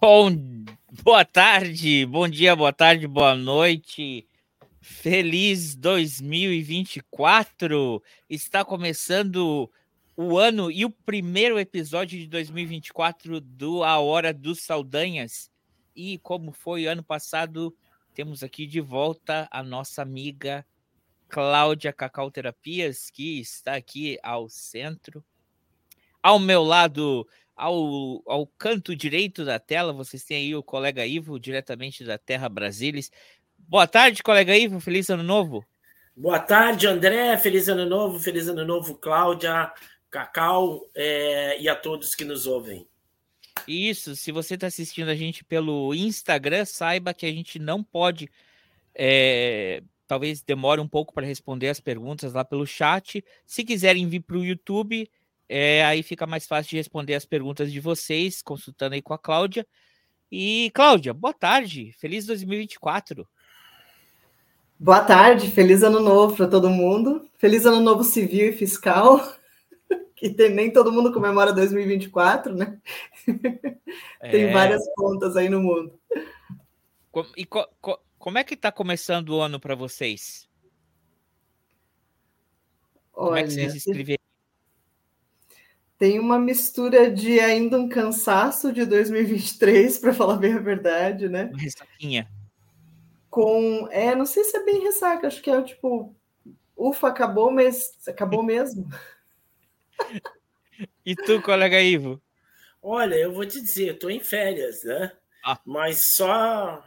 Bom, boa tarde, bom dia, boa tarde, boa noite. Feliz 2024. Está começando o ano e o primeiro episódio de 2024 do A Hora dos Saldanhas. E como foi ano passado, temos aqui de volta a nossa amiga Cláudia Cacau Terapias, que está aqui ao centro. Ao meu lado, ao, ao canto direito da tela, vocês têm aí o colega Ivo, diretamente da Terra Brasilis. Boa tarde, colega Ivo, feliz ano novo. Boa tarde, André, feliz ano novo, feliz ano novo, Cláudia, Cacau é, e a todos que nos ouvem. Isso, se você está assistindo a gente pelo Instagram, saiba que a gente não pode. É, talvez demore um pouco para responder as perguntas lá pelo chat. Se quiserem vir para o YouTube, é, aí fica mais fácil de responder as perguntas de vocês, consultando aí com a Cláudia. E, Cláudia, boa tarde. Feliz 2024. Boa tarde, feliz ano novo para todo mundo. Feliz ano novo civil e fiscal. Que tem, nem todo mundo comemora 2024, né? É... tem várias contas aí no mundo. E co co como é que está começando o ano para vocês? Olha, como é que vocês escreveram? Tem uma mistura de ainda um cansaço de 2023, para falar bem a verdade, né? Uma ressaquinha. Com. É, não sei se é bem ressaca, acho que é tipo. Ufa, acabou, mas acabou mesmo. e tu, colega Ivo? Olha, eu vou te dizer, eu tô em férias, né? Ah. Mas só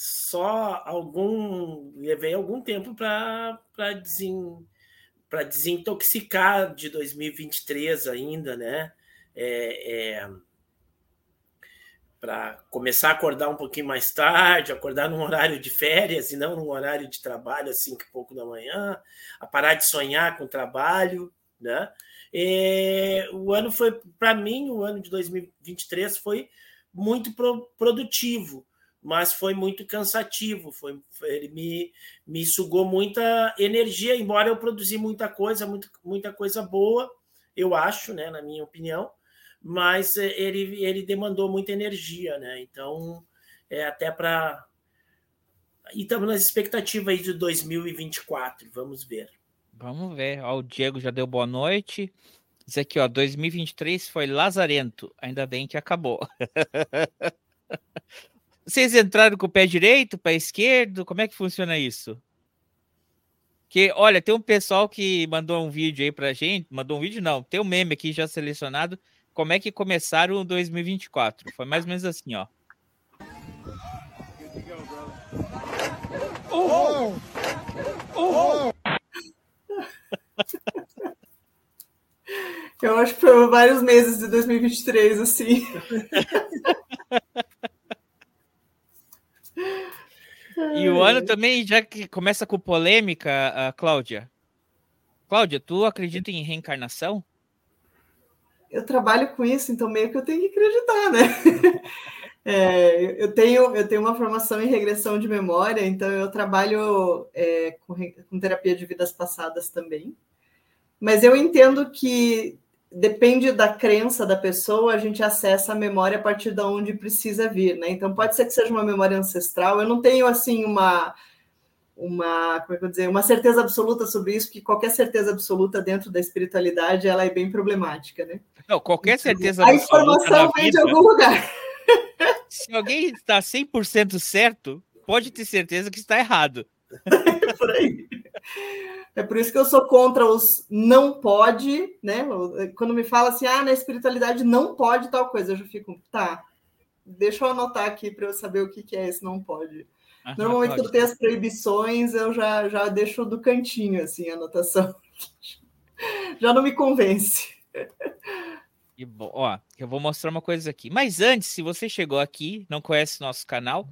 só algum levei algum tempo para desen, para desintoxicar de 2023 ainda, né? É, é, para começar a acordar um pouquinho mais tarde, acordar num horário de férias e não num horário de trabalho às cinco e pouco da manhã, a parar de sonhar com o trabalho, né? É, o ano foi, para mim, o ano de 2023 foi muito pro, produtivo mas foi muito cansativo. Foi, foi, ele me, me sugou muita energia, embora eu produzi muita coisa, muito, muita coisa boa, eu acho, né, na minha opinião, mas é, ele, ele demandou muita energia, né? Então, é até para. E estamos nas expectativas aí de 2024, vamos ver. Vamos ver. Ó, o Diego já deu boa noite. Diz aqui, ó, 2023 foi lazarento. Ainda bem que acabou. Vocês entraram com o pé direito, pé esquerdo? Como é que funciona isso? Que, olha, tem um pessoal que mandou um vídeo aí pra gente, mandou um vídeo não, tem um meme aqui já selecionado, como é que começaram o 2024. Foi mais ou menos assim, ó. Oh! Oh! Eu acho que foi vários meses de 2023, assim. E o ano também, já que começa com polêmica, Cláudia. Cláudia, tu acredita em reencarnação? Eu trabalho com isso, então meio que eu tenho que acreditar, né? É, eu, tenho, eu tenho uma formação em regressão de memória, então eu trabalho é, com, com terapia de vidas passadas também. Mas eu entendo que depende da crença da pessoa, a gente acessa a memória a partir de onde precisa vir, né? Então pode ser que seja uma memória ancestral. Eu não tenho assim uma uma, como é que eu dizer, uma certeza absoluta sobre isso, porque qualquer certeza absoluta dentro da espiritualidade ela é bem problemática, né? Não, qualquer então, certeza a informação vem de algum lugar. Se alguém está 100% certo, pode ter certeza que está errado. Por aí. É por isso que eu sou contra os não pode, né? Quando me fala assim, ah, na espiritualidade não pode tal coisa, eu já fico, tá, deixa eu anotar aqui para eu saber o que, que é esse não pode. Ah, Normalmente, pode. quando tem as proibições, eu já, já deixo do cantinho, assim, a anotação. já não me convence. E ó, eu vou mostrar uma coisa aqui. Mas antes, se você chegou aqui, não conhece nosso canal,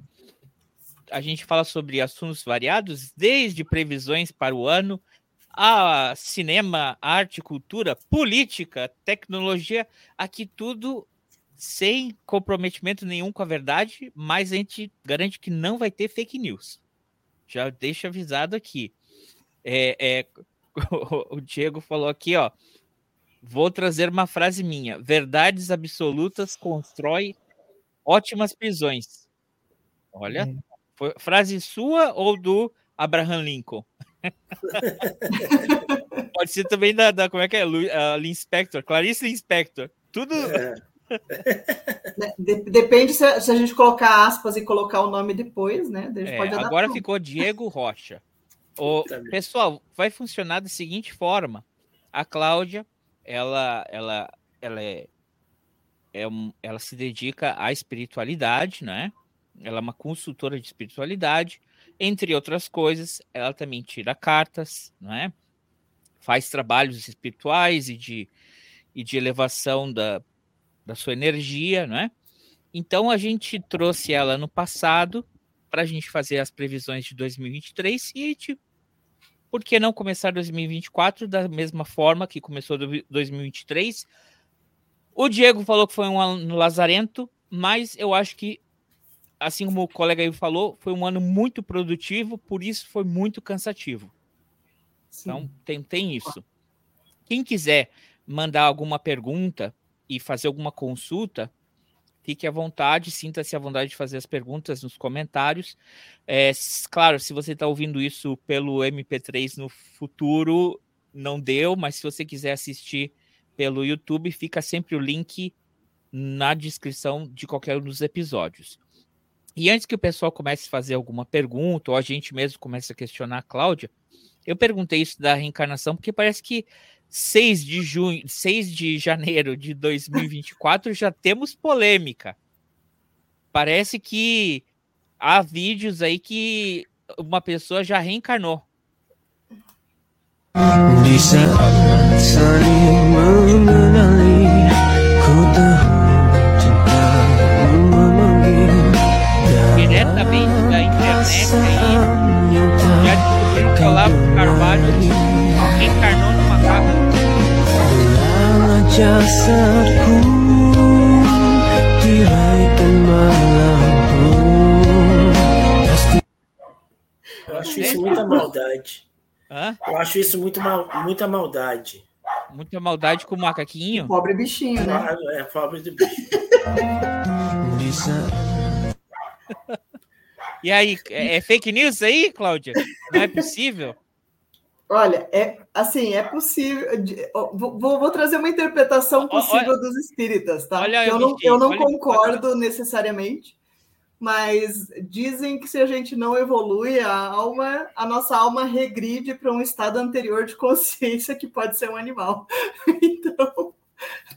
a gente fala sobre assuntos variados, desde previsões para o ano, a cinema, arte, cultura, política, tecnologia, aqui tudo sem comprometimento nenhum com a verdade, mas a gente garante que não vai ter fake news. Já deixa avisado aqui. É, é, o Diego falou aqui, ó. Vou trazer uma frase minha. Verdades absolutas constrói ótimas prisões. Olha, é. Foi frase sua ou do Abraham Lincoln? Pode ser também da, da, como é que é? Uh, Inspector, Clarice Inspector. Tudo. É. Depende se a, se a, gente colocar aspas e colocar o nome depois, né? É, agora ficou Diego Rocha. O, pessoal, vai funcionar da seguinte forma: a Cláudia, ela, ela, ela é, é um, ela se dedica à espiritualidade, né? Ela é uma consultora de espiritualidade, entre outras coisas. Ela também tira cartas, né? Faz trabalhos espirituais e de, e de elevação da, da sua energia, né? Então a gente trouxe ela no passado para a gente fazer as previsões de 2023 e tipo, por que não começar 2024 da mesma forma que começou 2023? O Diego falou que foi um ano lazarento, mas eu acho que, assim como o colega aí falou, foi um ano muito produtivo, por isso foi muito cansativo. Sim. Então, tem, tem isso. Quem quiser mandar alguma pergunta e fazer alguma consulta, Fique à vontade, sinta-se à vontade de fazer as perguntas nos comentários. É, claro, se você está ouvindo isso pelo MP3 no futuro, não deu, mas se você quiser assistir pelo YouTube, fica sempre o link na descrição de qualquer um dos episódios. E antes que o pessoal comece a fazer alguma pergunta, ou a gente mesmo comece a questionar a Cláudia, eu perguntei isso da reencarnação, porque parece que 6 de junho, 6 de janeiro de 2024 já temos polêmica. Parece que há vídeos aí que uma pessoa já reencarnou. Diretamente Olavo Carvalho reencarnou jasadku diraikan malamku Eu acho isso muita maldade. Hã? Eu acho isso muito mal, muita maldade. Muita maldade com o macaquinho? Pobre bichinho, né? É, pobre do bicho. e aí, é, é fake news aí, Cláudia? Não é possível? Olha, é assim, é possível. Vou, vou trazer uma interpretação possível olha, dos espíritas, tá? Olha, eu, não, eu não concordo necessariamente, mas dizem que se a gente não evolui a alma, a nossa alma regride para um estado anterior de consciência que pode ser um animal. Então,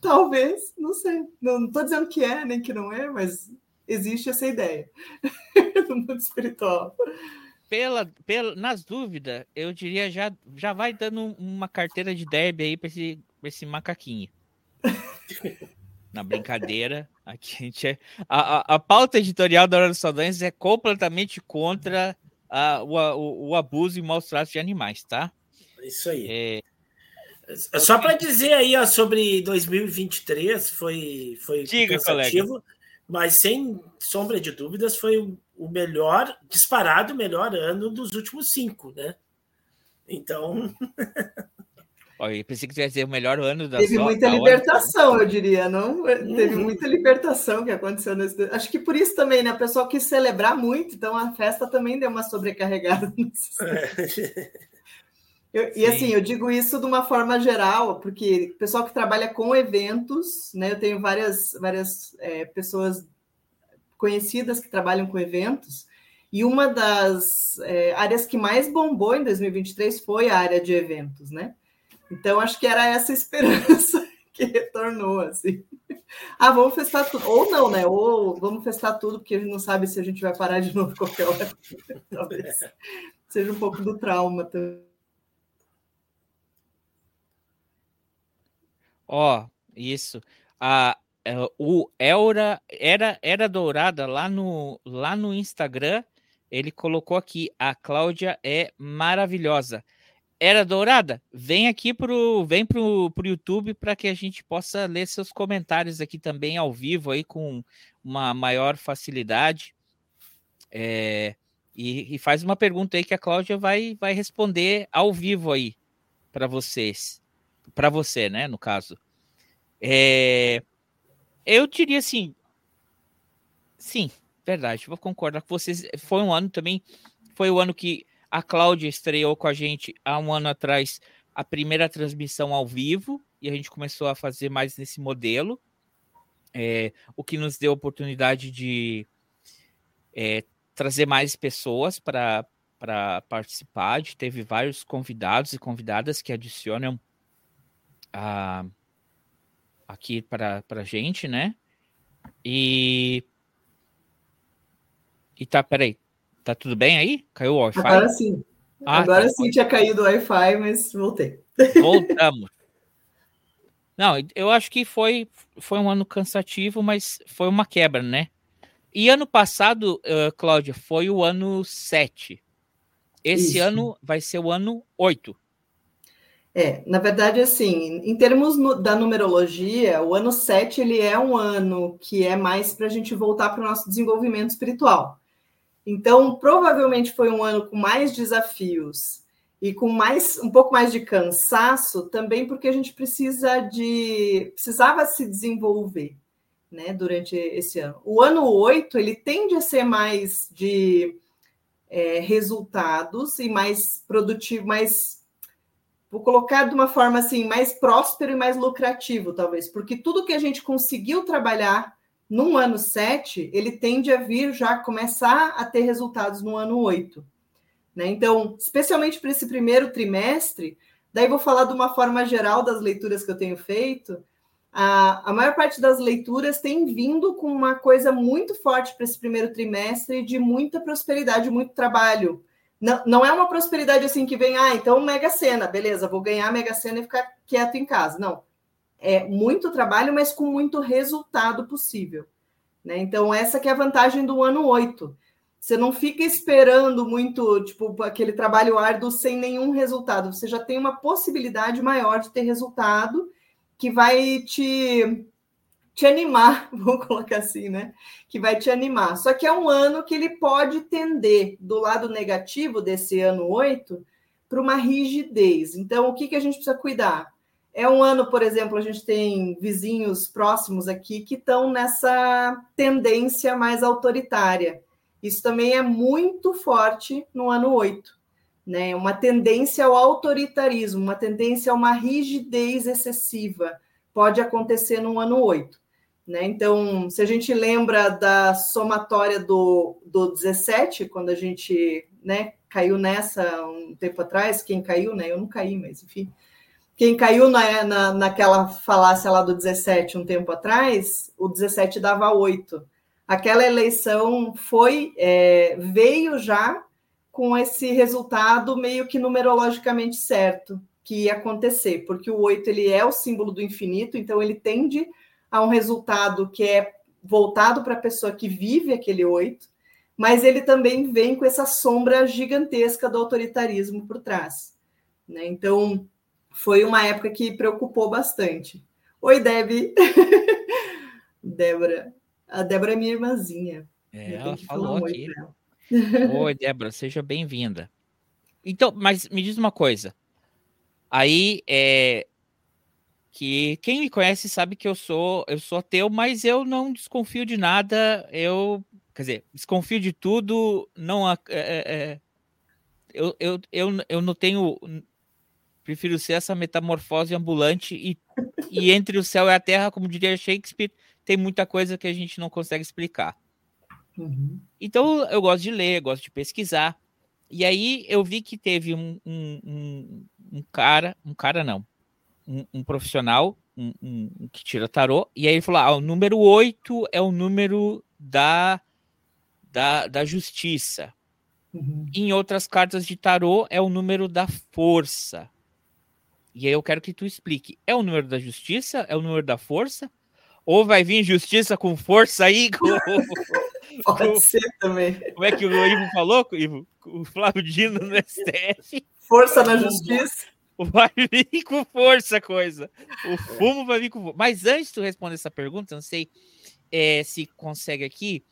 talvez, não sei. Não estou dizendo que é nem que não é, mas existe essa ideia no mundo espiritual pela, pela, nas dúvidas, eu diria já, já vai dando uma carteira de derby aí para esse, esse macaquinho. Na brincadeira, aqui a gente é. A, a, a pauta editorial da Hora dos Saudantes é completamente contra a, o, o, o, abuso e maus tratos de animais, tá? Isso aí. É, Só para dizer aí ó, sobre 2023, foi, foi Diga, cansativo, colega. Mas sem sombra de dúvidas, foi o melhor, disparado o melhor ano dos últimos cinco, né? Então. Olha, eu pensei que ia dizer o melhor ano da Teve muita libertação, eu diria, não? Uhum. Teve muita libertação que aconteceu nesse. Acho que por isso também, né? O pessoal quis celebrar muito, então a festa também deu uma sobrecarregada. É. Eu, e assim, eu digo isso de uma forma geral, porque o pessoal que trabalha com eventos, né? Eu tenho várias, várias é, pessoas conhecidas que trabalham com eventos, e uma das é, áreas que mais bombou em 2023 foi a área de eventos, né? Então, acho que era essa esperança que retornou, assim. Ah, vamos festar tudo. Ou não, né? Ou vamos festar tudo, porque a gente não sabe se a gente vai parar de novo qualquer hora. Talvez seja um pouco do trauma também. Ó, isso. A, é, o Elra era era dourada lá no lá no Instagram. Ele colocou aqui a Cláudia é maravilhosa. Era dourada? Vem aqui pro vem pro, pro YouTube para que a gente possa ler seus comentários aqui também ao vivo aí com uma maior facilidade. É, e, e faz uma pergunta aí que a Cláudia vai vai responder ao vivo aí para vocês. Para você, né? No caso, é, eu diria assim, sim, verdade, vou concordar com vocês. Foi um ano também, foi o ano que a Cláudia estreou com a gente há um ano atrás a primeira transmissão ao vivo e a gente começou a fazer mais nesse modelo, é, o que nos deu a oportunidade de é, trazer mais pessoas para participar. Teve vários convidados e convidadas que adicionam a, aqui para a gente, né? E. E tá, peraí. Tá tudo bem aí? Caiu o Wi-Fi? Agora sim. Ah, Agora tá. sim tinha caído o Wi-Fi, mas voltei. Voltamos. Não, eu acho que foi, foi um ano cansativo, mas foi uma quebra, né? E ano passado, uh, Cláudia, foi o ano 7. Esse Isso. ano vai ser o ano 8. É, na verdade, assim, em termos no, da numerologia, o ano 7 ele é um ano que é mais para a gente voltar para o nosso desenvolvimento espiritual. Então, provavelmente foi um ano com mais desafios e com mais um pouco mais de cansaço, também porque a gente precisa de precisava se desenvolver né, durante esse ano. O ano 8 ele tende a ser mais de é, resultados e mais produtivo, mais vou colocar de uma forma assim, mais próspero e mais lucrativo, talvez, porque tudo que a gente conseguiu trabalhar num ano 7, ele tende a vir já começar a ter resultados no ano 8. Né? Então, especialmente para esse primeiro trimestre, daí vou falar de uma forma geral das leituras que eu tenho feito a, a maior parte das leituras tem vindo com uma coisa muito forte para esse primeiro trimestre de muita prosperidade, muito trabalho. Não, não é uma prosperidade assim que vem, ah, então Mega Sena, beleza, vou ganhar a Mega Sena e ficar quieto em casa. Não. É muito trabalho, mas com muito resultado possível. Né? Então, essa que é a vantagem do ano 8. Você não fica esperando muito, tipo, aquele trabalho árduo sem nenhum resultado. Você já tem uma possibilidade maior de ter resultado que vai te, te animar, vou colocar assim, né? Que vai te animar. Só que é um ano que ele pode tender, do lado negativo desse ano 8, para uma rigidez. Então, o que, que a gente precisa cuidar? É um ano, por exemplo, a gente tem vizinhos próximos aqui que estão nessa tendência mais autoritária. Isso também é muito forte no ano 8 né? Uma tendência ao autoritarismo, uma tendência a uma rigidez excessiva pode acontecer no ano 8. Né? Então, se a gente lembra da somatória do, do 17, quando a gente né, caiu nessa um tempo atrás, quem caiu, né? Eu não caí, mas enfim. Quem caiu na, na, naquela falácia lá do 17 um tempo atrás, o 17 dava 8. Aquela eleição foi, é, veio já com esse resultado meio que numerologicamente certo que ia acontecer, porque o 8 ele é o símbolo do infinito, então ele tende a um resultado que é voltado para a pessoa que vive aquele 8, mas ele também vem com essa sombra gigantesca do autoritarismo por trás. Né? Então, foi uma época que preocupou bastante. Oi, Deb. Débora. A Débora é minha irmãzinha. É, ela falou aqui. Oi, Débora, seja bem-vinda. Então, mas me diz uma coisa. Aí é que quem me conhece sabe que eu sou eu sou ateu, mas eu não desconfio de nada. Eu, quer dizer, desconfio de tudo. Não é, é, eu, eu, eu, eu não tenho prefiro ser essa metamorfose ambulante e, e entre o céu e a terra, como diria Shakespeare, tem muita coisa que a gente não consegue explicar. Uhum. Então eu gosto de ler, gosto de pesquisar. E aí eu vi que teve um, um, um, um cara, um cara não, um, profissional um, que tira tarô, e aí ele falou: ah, o número 8 é o número da, da, da justiça. Uhum. Em outras cartas de tarô é o número da força. E aí eu quero que tu explique: é o número da justiça? É o número da força? Ou vai vir justiça com força aí? Pode ser também. Como é que o Ivo falou, Ivo? O Flávio Dino no STF. Força na justiça. Vai vir com força a coisa. O fumo vai vir com força. Mas antes de tu responder essa pergunta, não sei é, se consegue aqui,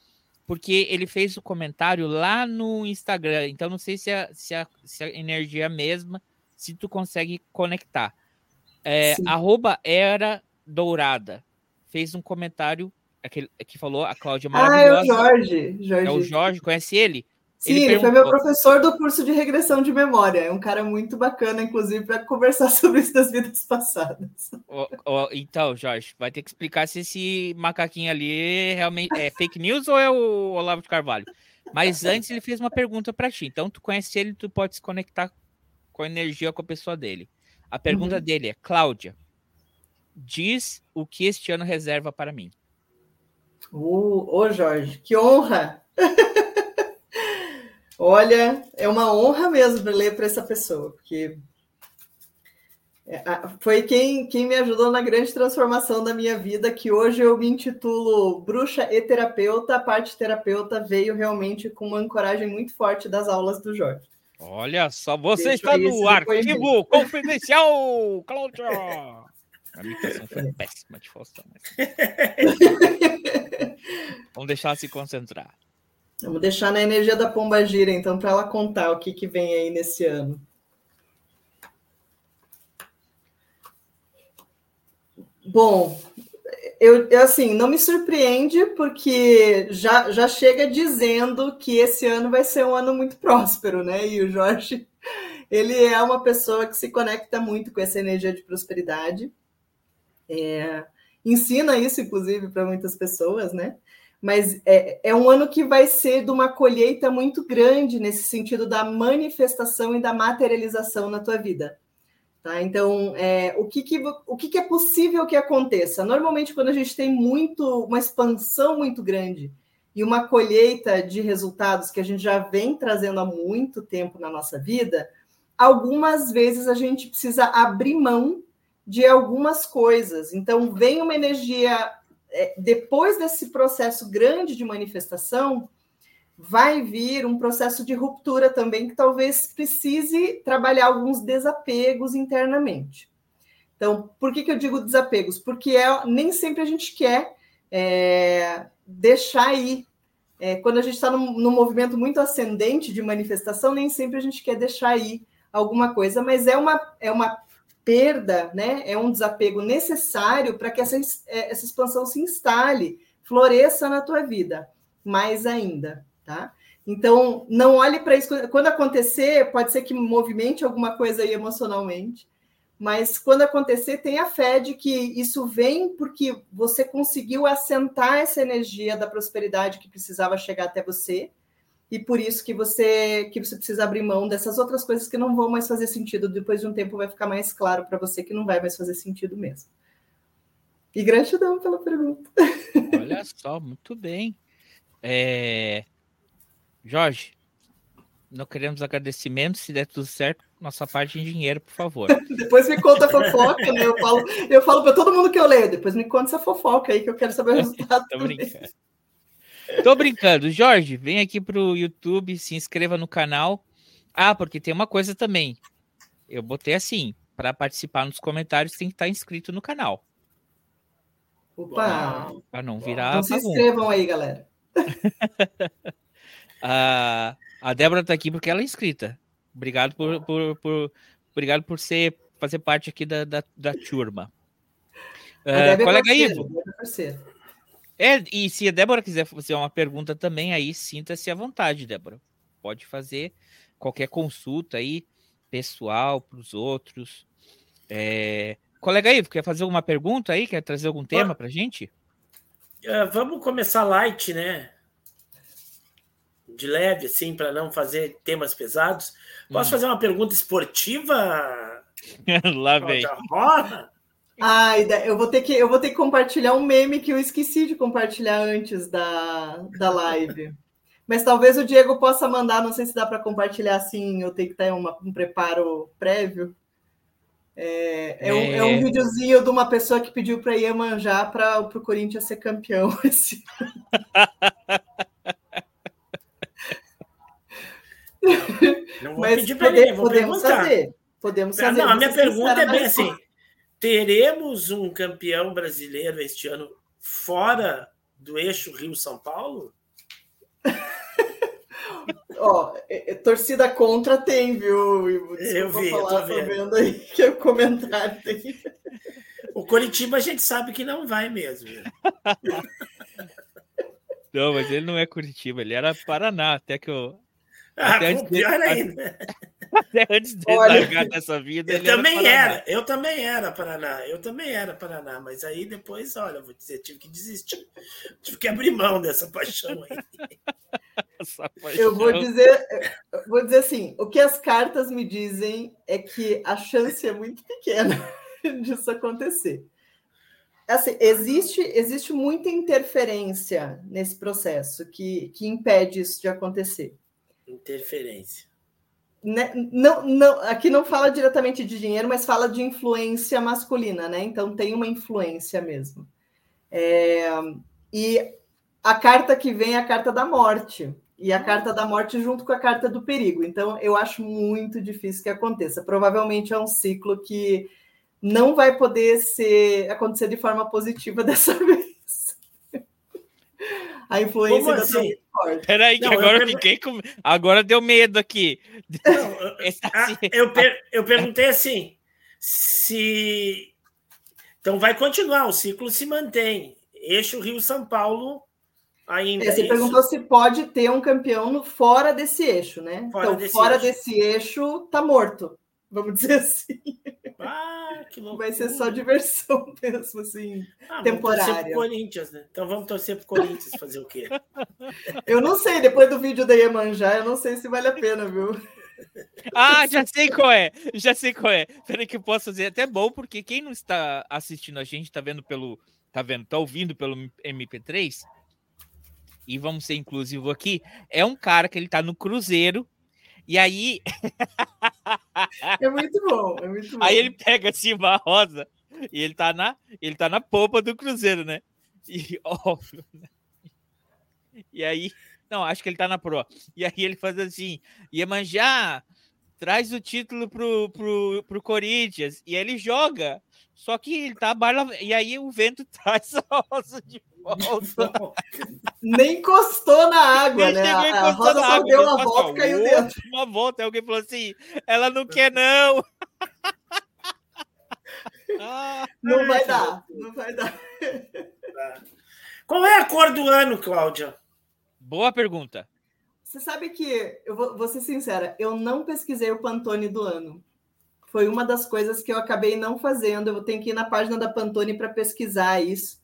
porque ele fez o comentário lá no Instagram. Então não sei se a, se a, se a energia é a mesma, se tu consegue conectar. É, arroba era dourada. Fez um comentário aquele, que falou a Cláudia maravilhosa. Ah, é o Jorge. Jorge. É o Jorge, conhece ele? Sim, ele, ele foi meu professor do curso de regressão de memória. É um cara muito bacana, inclusive, para conversar sobre isso das vidas passadas. Oh, oh, então, Jorge, vai ter que explicar se esse macaquinho ali realmente é fake news ou é o Olavo de Carvalho. Mas antes ele fez uma pergunta para ti. Então, tu conhece ele, tu pode se conectar com a energia com a pessoa dele. A pergunta uhum. dele é: Cláudia, diz o que este ano reserva para mim. Uh, ô, Jorge, que honra! Olha, é uma honra mesmo ler para essa pessoa, porque é, foi quem, quem me ajudou na grande transformação da minha vida, que hoje eu me intitulo bruxa e terapeuta. A parte terapeuta veio realmente com uma ancoragem muito forte das aulas do Jorge. Olha só, você Deixa está no arquivo confidencial, Cláudia! A minha foi péssima de Faustão. Mas... Vamos deixar se concentrar. Vamos deixar na energia da Pomba Gira, então, para ela contar o que, que vem aí nesse ano. Bom, eu, assim, não me surpreende, porque já, já chega dizendo que esse ano vai ser um ano muito próspero, né? E o Jorge, ele é uma pessoa que se conecta muito com essa energia de prosperidade. É, ensina isso, inclusive, para muitas pessoas, né? Mas é, é um ano que vai ser de uma colheita muito grande nesse sentido da manifestação e da materialização na tua vida. Tá? Então, é, o, que, que, o que, que é possível que aconteça? Normalmente, quando a gente tem muito uma expansão muito grande e uma colheita de resultados que a gente já vem trazendo há muito tempo na nossa vida, algumas vezes a gente precisa abrir mão de algumas coisas. Então, vem uma energia depois desse processo grande de manifestação, vai vir um processo de ruptura também que talvez precise trabalhar alguns desapegos internamente. Então, por que, que eu digo desapegos? Porque é, nem sempre a gente quer é, deixar ir. É, quando a gente está num, num, movimento muito ascendente de manifestação, nem sempre a gente quer deixar ir alguma coisa, mas é uma, é uma perda, né, é um desapego necessário para que essa, é, essa expansão se instale, floresça na tua vida, mais ainda, tá? Então, não olhe para isso. Quando acontecer, pode ser que movimente alguma coisa aí emocionalmente, mas quando acontecer, tenha fé de que isso vem porque você conseguiu assentar essa energia da prosperidade que precisava chegar até você e por isso que você que você precisa abrir mão dessas outras coisas que não vão mais fazer sentido. Depois de um tempo vai ficar mais claro para você que não vai mais fazer sentido mesmo. E gratidão pela pergunta. Olha só, muito bem. É... Jorge, não queremos agradecimentos, se der tudo certo, nossa parte em dinheiro, por favor. depois me conta a fofoca, né? Eu falo, eu falo para todo mundo que eu leio, depois me conta essa fofoca aí que eu quero saber o resultado. Tô brincando. Tô brincando. Jorge, vem aqui pro YouTube, se inscreva no canal. Ah, porque tem uma coisa também. Eu botei assim, para participar nos comentários tem que estar inscrito no canal. Opa! Para não virar. Então se inscrevam aí, galera. a, a Débora tá aqui porque ela é inscrita. Obrigado por, por, por obrigado por ser fazer parte aqui da, da, da turma. Uh, colega Ivo. É, e se a Débora quiser fazer uma pergunta também, aí sinta-se à vontade, Débora. Pode fazer qualquer consulta aí, pessoal, para os outros. É... Colega Ivo, quer fazer alguma pergunta aí? Quer trazer algum tema para gente? Uh, vamos começar light, né? De leve, assim, para não fazer temas pesados. Posso hum. fazer uma pergunta esportiva? Lá vem. Roda? Ai, eu vou ter que eu vou ter que compartilhar um meme que eu esqueci de compartilhar antes da, da live. Mas talvez o Diego possa mandar, não sei se dá para compartilhar assim, eu tenho que ter uma, um preparo prévio. É, é, Um, é, um, é. videozinho de uma pessoa que pediu para ir manjar para o Corinthians ser campeão. Esse... Mas pode, podemos fazer. Podemos fazer. Não, a minha pergunta é bem assim teremos um campeão brasileiro este ano fora do eixo Rio-São Paulo? ó, é, é, torcida contra tem, viu? eu vi, falar, eu tô vendo. vendo aí que é o comentário tem. O Coritiba a gente sabe que não vai mesmo. Não, mas ele não é Curitiba, ele era Paraná, até que eu. Ah, até antes pior ainda. Até antes de largar dessa vida. Eu também era, era, eu também era Paraná, eu também era Paraná, mas aí depois, olha, vou dizer, tive que desistir, tive que abrir mão dessa paixão aí. Paixão. Eu vou dizer, vou dizer assim, o que as cartas me dizem é que a chance é muito pequena disso acontecer assim, existe, existe muita interferência nesse processo que, que impede isso de acontecer. Interferência. Né? Não, não, aqui não fala diretamente de dinheiro, mas fala de influência masculina, né? Então tem uma influência mesmo. É, e a carta que vem é a carta da morte. E a carta da morte junto com a carta do perigo. Então, eu acho muito difícil que aconteça. Provavelmente é um ciclo que não vai poder ser acontecer de forma positiva dessa vez. A influência da assim? Peraí, que não, agora eu fiquei com. Agora deu medo aqui. Não, ah, eu, per... eu perguntei assim: se. Então vai continuar, o ciclo se mantém. Eixo Rio-São Paulo ainda. É, você é perguntou se pode ter um campeão fora desse eixo, né? Fora então, desse fora eixo. desse eixo, tá morto, vamos dizer assim. Ah, que loucura. Vai ser só diversão mesmo, assim, ah, temporária. Vamos torcer pro Corinthians, né? Então vamos torcer pro Corinthians fazer o quê? Eu não sei, depois do vídeo da Iemanjá, eu não sei se vale a pena, viu? Ah, já sei qual é, já sei qual é. Peraí que eu posso fazer até bom, porque quem não está assistindo a gente, tá vendo pelo, tá vendo, tá ouvindo pelo MP3, e vamos ser inclusivo aqui, é um cara que ele tá no cruzeiro, e aí. é muito bom, é muito bom. Aí ele pega assim uma rosa e ele tá na, ele tá na popa do Cruzeiro, né? E óbvio. Né? E aí, não, acho que ele tá na pro. E aí ele faz assim: Iemanjá, traz o título pro, pro, pro Corinthians. E aí ele joga. Só que ele tá barla... E aí o vento traz a rosa de volta. Nem encostou na água, né? A, a rosa só deu uma volta e caiu dentro. Uma volta, alguém falou assim: ela não quer, não. não vai dar, não vai dar. Qual é a cor do ano, Cláudia? Boa pergunta. Você sabe que, eu vou, vou ser sincera, eu não pesquisei o Pantone do ano foi uma das coisas que eu acabei não fazendo. Eu tenho que ir na página da Pantone para pesquisar isso.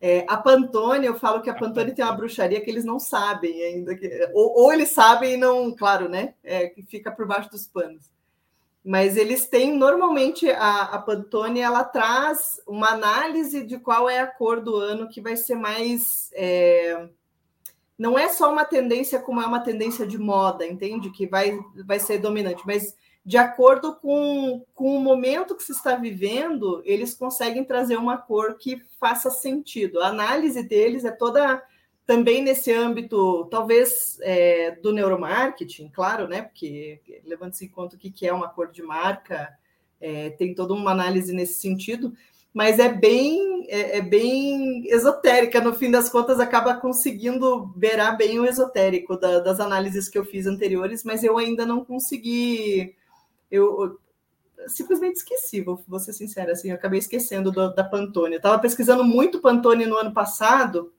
É, a Pantone, eu falo que a Pantone tem uma bruxaria que eles não sabem ainda. Que, ou, ou eles sabem e não, claro, né? É, que fica por baixo dos panos. Mas eles têm, normalmente, a, a Pantone, ela traz uma análise de qual é a cor do ano que vai ser mais. É, não é só uma tendência como é uma tendência de moda, entende? Que vai, vai ser dominante, mas de acordo com, com o momento que se está vivendo, eles conseguem trazer uma cor que faça sentido. A análise deles é toda também nesse âmbito, talvez é, do neuromarketing, claro, né? Porque levando-se em conta o que é uma cor de marca, é, tem toda uma análise nesse sentido, mas é bem, é, é, bem esotérica, no fim das contas, acaba conseguindo beirar bem o esotérico da, das análises que eu fiz anteriores, mas eu ainda não consegui eu, eu simplesmente esqueci, vou, vou ser sincera, assim, eu acabei esquecendo do, da Pantone. Eu estava pesquisando muito Pantone no ano passado,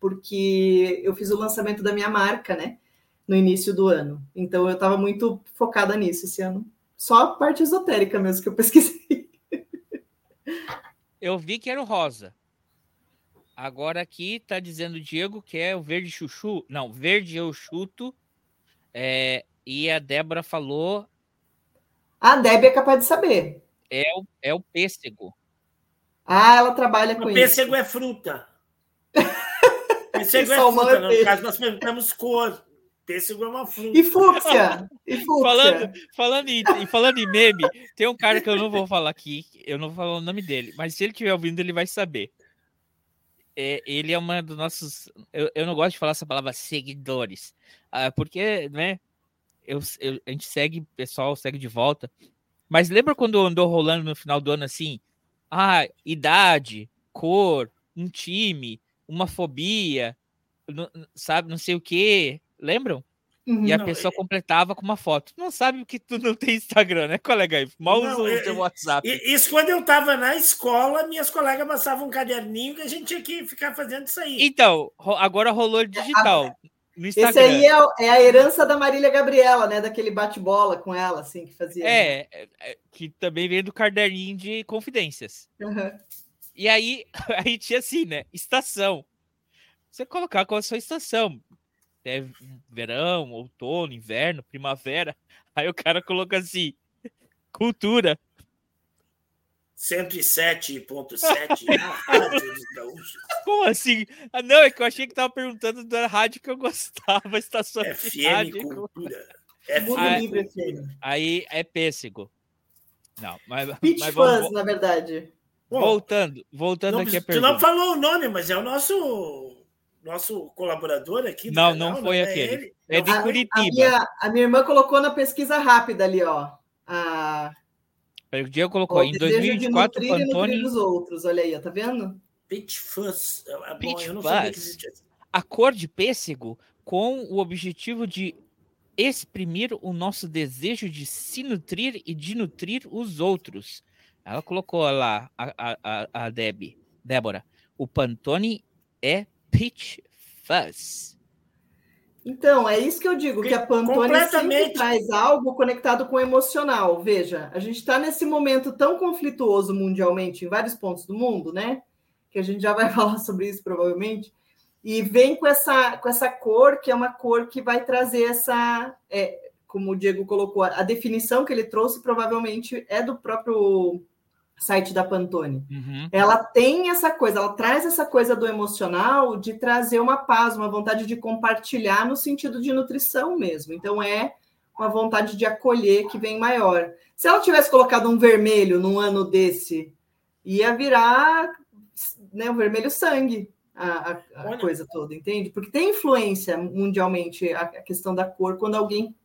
porque eu fiz o lançamento da minha marca, né, no início do ano. Então eu estava muito focada nisso esse ano. Só a parte esotérica mesmo que eu pesquisei. Eu vi que era o rosa. Agora aqui tá dizendo o Diego que é o verde chuchu. Não, verde eu chuto. É, e a Débora falou a Deb é capaz de saber. É o, é o pêssego. Ah, ela trabalha com o isso. Pêssego é fruta. Pêssego é fruta. É no caso, nós perguntamos cor. Pêssego é uma fruta. E fúcsia. E fúcsia. Falando, falando, em, falando em meme, tem um cara que eu não vou falar aqui, eu não vou falar o nome dele, mas se ele estiver ouvindo, ele vai saber. É, ele é uma dos nossos. Eu, eu não gosto de falar essa palavra seguidores, ah, porque, né? Eu, eu, a gente segue, pessoal segue de volta. Mas lembra quando andou rolando no final do ano assim? Ah, idade, cor, um time, uma fobia, não, sabe, não sei o que. Lembram? Uhum, e a não, pessoa é... completava com uma foto. Não sabe que tu não tem Instagram, né, colega? Mal usa o teu WhatsApp. Isso quando eu estava na escola, minhas colegas passavam um caderninho que a gente tinha que ficar fazendo isso aí. Então, agora rolou digital. Esse aí é, é, a herança da Marília Gabriela, né? Daquele bate-bola com ela, assim, que fazia. É, é, é que também veio do caderninho de confidências. Uhum. E aí, aí tinha assim, né? Estação. Você colocar qual a sua estação é verão, outono, inverno, primavera. Aí o cara coloca assim: cultura. 107.7 Como assim? Ah, não, é que eu achei que tava perguntando da rádio que eu gostava, estação FM rádio, Cultura. FM aí, aí é pêssego. Não, mas, Pitch mas vamos, na verdade. Voltando, voltando não, aqui a pergunta. Tu não falou o nome, mas é o nosso nosso colaborador aqui. não, canal, não foi não é aquele. Ele? É de a, Curitiba. A minha, a minha, irmã colocou na pesquisa rápida ali, ó. A... O Diego colocou o em 2024 de Pantone. os outros, olha aí, ó, tá vendo? Peach Fuzz. É, Peach Bom, Fuzz. A cor de pêssego com o objetivo de exprimir o nosso desejo de se nutrir e de nutrir os outros. Ela colocou lá, a, a, a Deb, Débora. O Pantone é Peach Fuzz. Então, é isso que eu digo, que a Pantone sempre traz algo conectado com o emocional. Veja, a gente está nesse momento tão conflituoso mundialmente, em vários pontos do mundo, né? Que a gente já vai falar sobre isso provavelmente. E vem com essa, com essa cor, que é uma cor que vai trazer essa. É, como o Diego colocou, a definição que ele trouxe provavelmente é do próprio site da Pantone. Uhum. Ela tem essa coisa, ela traz essa coisa do emocional de trazer uma paz, uma vontade de compartilhar no sentido de nutrição mesmo. Então é uma vontade de acolher que vem maior. Se ela tivesse colocado um vermelho num ano desse, ia virar né, o vermelho sangue. A, a, a coisa toda, entende? Porque tem influência mundialmente a, a questão da cor quando alguém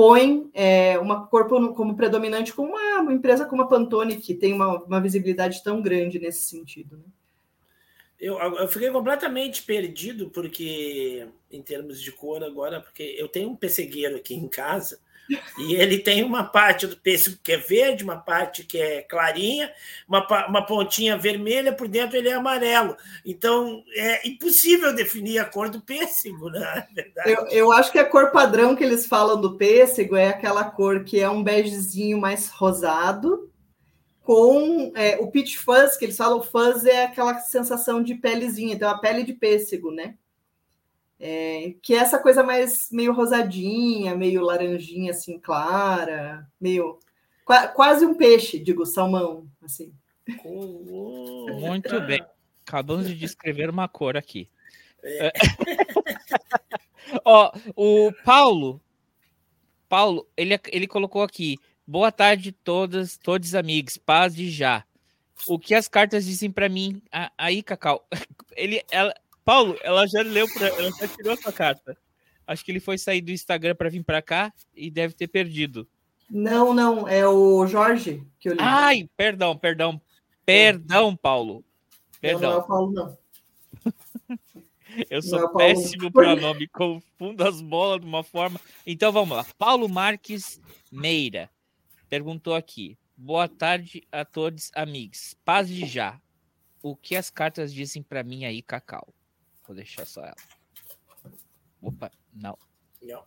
põe é, uma corpo como predominante com uma, uma, empresa como a Pantone, que tem uma, uma visibilidade tão grande nesse sentido. Né? Eu, eu fiquei completamente perdido, porque, em termos de cor agora, porque eu tenho um pessegueiro aqui em casa e ele tem uma parte do pêssego que é verde, uma parte que é clarinha, uma, uma pontinha vermelha, por dentro ele é amarelo. Então é impossível definir a cor do pêssego, né? É eu, eu acho que a cor padrão que eles falam do pêssego é aquela cor que é um begezinho mais rosado, com é, o peach fuzz, que eles falam fuzz é aquela sensação de pelezinha, então a pele de pêssego, né? É, que é essa coisa mais meio rosadinha, meio laranjinha assim clara, meio quase um peixe, digo, salmão, assim. Muito bem. Acabamos de descrever uma cor aqui. É. Ó, o Paulo, Paulo, ele, ele colocou aqui: boa tarde, todas, todos amigos, paz de já. O que as cartas dizem para mim? Aí, Cacau, ele, ela, Paulo, ela já leu, pra, ela já tirou sua carta. Acho que ele foi sair do Instagram para vir para cá e deve ter perdido. Não, não, é o Jorge que eu li. Ai, perdão, perdão. Perdão, Paulo. Perdão. Não, não é o Paulo, não. Eu sou é péssimo para nome, confundo as bolas de uma forma. Então vamos lá. Paulo Marques Meira perguntou aqui. Boa tarde a todos, amigos. Paz de já. O que as cartas dizem para mim aí, Cacau? Vou deixar só ela. Opa, não. Não.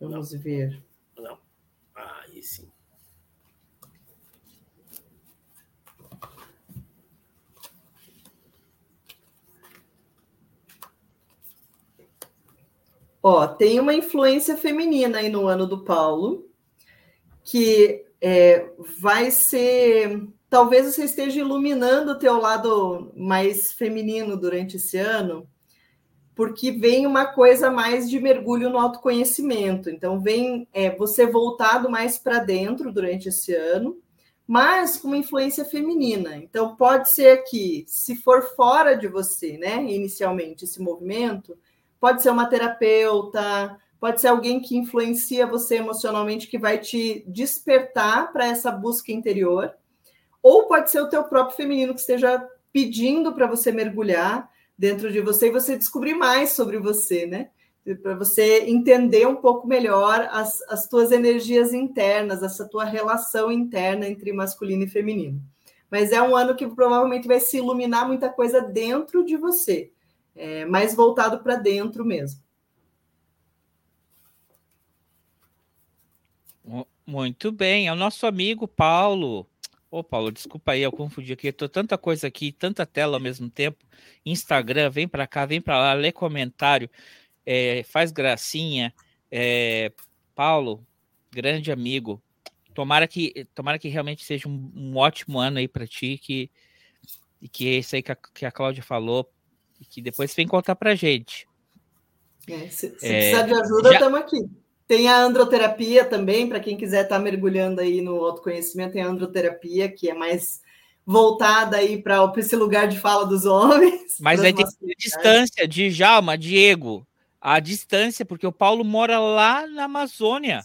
Vamos não. ver. Não. Aí sim. Ó, tem uma influência feminina aí no ano do Paulo, que é, vai ser talvez você esteja iluminando o teu lado mais feminino durante esse ano, porque vem uma coisa mais de mergulho no autoconhecimento. Então, vem é, você voltado mais para dentro durante esse ano, mas com uma influência feminina. Então, pode ser que, se for fora de você, né, inicialmente, esse movimento, pode ser uma terapeuta, pode ser alguém que influencia você emocionalmente, que vai te despertar para essa busca interior ou pode ser o teu próprio feminino que esteja pedindo para você mergulhar dentro de você e você descobrir mais sobre você, né? para você entender um pouco melhor as, as tuas energias internas, essa tua relação interna entre masculino e feminino. Mas é um ano que provavelmente vai se iluminar muita coisa dentro de você, é, mais voltado para dentro mesmo. Muito bem, é o nosso amigo Paulo. Ô, Paulo, desculpa aí, eu confundi aqui. Eu tô tanta coisa aqui, tanta tela ao mesmo tempo. Instagram, vem para cá, vem para lá, lê comentário é, faz gracinha. É, Paulo, grande amigo. Tomara que, tomara que realmente seja um, um ótimo ano aí para ti, que, e que é isso aí que a, que a Cláudia falou, e que depois vem contar pra gente. É, se, se é, precisar de ajuda, estamos aqui. Tem a androterapia também, para quem quiser estar tá mergulhando aí no autoconhecimento, tem a androterapia, que é mais voltada aí para esse lugar de fala dos homens. Mas aí tem distância de Jalma, Diego, a distância, porque o Paulo mora lá na Amazônia.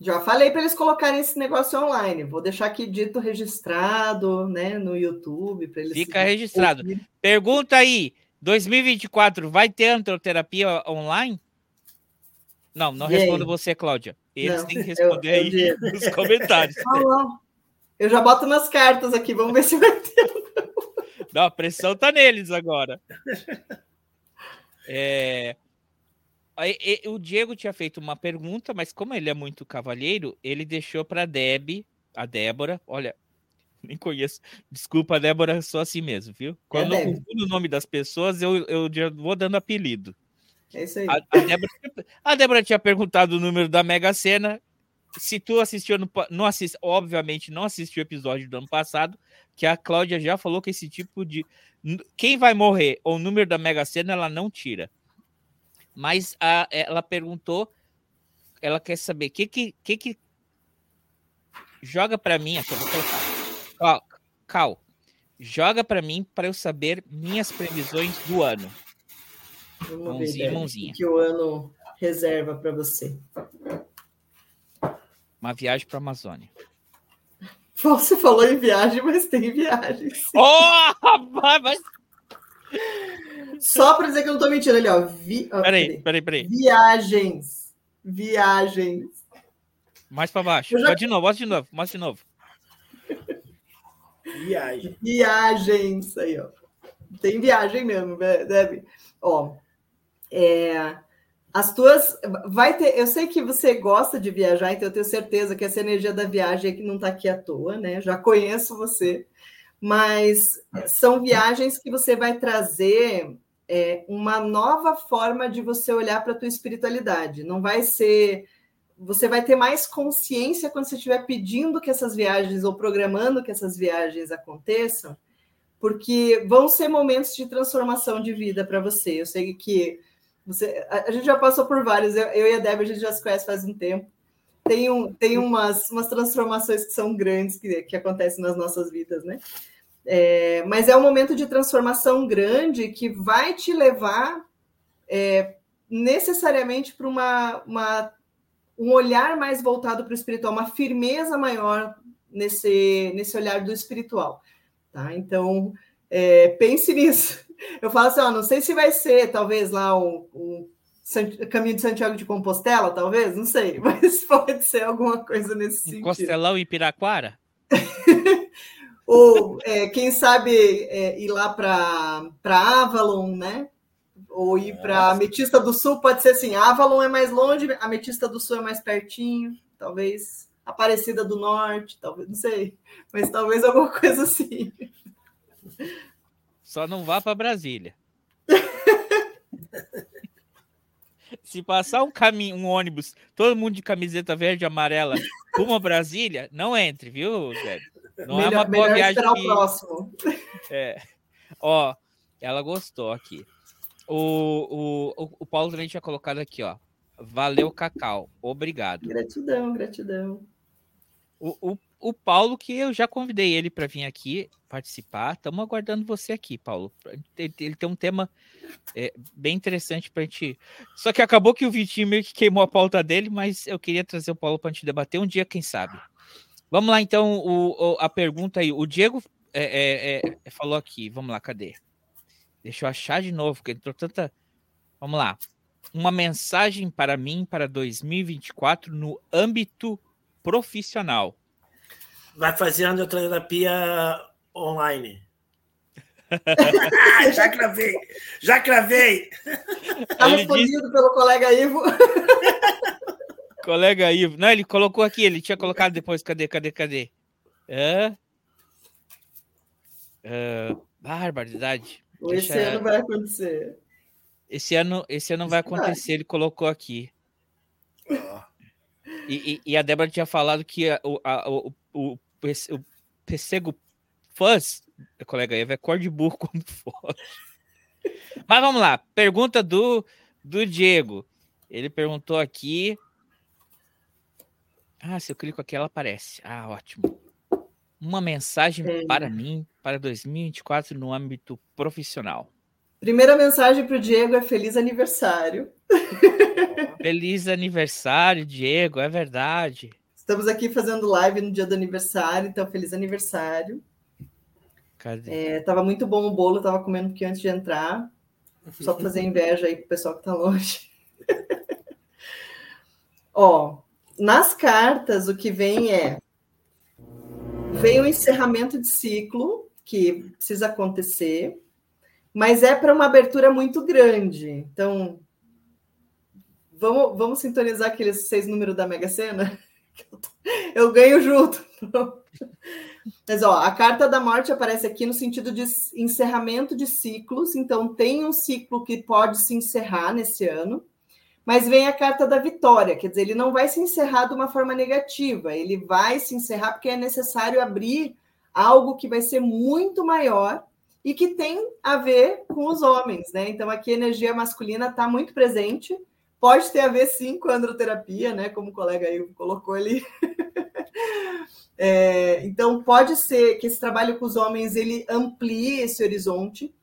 Já falei para eles colocarem esse negócio online. Vou deixar aqui dito registrado, né, no YouTube para eles. Fica registrado. Ouvir. Pergunta aí, 2024 vai ter antroterapia online? Não, não respondo você, Cláudia. Eles não, têm que responder eu, aí nos comentários. Eu já boto nas cartas aqui, vamos ver se vai ter. Não, a pressão tá neles agora. É, o Diego tinha feito uma pergunta, mas como ele é muito cavalheiro, ele deixou para Deb, a Débora. Olha, nem conheço. Desculpa, Débora, sou assim mesmo, viu? Quando é eu confundo o nome das pessoas, eu, eu já vou dando apelido. É isso aí. A, a, Débora, a Débora tinha perguntado o número da Mega Sena. Se tu assistiu, no, não assist, obviamente não assistiu o episódio do ano passado, que a Cláudia já falou que esse tipo de quem vai morrer ou o número da Mega Sena ela não tira. Mas a, ela perguntou, ela quer saber o que que, que que joga para mim, aqui eu vou colocar. Cal, joga para mim para eu saber minhas previsões do ano. Vamos mãozinha, ver, mãozinha. que o ano reserva para você. Uma viagem para a Amazônia. Você falou em viagem, mas tem viagem. Sim. Oh, mas... Só para dizer que eu não estou mentindo ali, ó. Vi... Peraí, peraí, peraí. Viagens. Viagens. Mais para baixo. Já... de novo, mostra de novo, mostra de novo. Viagem. Viagens. Aí, ó. Tem viagem mesmo, deve. Ó, é, as tuas. Vai ter. Eu sei que você gosta de viajar, então eu tenho certeza que essa energia da viagem aqui não está aqui à toa, né? Já conheço você, mas são viagens que você vai trazer é, uma nova forma de você olhar para a tua espiritualidade. Não vai ser. Você vai ter mais consciência quando você estiver pedindo que essas viagens ou programando que essas viagens aconteçam, porque vão ser momentos de transformação de vida para você. Eu sei que você, a, a, gente já passou por vários, eu, eu, e a Débora, a gente já se conhece faz um tempo. Tem, um, tem umas, umas transformações que são grandes que, que acontecem nas nossas vidas, né? É, mas é um momento de transformação grande que vai te levar é, necessariamente para uma, uma, um olhar mais voltado para o espiritual, uma firmeza maior nesse, nesse olhar do espiritual. Tá? Então, é, pense nisso. Eu falo assim, ó, não sei se vai ser, talvez, lá o, o caminho de Santiago de Compostela, talvez, não sei, mas pode ser alguma coisa nesse sentido. Costelão e Piraquara? Ou, é, quem sabe, é, ir lá para Avalon, né? Ou ir para Ametista do Sul, pode ser assim, Avalon é mais longe, Ametista do Sul é mais pertinho, talvez Aparecida do Norte, talvez, não sei, mas talvez alguma coisa assim. Só não vá para Brasília. Se passar um caminho, um ônibus, todo mundo de camiseta verde e amarela, rumo Brasília, não entre, viu, Zé? Não melhor, é uma boa viagem. Que... próximo. É. Ó, ela gostou aqui. O, o, o Paulo também tinha colocado aqui, ó. Valeu, Cacau. Obrigado. Gratidão, gratidão. O, o, o Paulo, que eu já convidei ele para vir aqui participar. Estamos aguardando você aqui, Paulo. Ele, ele tem um tema é, bem interessante para a gente. Só que acabou que o Vitinho meio que queimou a pauta dele, mas eu queria trazer o Paulo para a gente debater um dia, quem sabe. Vamos lá, então, o, a pergunta aí. O Diego é, é, é falou aqui. Vamos lá, cadê? Deixa eu achar de novo, porque entrou tanta. Vamos lá. Uma mensagem para mim para 2024 no âmbito profissional. Vai fazer androterapia online. já cravei, já cravei. Está respondido disse... pelo colega Ivo. colega Ivo. Não, ele colocou aqui, ele tinha colocado depois. Cadê, cadê, cadê? É... É... Barbaridade. Esse Deixa... ano vai acontecer. Esse ano, esse ano vai acontecer, ele colocou aqui. E, e, e, a Débora tinha falado que a, a, o, o, o, o Pessego Fuzz, colega Eva, é cor de burro quando for. Mas vamos lá, pergunta do, do Diego. Ele perguntou aqui. Ah, se eu clico aqui, ela aparece. Ah, ótimo. Uma mensagem é. para mim para 2024 no âmbito profissional. Primeira mensagem para o Diego é feliz aniversário. Feliz aniversário, Diego, é verdade. Estamos aqui fazendo live no dia do aniversário, então feliz aniversário. Cadê? É, tava muito bom o bolo, tava comendo pouquinho antes de entrar. Só para fazer inveja aí pro pessoal que tá longe. Ó, nas cartas o que vem é vem o encerramento de ciclo que precisa acontecer mas é para uma abertura muito grande. Então, vamos, vamos sintonizar aqueles seis números da Mega Sena? Eu ganho junto. Mas ó, a carta da morte aparece aqui no sentido de encerramento de ciclos. Então, tem um ciclo que pode se encerrar nesse ano, mas vem a carta da vitória, quer dizer, ele não vai se encerrar de uma forma negativa, ele vai se encerrar porque é necessário abrir algo que vai ser muito maior e que tem a ver com os homens, né? Então aqui a energia masculina está muito presente, pode ter a ver sim com a androterapia, né? Como o colega aí colocou ali. é, então pode ser que esse trabalho com os homens ele amplie esse horizonte,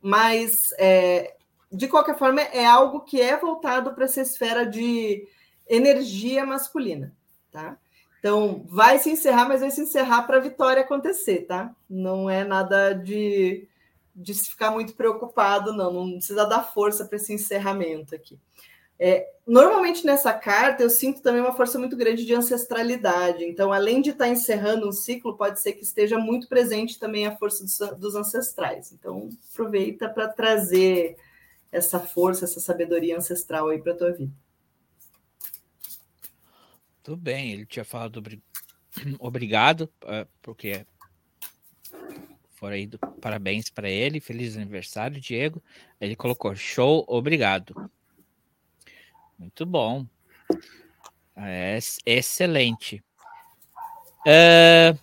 mas é, de qualquer forma é algo que é voltado para essa esfera de energia masculina, tá? Então, vai se encerrar, mas vai se encerrar para a vitória acontecer, tá? Não é nada de, de se ficar muito preocupado, não. Não precisa dar força para esse encerramento aqui. É, normalmente nessa carta eu sinto também uma força muito grande de ancestralidade. Então, além de estar tá encerrando um ciclo, pode ser que esteja muito presente também a força dos, dos ancestrais. Então, aproveita para trazer essa força, essa sabedoria ancestral aí para a tua vida. Tudo bem, ele tinha falado obrigado, uh, porque fora aí do parabéns para ele, feliz aniversário, Diego. Ele colocou show, obrigado. Muito bom. É, excelente. Uh,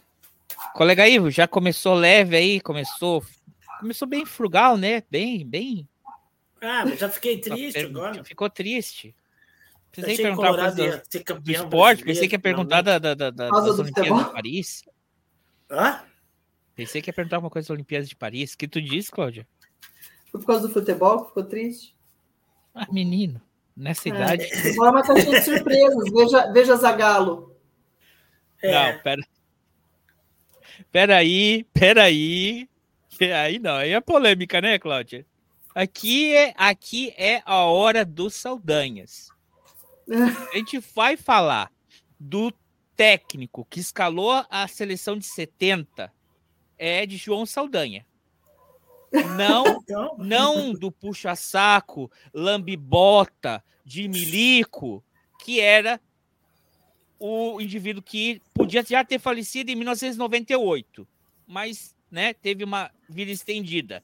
colega Ivo, já começou leve aí, começou começou bem frugal, né? Bem, bem. Ah, já fiquei triste agora. Ficou triste. Pensei que perguntar uma coisa do, do esporte, pensei que ia perguntar da, da, da, das Olimpíadas de Paris. Hã? Pensei que ia perguntar uma coisa das Olimpíadas de Paris. O que tu disse, Cláudia? Foi por causa do futebol que ficou triste? Ah, menino, nessa é. idade. Agora uma caixinha de surpresas. Veja, veja Zagalo. É. Não, pera. Peraí, peraí. Aí não, aí é polêmica, né, Cláudia? Aqui é, aqui é a hora dos Saldanhas. A gente vai falar do técnico que escalou a seleção de 70 é de João Saldanha. Não, não do puxa-saco, lambibota, de milico, que era o indivíduo que podia já ter falecido em 1998, mas né, teve uma vida estendida.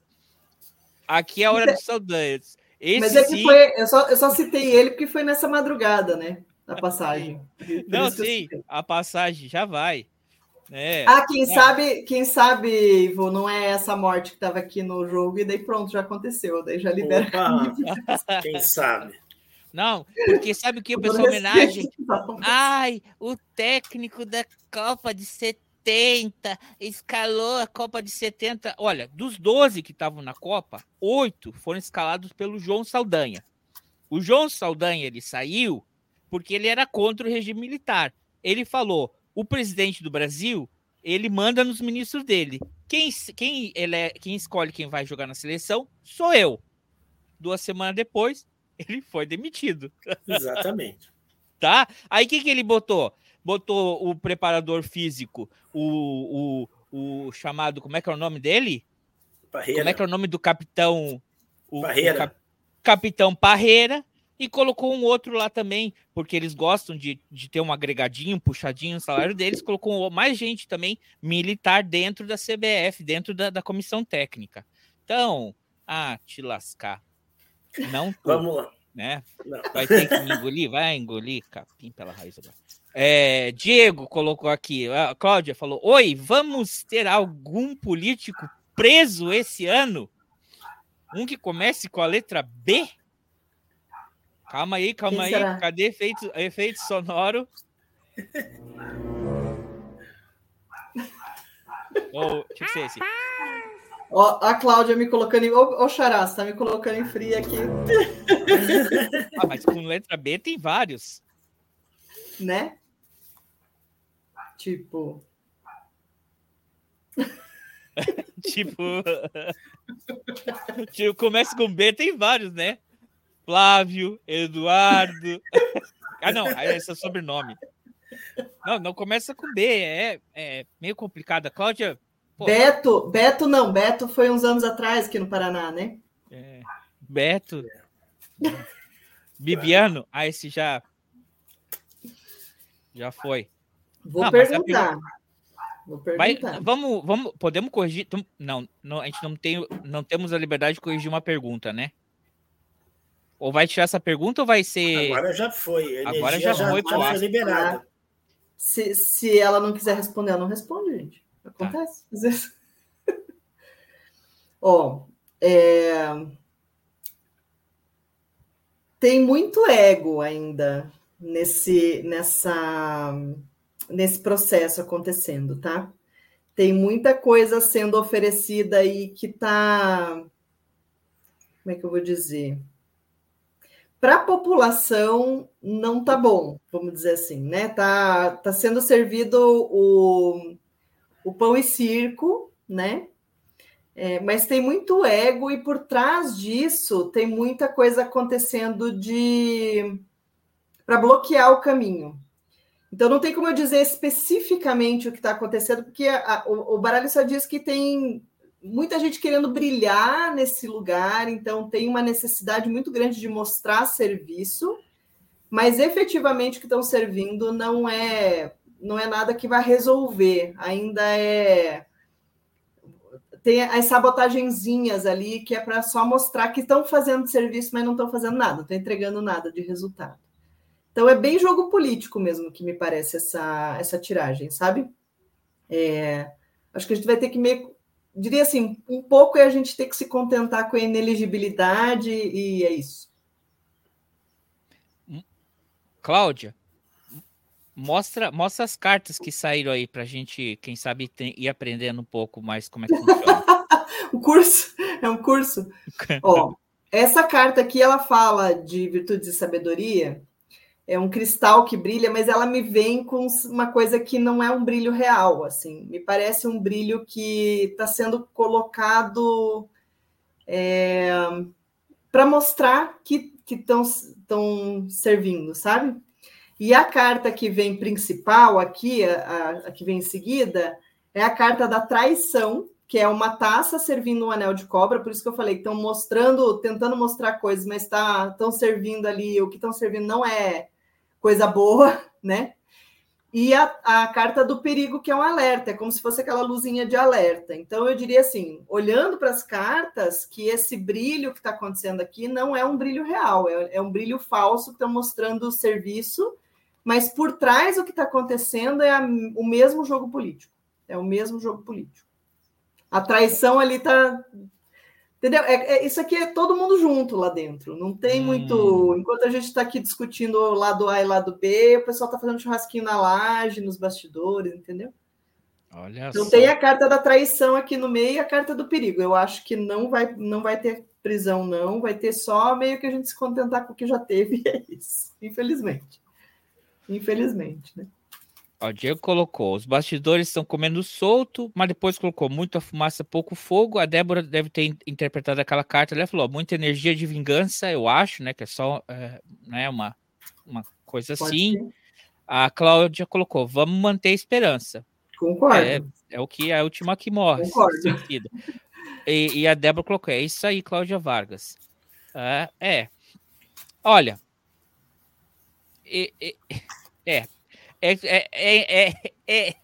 Aqui é a hora dos Saldanhas. Esse Mas é que sim... foi, eu só, eu só citei ele porque foi nessa madrugada, né? A passagem. Não, sim, a passagem já vai. É, ah, quem é. sabe, quem sabe, Ivo, não é essa morte que estava aqui no jogo, e daí pronto, já aconteceu, daí já libera. quem sabe? Não, porque sabe o que o pessoal homenagem? Ai, o técnico da Copa de 70 70, escalou a Copa de 70. Olha, dos 12 que estavam na Copa, oito foram escalados pelo João Saldanha. O João Saldanha ele saiu porque ele era contra o regime militar. Ele falou: o presidente do Brasil ele manda nos ministros dele. Quem, quem, ele é, quem escolhe quem vai jogar na seleção sou eu. duas semanas depois, ele foi demitido. Exatamente. tá? Aí o que, que ele botou? Botou o preparador físico, o, o, o chamado, como é que é o nome dele? Parreira. Como é que é o nome do capitão? O, Parreira. o cap- capitão Parreira. E colocou um outro lá também, porque eles gostam de, de ter um agregadinho, um puxadinho no salário deles. Colocou mais gente também militar dentro da CBF, dentro da, da comissão técnica. Então, ah, te lascar. Não tu, Vamos lá. né? Não. Vai ter que me engolir? Vai engolir, capim pela raiz agora. É, Diego colocou aqui, a Cláudia falou: Oi, vamos ter algum político preso esse ano? Um que comece com a letra B? Calma aí, calma aí. Cadê efeito, efeito sonoro? Ou, deixa eu ser esse. Ó, a Cláudia me colocando em. Ô, ô Xará, você tá me colocando em fria aqui, Ah, mas com letra B tem vários. né? Tipo. Tipo. tipo, começa com B, tem vários, né? Flávio, Eduardo. ah, não, esse é sobrenome. Não, não começa com B, é, é meio complicado. A Cláudia. Beto, Beto não, Beto foi uns anos atrás aqui no Paraná, né? é, Beto. Bibiano, ah, esse já. Já foi. Vou Não, a perguntar. Vou Vai, perguntar. vamos, vamos, podemos corrigir? Não, não, a gente não tem, não temos a liberdade de corrigir uma pergunta, né? Ou vai tirar essa pergunta ou vai ser? Agora já foi. A Agora já já, foi já foi liberada. Se, se ela não quiser responder, ela não responde, gente. Acontece. Às vezes. Ó, é, tem muito ego ainda nesse, nessa, nesse processo acontecendo, tá? Tem muita coisa sendo oferecida aí que tá. Como é que eu vou dizer? Para a população não tá bom, vamos dizer assim, né? Tá, tá sendo servido o, o pão e circo, né? É, mas tem muito ego e por trás disso tem muita coisa acontecendo de para bloquear o caminho. Então não tem como eu dizer especificamente o que está acontecendo, porque a- o, o baralho só diz que tem muita gente querendo brilhar nesse lugar, então tem uma necessidade muito grande de mostrar serviço, mas efetivamente o que estão servindo não é não é nada que vai resolver, ainda é tem as sabotagenzinhas ali que é para só mostrar que estão fazendo serviço, mas não estão fazendo nada, estão entregando nada de resultado. Então é bem jogo político mesmo que me parece essa, essa tiragem, sabe? É, acho que a gente vai ter que meio. Diria assim, um pouco é a gente ter que se contentar com a ineligibilidade e é isso. Cláudia, mostra, mostra as cartas que saíram aí pra gente, quem sabe, tem- ir aprendendo um pouco mais como é que funciona. O curso é um curso. Ó, essa carta aqui ela fala de virtudes e sabedoria. É um cristal que brilha, mas ela me vem com uma coisa que não é um brilho real, assim. Me parece um brilho que está sendo colocado para mostrar que estão servindo, sabe? E a carta que vem principal aqui, a, a, que vem em seguida, é a carta da traição, que é uma taça servindo um anel de cobra, por isso que eu falei estão mostrando, tentando mostrar coisas, mas estão servindo ali, o que estão servindo não é coisa boa, né? E a, a, carta do perigo, que é um alerta, é como se fosse aquela luzinha de alerta. Então, eu diria assim, olhando para as cartas, que esse brilho que está acontecendo aqui não é um brilho real, é, é um brilho falso que está mostrando o serviço, mas por trás o que está acontecendo é a, o mesmo jogo político. É o mesmo jogo político. A traição ali está Entendeu? É, é, isso aqui é todo mundo junto lá dentro. Não tem hum. muito. Enquanto a gente está aqui discutindo o lado A e lado B, o pessoal está fazendo churrasquinho na laje, nos bastidores, entendeu? Olha então só. tem a carta da traição aqui no meio e a carta do perigo. Eu acho que não vai, não vai ter prisão, não. Vai ter só meio que a gente se contentar com o que já teve. É isso. Infelizmente. Infelizmente, né? Ó, o Diego colocou: os bastidores estão comendo solto, mas depois colocou muita fumaça, pouco fogo. A Débora deve ter interpretado aquela carta. Ela falou: muita energia de vingança, eu acho, né? Que é só é, né, uma, uma coisa Pode assim. Ser. A Cláudia colocou: vamos manter a esperança. Concordo. É, é o que é a última que morre. Concordo. E, e, a Débora colocou: é isso aí, Cláudia Vargas. É. é. Olha. É, é, é, é,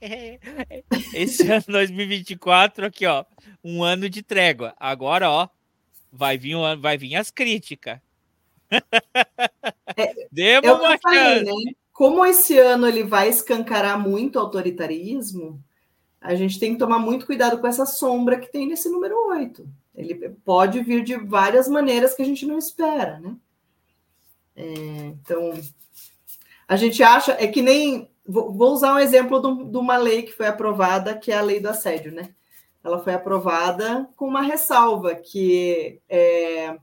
é, esse ano 2024 aqui, ó, um ano de trégua. Agora, ó, vai vir, vai vir as críticas. É, Demos uma falei, né? Como esse ano ele vai escancarar muito autoritarismo, a gente tem que tomar muito cuidado com essa sombra que tem nesse número 8. Ele pode vir de várias maneiras que a gente não espera, né? É, então, a gente acha, é que nem. Vou, usar um exemplo de uma lei que foi aprovada, que é a lei do assédio, né? Ela foi aprovada com uma ressalva, que é,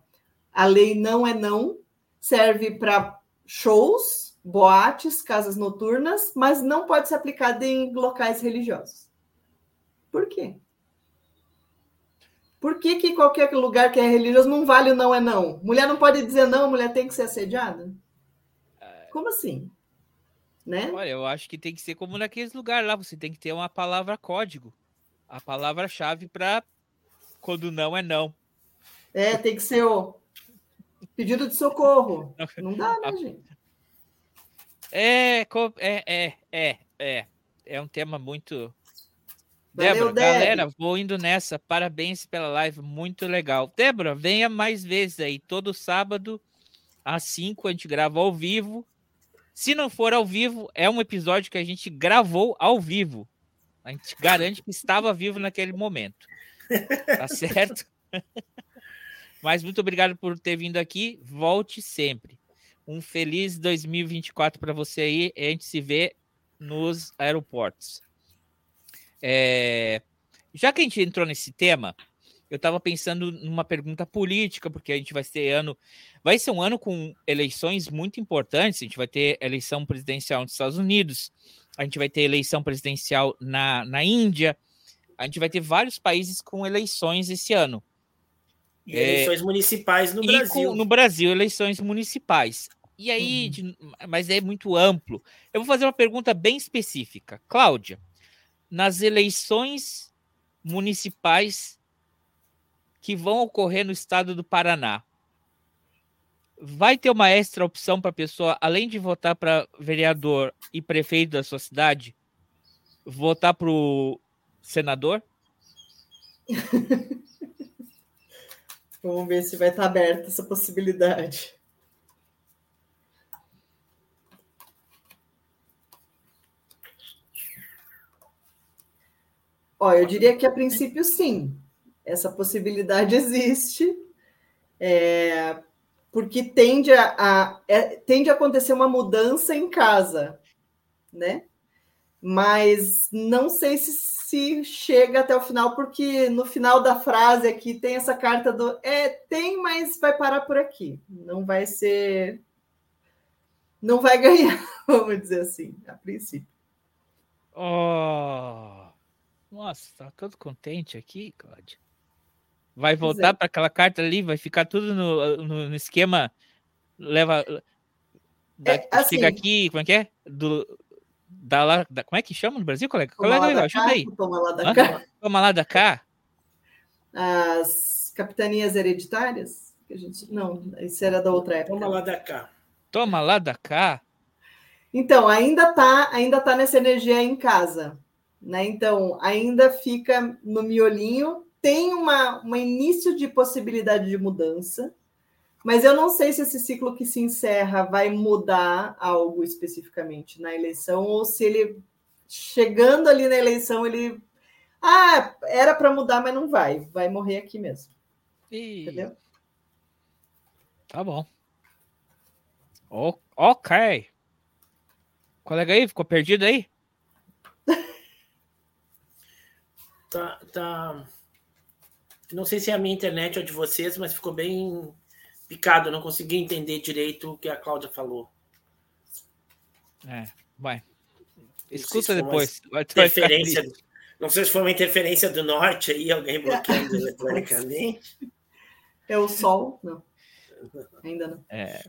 a lei não é não, serve para shows, boates, casas noturnas, mas não pode ser aplicada em locais religiosos. Por quê? Por que, que qualquer lugar que é religioso não vale o não é não? Mulher não pode dizer não, mulher tem que ser assediada? Como assim? Né? Olha, eu acho que tem que ser como naqueles lugares lá, você tem que ter uma palavra código. A palavra-chave para quando não é não. É, tem que ser o pedido de socorro. Não dá, né, gente? É, é, é, é, é. É um tema muito Débora, galera, vou indo nessa. Parabéns pela live, muito legal. Débora, venha mais vezes aí. Todo sábado, às 5, a gente grava ao vivo. Se não for ao vivo, é um episódio que a gente gravou ao vivo. A gente garante que estava vivo naquele momento. Tá certo? Mas muito obrigado por ter vindo aqui. Volte sempre. Um feliz 2024 para você aí. A gente se vê nos aeroportos. É, já que a gente entrou nesse tema, eu estava pensando numa pergunta política, porque a gente vai ter ano. Vai ser um ano com eleições muito importantes. A gente vai ter eleição presidencial nos Estados Unidos, a gente vai ter eleição presidencial na, na Índia, a gente vai ter vários países com eleições esse ano. E eleições é, municipais no Brasil. Com, no Brasil, eleições municipais. E aí, uhum. de, mas é muito amplo. Eu vou fazer uma pergunta bem específica. Cláudia, nas eleições municipais que vão ocorrer no estado do Paraná. Vai ter uma extra opção para a pessoa, além de votar para vereador e prefeito da sua cidade, votar para o senador? Vamos ver se vai estar aberta essa possibilidade. Ó, eu diria que a princípio sim, essa possibilidade existe, é, porque tende a, a é, tende a acontecer uma mudança em casa, né? Mas não sei se, se chega até o final, porque no final da frase aqui tem essa carta do é, tem, mas vai parar por aqui. Não vai ser. Não vai ganhar, vamos dizer assim, a princípio. Oh. Nossa, tá todo contente aqui, Cláudia. Vai voltar é. para aquela carta ali, vai ficar tudo no, no, no esquema. Leva. Da, é, assim, chega aqui, como é que é? Do, da, lá, da, como é que chama no Brasil, colega? Toma colega, lá Ajuda aí. Toma lá da cá. Toma lá da cá. As capitanias hereditárias? Que a gente, não, isso era da outra época. Toma lá da cá. Toma lá da cá. Então, ainda tá, ainda tá nessa energia em casa. Né? Então, ainda fica no miolinho, tem uma, um início de possibilidade de mudança, mas eu não sei se esse ciclo que se encerra vai mudar algo especificamente na eleição, ou se ele, chegando ali na eleição, ele. Ah, era para mudar, mas não vai, vai morrer aqui mesmo. E... Entendeu? Tá bom. ok. Colega aí, ficou perdido aí? Tá, tá. Não sei se é a minha internet ou de vocês, mas ficou bem picado. não consegui entender direito o que a Cláudia falou. É, vai. Escuta depois. Interferência, não sei se foi uma interferência do norte aí, alguém bloqueando eletronicamente. É o sol? Não. Ainda não. É.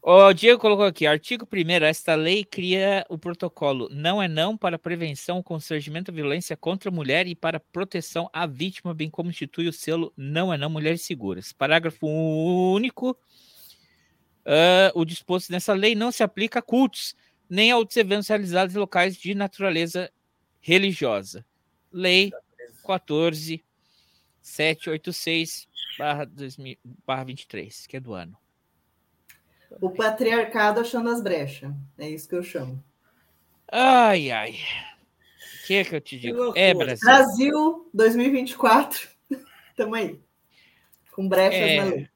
O Diego colocou aqui, artigo 1 esta lei cria o protocolo não é não para prevenção, constrangimento à violência contra a mulher e para proteção à vítima, bem como institui o selo não é não mulheres seguras. Parágrafo único, uh, o disposto nessa lei não se aplica a cultos, nem a outros eventos realizados em locais de natureza religiosa. Lei 14786 barra 23, que é do ano. O patriarcado achando as brechas. É isso que eu chamo. Ai, ai. O que é que eu te digo? É, Brasil. Brasil 2024. Tamo aí. Com brechas é... na lei.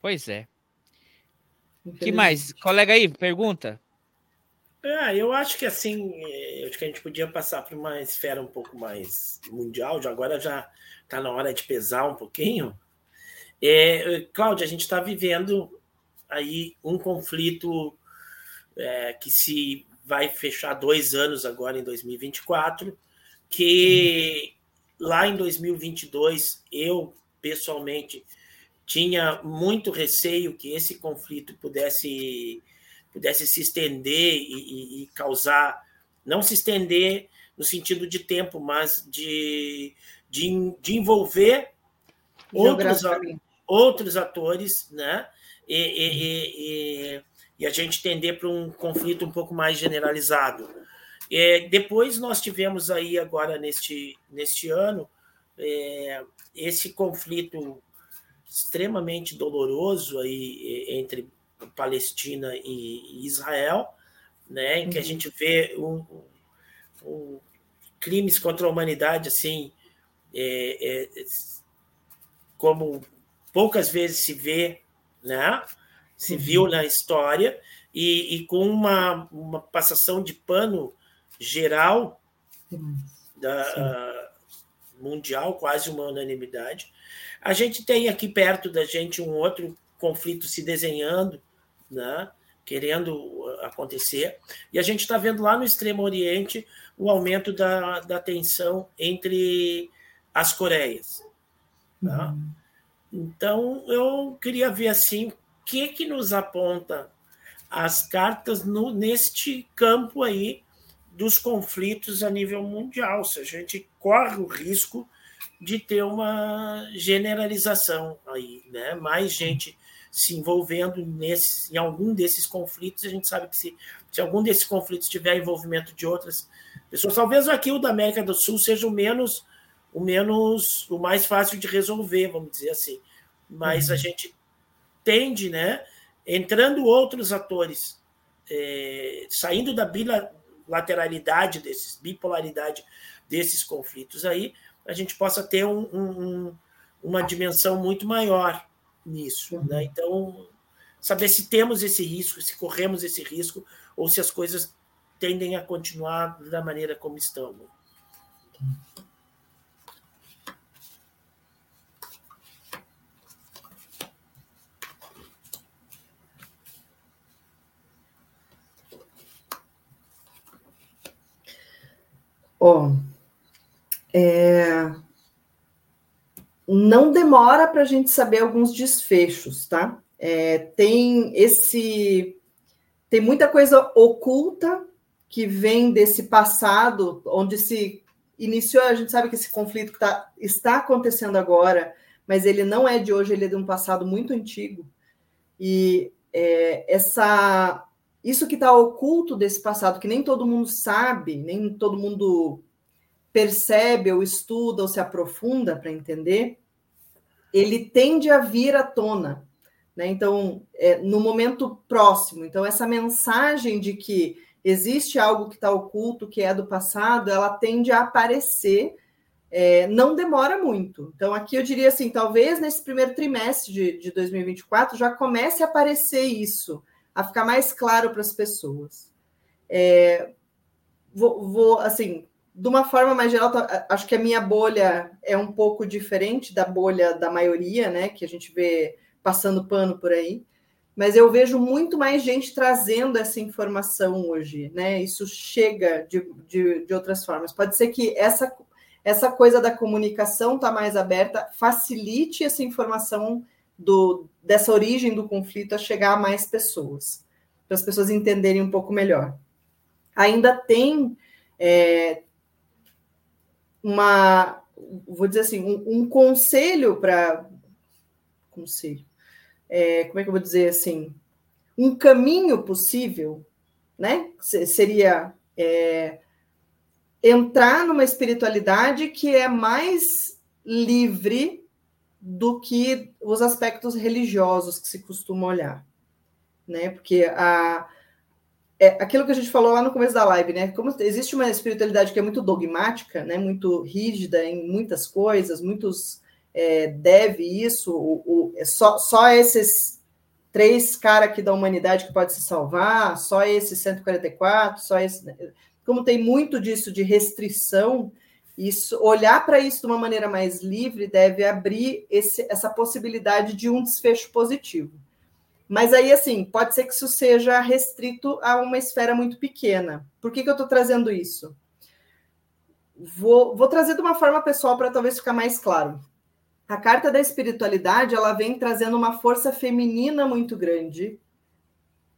Pois é. que mais? Colega aí, pergunta. É, eu acho que assim, eu acho que a gente podia passar para uma esfera um pouco mais mundial, já agora já está na hora de pesar um pouquinho. É, Cláudia, a gente está vivendo aí um conflito é, que se vai fechar dois anos agora em 2024, que lá em 2022 eu pessoalmente tinha muito receio que esse conflito pudesse pudesse se estender e, e, e causar não se estender no sentido de tempo, mas de, de, de envolver outros, outros atores, né? E, e, e, e a gente tender para um conflito um pouco mais generalizado. É, depois nós tivemos aí agora neste, neste ano é, esse conflito extremamente doloroso aí entre Palestina e Israel, né, em que a uhum. gente vê um, um, crimes contra a humanidade assim é, é, como poucas vezes se vê né? Se viu uhum. na história e, e, com uma, uma passação de pano geral da uh, mundial, quase uma unanimidade. A gente tem aqui perto da gente um outro conflito se desenhando, né? querendo acontecer, e a gente está vendo lá no Extremo Oriente o aumento da, da tensão entre as Coreias. Tá? Uhum. Então, eu queria ver assim, o que que nos aponta as cartas no, neste campo aí dos conflitos a nível mundial, se a gente corre o risco de ter uma generalização aí, né? Mais gente se envolvendo nesse, em algum desses conflitos, a gente sabe que se, se algum desses conflitos tiver envolvimento de outras pessoas, talvez aqui o da América do Sul seja o menos o menos o mais fácil de resolver, vamos dizer assim. Mas uhum. a gente tende, né, entrando outros atores, é, saindo da bilateralidade desses, bipolaridade desses conflitos aí, a gente possa ter um, um, uma dimensão muito maior nisso. Uhum. Né? Então, saber se temos esse risco, se corremos esse risco, ou se as coisas tendem a continuar da maneira como estão. Ó, é, não demora para a gente saber alguns desfechos, tá? É, tem esse, tem muita coisa oculta que vem desse passado, onde se iniciou. A gente sabe que esse conflito que tá, está acontecendo agora, mas ele não é de hoje, ele é de um passado muito antigo. E é, essa isso que está oculto desse passado, que nem todo mundo sabe, nem todo mundo percebe ou estuda ou se aprofunda para entender, ele tende a vir à tona. Né? Então, é, no momento próximo. Então, essa mensagem de que existe algo que está oculto, que é do passado, ela tende a aparecer, é, não demora muito. Então, aqui eu diria assim: talvez nesse primeiro trimestre de, de 2024 já comece a aparecer isso a ficar mais claro para as pessoas. É, vou, vou, assim, de uma forma mais geral, tá, acho que a minha bolha é um pouco diferente da bolha da maioria, né? Que a gente vê passando pano por aí. mas eu vejo muito mais gente trazendo essa informação hoje, né? Isso chega de, de, de outras formas. Pode ser que essa, essa coisa da comunicação está mais aberta, facilite essa informação do, dessa origem do conflito a chegar a mais pessoas, para as pessoas entenderem um pouco melhor. Ainda tem é, uma, vou dizer assim, um, um conselho para conselho é, como é que eu vou dizer assim, um caminho possível, né? Seria é, entrar numa espiritualidade que é mais livre do que os aspectos religiosos que se costuma olhar, né? Porque a é aquilo que a gente falou lá no começo da live, né? Como existe uma espiritualidade que é muito dogmática, né? Muito rígida em muitas coisas, muitos é, deve isso, o, o, é só, só esses três caras aqui da humanidade que pode se salvar, só esses 144, só esse. Né? Como tem muito disso de restrição, isso, olhar para isso de uma maneira mais livre deve abrir esse, essa possibilidade de um desfecho positivo. Mas aí, assim, pode ser que isso seja restrito a uma esfera muito pequena. Por que, que eu estou trazendo isso? Vou, vou trazer de uma forma pessoal para talvez ficar mais claro a carta da espiritualidade ela vem trazendo uma força feminina muito grande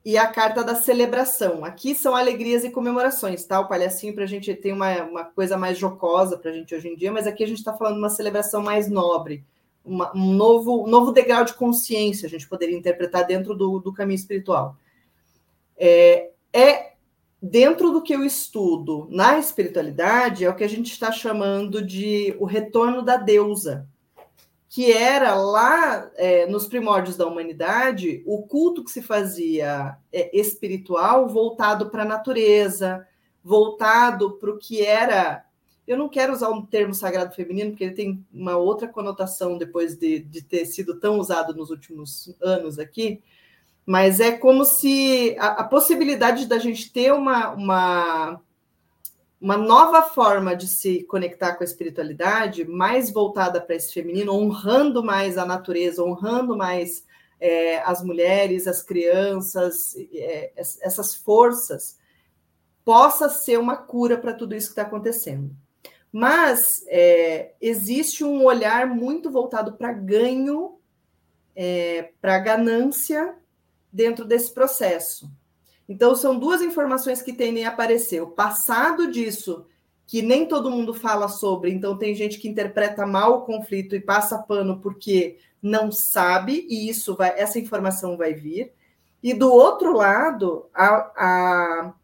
e a carta da celebração. Aqui são alegrias e comemorações, tá? O palhacinho para a gente tem uma, uma coisa mais jocosa para a gente hoje em dia, mas aqui a gente está falando de uma celebração mais nobre, uma, um novo, novo degrau de consciência, a gente poderia interpretar dentro do, do caminho espiritual. É, é dentro do que eu estudo na espiritualidade, é o que a gente está chamando de o retorno da deusa que era lá é, nos primórdios da humanidade o culto que se fazia é, espiritual voltado para a natureza, voltado para o que era. Eu não quero usar um termo sagrado feminino, porque ele tem uma outra conotação depois de, de ter sido tão usado nos últimos anos aqui, mas é como se a, a possibilidade da gente ter uma, uma uma nova forma de se conectar com a espiritualidade, mais voltada para esse feminino, honrando mais a natureza, honrando mais é, as mulheres, as crianças, é, essas forças, possa ser uma cura para tudo isso que está acontecendo. Mas é, existe um olhar muito voltado para ganho, é, para ganância dentro desse processo. Então, são duas informações que tendem a aparecer. O passado disso, que nem todo mundo fala sobre, então tem gente que interpreta mal o conflito e passa pano porque não sabe, e isso vai, essa informação vai vir. E do outro lado, a, a,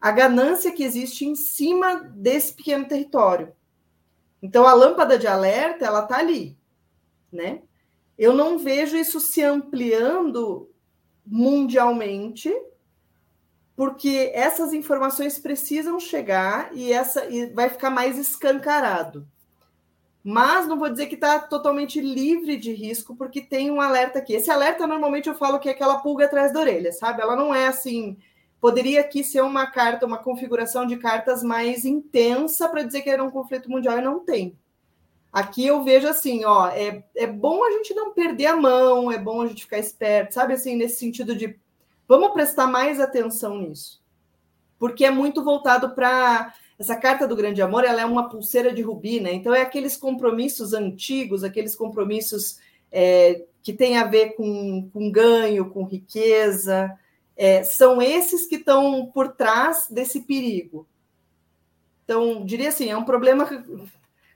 a ganância que existe em cima desse pequeno território. Então, a lâmpada de alerta, ela está ali, né? Eu não vejo isso se ampliando mundialmente, porque essas informações precisam chegar e essa e vai ficar mais escancarado. Mas não vou dizer que está totalmente livre de risco, porque tem um alerta aqui. Esse alerta, normalmente, eu falo que é aquela pulga atrás da orelha, sabe? Ela não é assim. Poderia aqui ser uma carta, uma configuração de cartas mais intensa para dizer que era um conflito mundial e não tem. Aqui eu vejo assim, ó, é, é bom a gente não perder a mão, é bom a gente ficar esperto, sabe assim, nesse sentido de Vamos prestar mais atenção nisso, porque é muito voltado para essa carta do grande amor. Ela é uma pulseira de rubi, né? Então é aqueles compromissos antigos, aqueles compromissos é, que têm a ver com, com ganho, com riqueza. É, são esses que estão por trás desse perigo. Então, diria assim, é um problema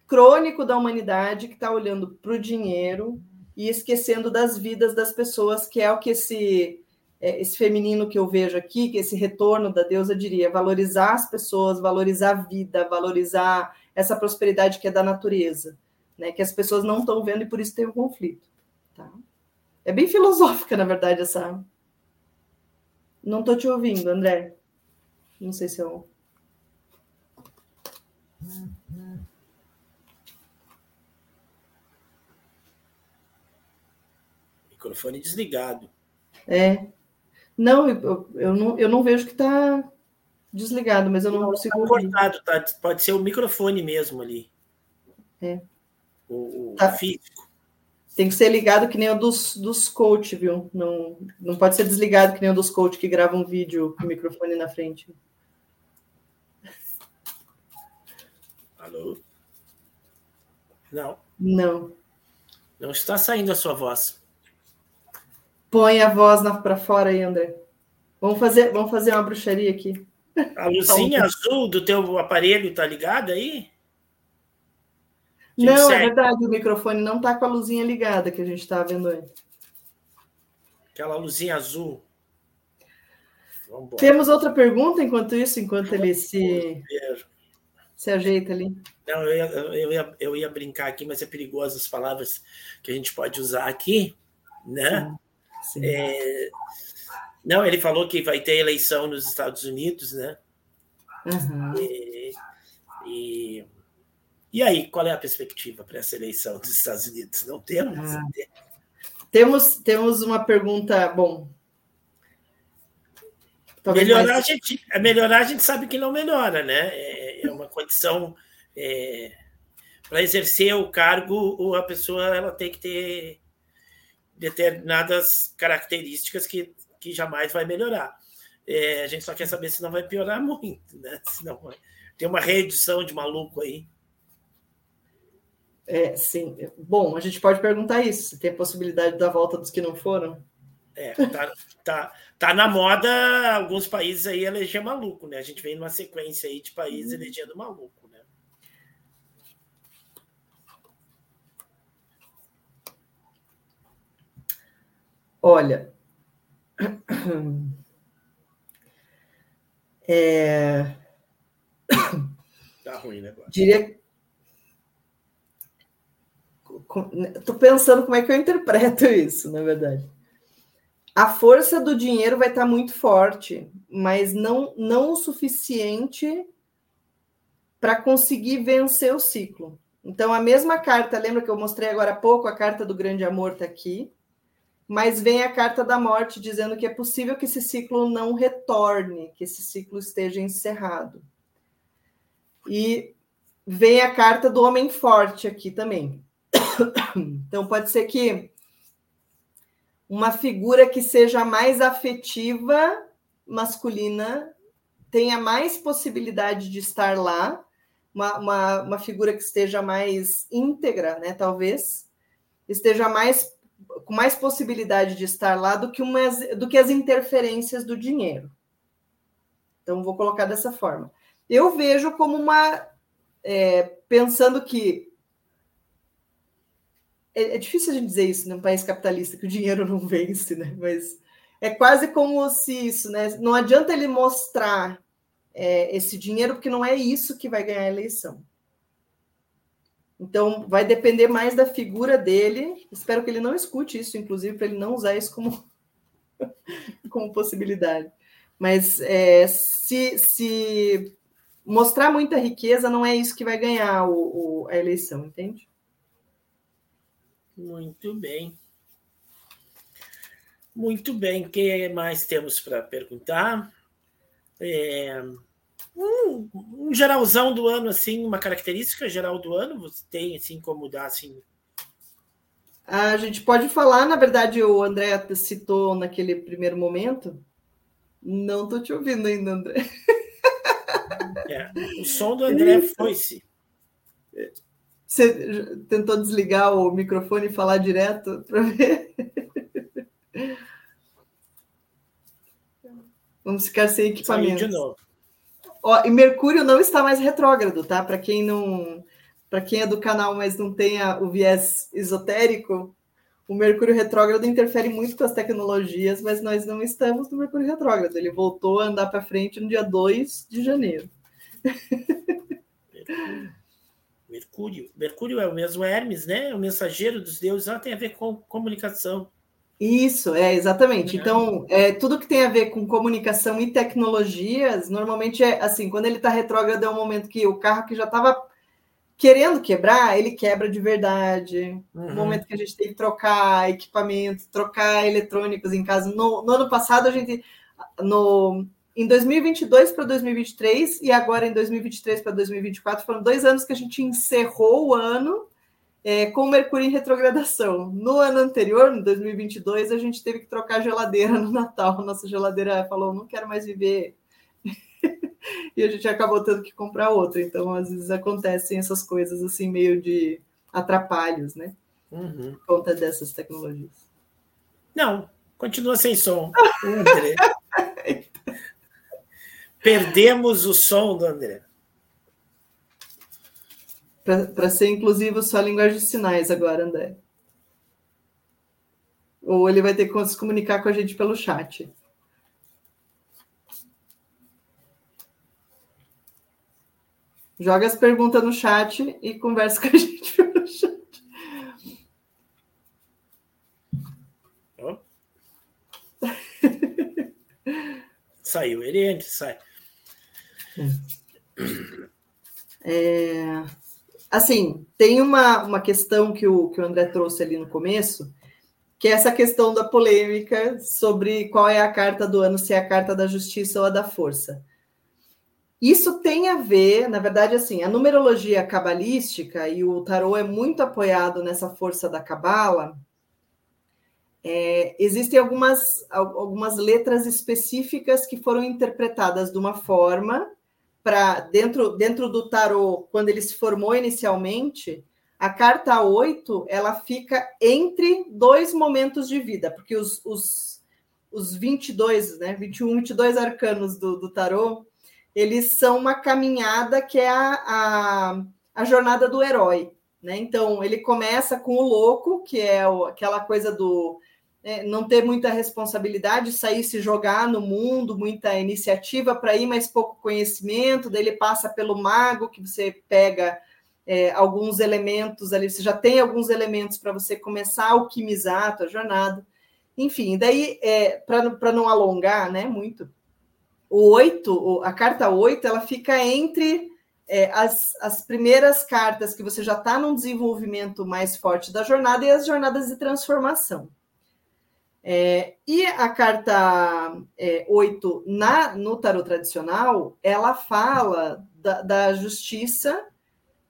crônico da humanidade que está olhando para o dinheiro e esquecendo das vidas das pessoas, que é o que esse esse feminino que eu vejo aqui, que esse retorno da deusa diria valorizar as pessoas, valorizar a vida, valorizar essa prosperidade que é da natureza, né? Que as pessoas não estão vendo e por isso tem o um conflito. Tá? É bem filosófica, na verdade, essa. Não estou te ouvindo, André. Não sei se eu. Microfone desligado. É, não, eu, eu, não, eu não vejo que está desligado, mas eu não, não consigo. Tá cortado, tá? Pode ser o microfone mesmo ali. É. O, o tá. físico. Tem que ser ligado que nem o dos, dos coach, viu? Não, não pode ser desligado que nem o dos coach que gravam um vídeo com o microfone na frente. Alô? Não. Não. Não está saindo a sua voz. Põe a voz para fora aí, André. Vamos fazer, vamos fazer uma bruxaria aqui. A luzinha azul do teu aparelho tá ligada aí? não, é verdade, o microfone não tá com a luzinha ligada que a gente está vendo aí. Aquela luzinha azul. Vambora. Temos outra pergunta enquanto isso, enquanto ele se, se ajeita ali. Não, eu ia, eu, ia, eu ia brincar aqui, mas é perigoso as palavras que a gente pode usar aqui, né? Sim. É, não, ele falou que vai ter eleição nos Estados Unidos, né? Uhum. E, e, e, aí, qual é a perspectiva para essa eleição dos Estados Unidos? Não temos? Uhum. Temos, temos uma pergunta, bom. melhorar, mais... a gente, é melhorar, a gente sabe que não melhora, né? É, é uma condição. É, para exercer o cargo, a pessoa ela tem que ter determinadas características que que jamais vai melhorar. É, a gente só quer saber se não vai piorar muito, né? Se não vai. Tem uma reedição de maluco aí. É, sim. Bom, a gente pode perguntar isso, se tem a possibilidade da volta dos que não foram. É, tá, tá, tá na moda alguns países aí eleger maluco, né? A gente vem numa sequência aí de países uhum. elegendo maluco, né? Olha, é... Tá ruim, né? Diria. Estou pensando como é que eu interpreto isso, na verdade. A força do dinheiro vai estar muito forte, mas não, não o suficiente para conseguir vencer o ciclo. Então, a mesma carta, lembra que eu mostrei agora há pouco? A carta do grande amor está aqui mas vem a carta da morte dizendo que é possível que esse ciclo não retorne, que esse ciclo esteja encerrado. E vem a carta do homem forte aqui também. Então pode ser que uma figura que seja mais afetiva, masculina, tenha mais possibilidade de estar lá, uma, uma, uma figura que esteja mais íntegra, né? Talvez esteja mais com mais possibilidade de estar lá do que, umas, do que as interferências do dinheiro. Então, vou colocar dessa forma. Eu vejo como uma. É, pensando que. É, é, difícil a gente dizer isso num país capitalista, que o dinheiro não vence, né? Mas é quase como se isso, né? Não adianta ele mostrar é, esse dinheiro, porque não é isso que vai ganhar a eleição. Então, vai depender mais da figura dele. Espero que ele não escute isso, inclusive, para ele não usar isso como, como possibilidade. Mas é, se, se mostrar muita riqueza, não é isso que vai ganhar o, o, a eleição, entende? Muito bem. Muito bem. O que mais temos para perguntar? É um, um, geralzão do ano, assim, uma característica geral do ano, você tem, assim, como dar, assim... A gente pode falar, na verdade, o André citou naquele primeiro momento. Não estou te ouvindo ainda, André. É, o som do André foi-se. Você tentou desligar o microfone e falar direto para ver? Vamos ficar sem equipamento. De novo. Ó, e Mercúrio não está mais retrógrado, tá? Para quem não, para quem é do canal, mas não tenha o viés esotérico, o Mercúrio retrógrado interfere muito com as tecnologias, mas nós não estamos no Mercúrio retrógrado. Ele voltou a andar para frente no dia 2 de janeiro. Mercúrio. Mercúrio é o mesmo Hermes, né? O mensageiro dos deuses, ela tem a ver com comunicação. Isso, é, exatamente. Então, é, tudo que tem a ver com comunicação e tecnologias, normalmente é assim, quando ele está retrógrado, é um momento que o carro que já estava querendo quebrar, ele quebra de verdade. Uhum. momento que a gente tem que trocar equipamento, trocar eletrônicos em casa. No, no ano passado, a gente, no, em 2022 para 2023 e agora em 2023 para 2024, foram dois anos que a gente encerrou o ano é, com Mercúrio em retrogradação. No ano anterior, no 2022, a gente teve que trocar a geladeira no Natal. Nossa geladeira falou: não quero mais viver. e a gente acabou tendo que comprar outra. Então, às vezes acontecem essas coisas assim, meio de atrapalhos, né? Uhum. Por conta dessas tecnologias. Não, continua sem som. André. Perdemos o som do André. Para ser inclusivo, só a linguagem de sinais agora, André. Ou ele vai ter que se comunicar com a gente pelo chat. Joga as perguntas no chat e conversa com a gente pelo chat. Oh. Saiu, ele entra, sai. É, assim, tem uma, uma questão que o, que o André trouxe ali no começo, que é essa questão da polêmica sobre qual é a carta do ano, se é a carta da justiça ou a da força. Isso tem a ver, na verdade, assim, a numerologia cabalística e o tarô é muito apoiado nessa força da cabala. É, existem algumas, algumas letras específicas que foram interpretadas de uma forma para dentro, dentro do tarô, quando ele se formou inicialmente, a carta 8 ela fica entre dois momentos de vida, porque os, os, os 22, né, 21, 22 arcanos do, do tarô, eles são uma caminhada que é a, a, a jornada do herói. Né? Então, ele começa com o louco, que é o, aquela coisa do é, não ter muita responsabilidade, sair se jogar no mundo, muita iniciativa para ir, mas pouco conhecimento. Daí ele passa pelo mago, que você pega é, alguns elementos ali, você já tem alguns elementos para você começar a alquimizar a tua jornada. Enfim, daí, é, para não alongar né, muito, o 8, a carta 8, ela fica entre é, as, as primeiras cartas que você já está num desenvolvimento mais forte da jornada e as jornadas de transformação. É, e a carta é, 8 na, no tarot tradicional, ela fala da, da, justiça,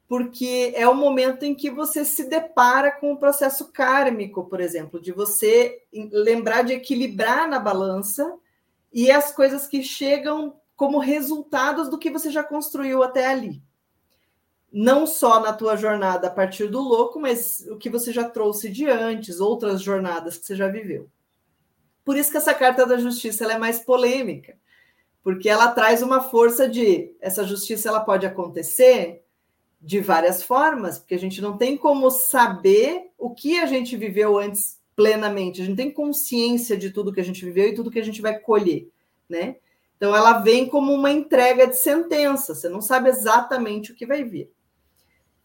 porque é o momento em que você se depara com o processo kármico, por exemplo, de você lembrar de equilibrar na balança e as coisas que chegam como resultados do que você já construiu até ali. Não só na tua jornada a partir do louco, mas o que você já trouxe de antes, outras jornadas que você já viveu. Por isso que essa carta da justiça é mais polêmica, porque ela traz uma força de essa justiça ela pode acontecer de várias formas, porque a gente não tem como saber o que a gente viveu antes plenamente, a gente tem consciência de tudo que a gente viveu e tudo que a gente vai colher, né? Então ela vem como uma entrega de sentença, você não sabe exatamente o que vai vir.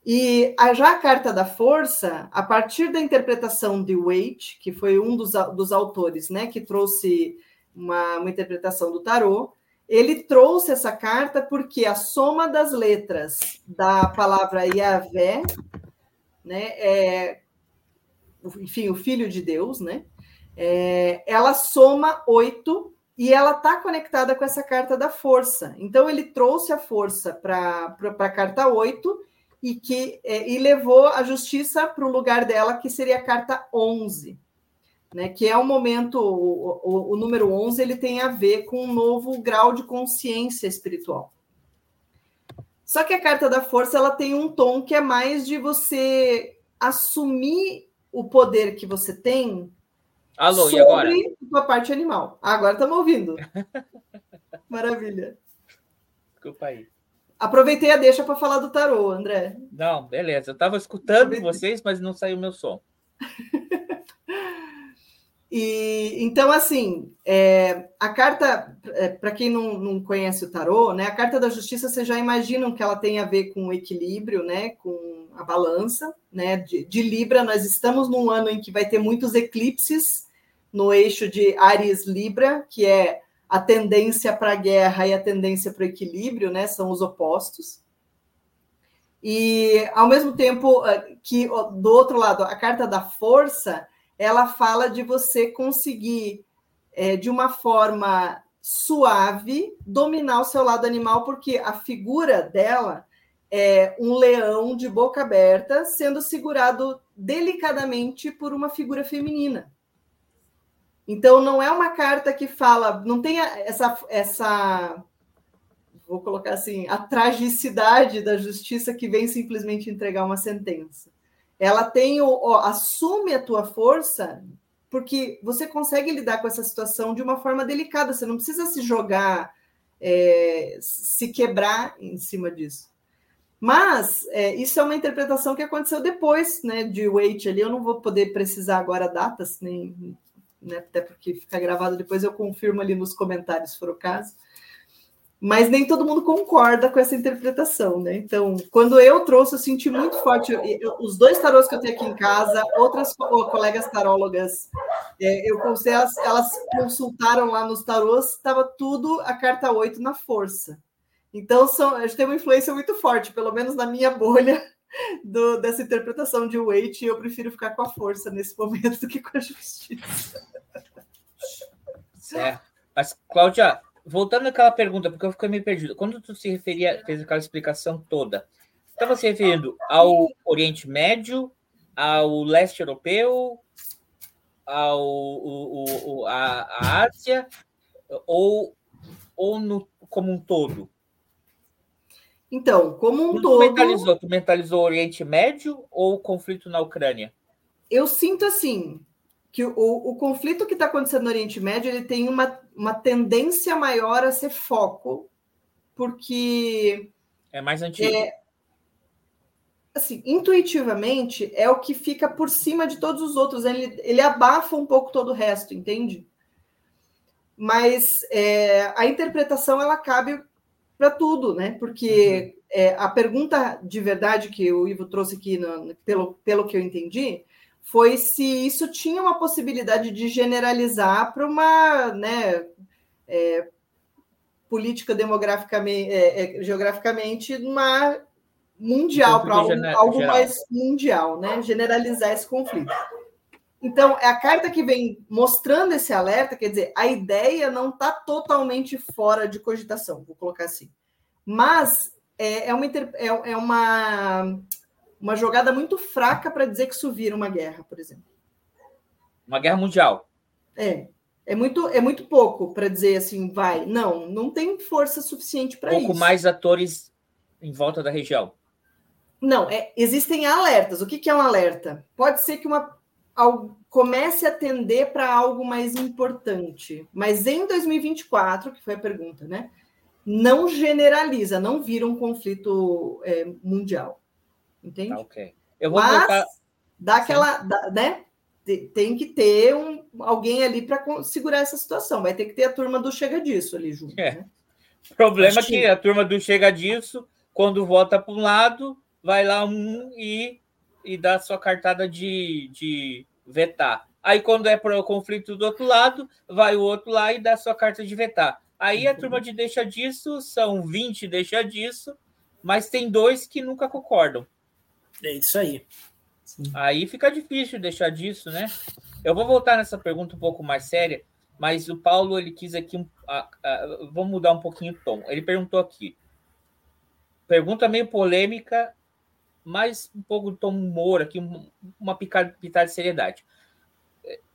E a, já a carta da força, a partir da interpretação de Waite, que foi um dos, dos autores né, que trouxe uma, uma interpretação do tarô, ele trouxe essa carta porque a soma das letras da palavra Yahvé, né, é, enfim, o Filho de Deus, né, é, ela soma oito e ela está conectada com essa carta da força. Então, ele trouxe a força para a carta oito e que é, e levou a justiça para o lugar dela, que seria a carta 11, né, que é o momento, o, o, o número 11, ele tem a ver com um novo grau de consciência espiritual. Só que a carta da força ela tem um tom que é mais de você assumir o poder que você tem Alô, sobre e agora? a sua parte animal. Agora estamos ouvindo. Maravilha. Desculpa aí. Aproveitei a deixa para falar do tarô, André. Não, beleza. Eu estava escutando Aproveitei. vocês, mas não saiu meu som. e então, assim, é, a carta, é, para quem não, não conhece o tarô, né? A carta da justiça, vocês já imaginam que ela tem a ver com o equilíbrio, né? Com a balança, né? De, de Libra, nós estamos num ano em que vai ter muitos eclipses no eixo de Ares Libra, que é a tendência para a guerra e a tendência para o equilíbrio, né? São os opostos. E ao mesmo tempo eh, que do outro lado a carta da força, ela fala de você conseguir é, de uma forma suave dominar o seu lado animal, porque a figura dela é um leão de boca aberta sendo segurado delicadamente por uma figura feminina. Então não é uma carta que fala, não tem essa essa vou colocar assim, a tragicidade da justiça que vem simplesmente entregar uma sentença. Ela tem o ó, assume a tua força porque você consegue lidar com essa situação de uma forma delicada, você não precisa se jogar, é, se quebrar em cima disso. Mas é, isso é uma interpretação que aconteceu depois né, de Wait ali. Eu não vou poder precisar agora datas, nem, né, até porque fica gravado depois, eu confirmo ali nos comentários, se for o caso mas nem todo mundo concorda com essa interpretação, né? Então, quando eu trouxe, eu senti muito forte. Eu, os dois tarôs que eu tenho aqui em casa, outras colegas tarólogas, é, eu elas, elas consultaram lá nos tarôs, estava tudo a carta 8 na força. Então, são, a gente tem uma influência muito forte, pelo menos na minha bolha, do, dessa interpretação de Wait, eu prefiro ficar com a força nesse momento do que com a justiça. Certo. Mas, Cláudia, voltando àquela pergunta, porque eu fiquei meio perdido. Quando tu se referia, fez aquela explicação toda, estava se referindo ao Oriente Médio, ao leste europeu, ao o, o, a, a Ásia, ou, ou no, como um todo? Então, como um tu todo. Mentalizou, tu mentalizou o Oriente Médio ou o conflito na Ucrânia? Eu sinto assim que o, o conflito que está acontecendo no Oriente Médio ele tem uma, uma tendência maior a ser foco, porque. É mais antigo. É, assim, intuitivamente, é o que fica por cima de todos os outros. Ele, ele abafa um pouco todo o resto, entende? Mas é, a interpretação ela cabe para tudo, né? Porque uhum. é, a pergunta de verdade que o Ivo trouxe aqui, no, pelo, pelo que eu entendi, foi se isso tinha uma possibilidade de generalizar para uma né, é, política demograficamente, é, é, geograficamente, uma mundial, para algo, algo mais mundial, né? generalizar esse conflito. Então, é a carta que vem mostrando esse alerta, quer dizer, a ideia não está totalmente fora de cogitação, vou colocar assim. Mas é, é, uma, é, é uma uma jogada muito fraca para dizer que isso vira uma guerra, por exemplo. Uma guerra mundial. É. É muito, é muito pouco para dizer assim, vai. Não, não tem força suficiente para isso. Pouco mais atores em volta da região. Não, é, existem alertas. O que, que é um alerta? Pode ser que uma comece a tender para algo mais importante. Mas em 2024, que foi a pergunta, né? Não generaliza, não vira um conflito é, mundial. Entende? Tá, ok. Eu vou Mas voltar... dá aquela, dá, né? Tem que ter um, alguém ali para segurar essa situação. Vai ter que ter a turma do chega disso ali junto. É. Né? O problema é que a turma do chega disso, quando vota para um lado, vai lá um e, e dá sua cartada de, de vetar. Aí, quando é para o conflito do outro lado, vai o outro lá e dá sua carta de vetar. Aí a turma de deixa disso são 20 deixa disso, mas tem dois que nunca concordam. É isso aí. Sim. Aí fica difícil deixar disso, né? Eu vou voltar nessa pergunta um pouco mais séria, mas o Paulo ele quis aqui um, a, a, vamos mudar um pouquinho o tom. Ele perguntou aqui, pergunta meio polêmica, mas um pouco de tom humor aqui, uma pitada, pitada de seriedade.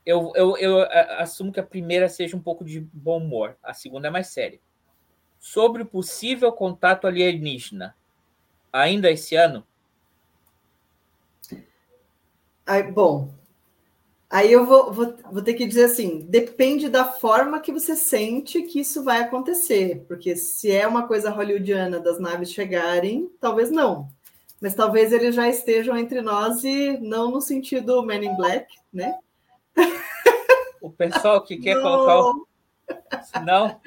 Eu, eu, eu assumo que a primeira seja um pouco de bom humor, a segunda é mais séria. Sobre o possível contato alienígena, ainda esse ano, Aí, bom, aí eu vou, vou, vou ter que dizer assim: depende da forma que você sente que isso vai acontecer, porque se é uma coisa hollywoodiana das naves chegarem, talvez não. Mas talvez eles já estejam entre nós e não no sentido Men in Black, né? O pessoal que quer não. colocar o. Não?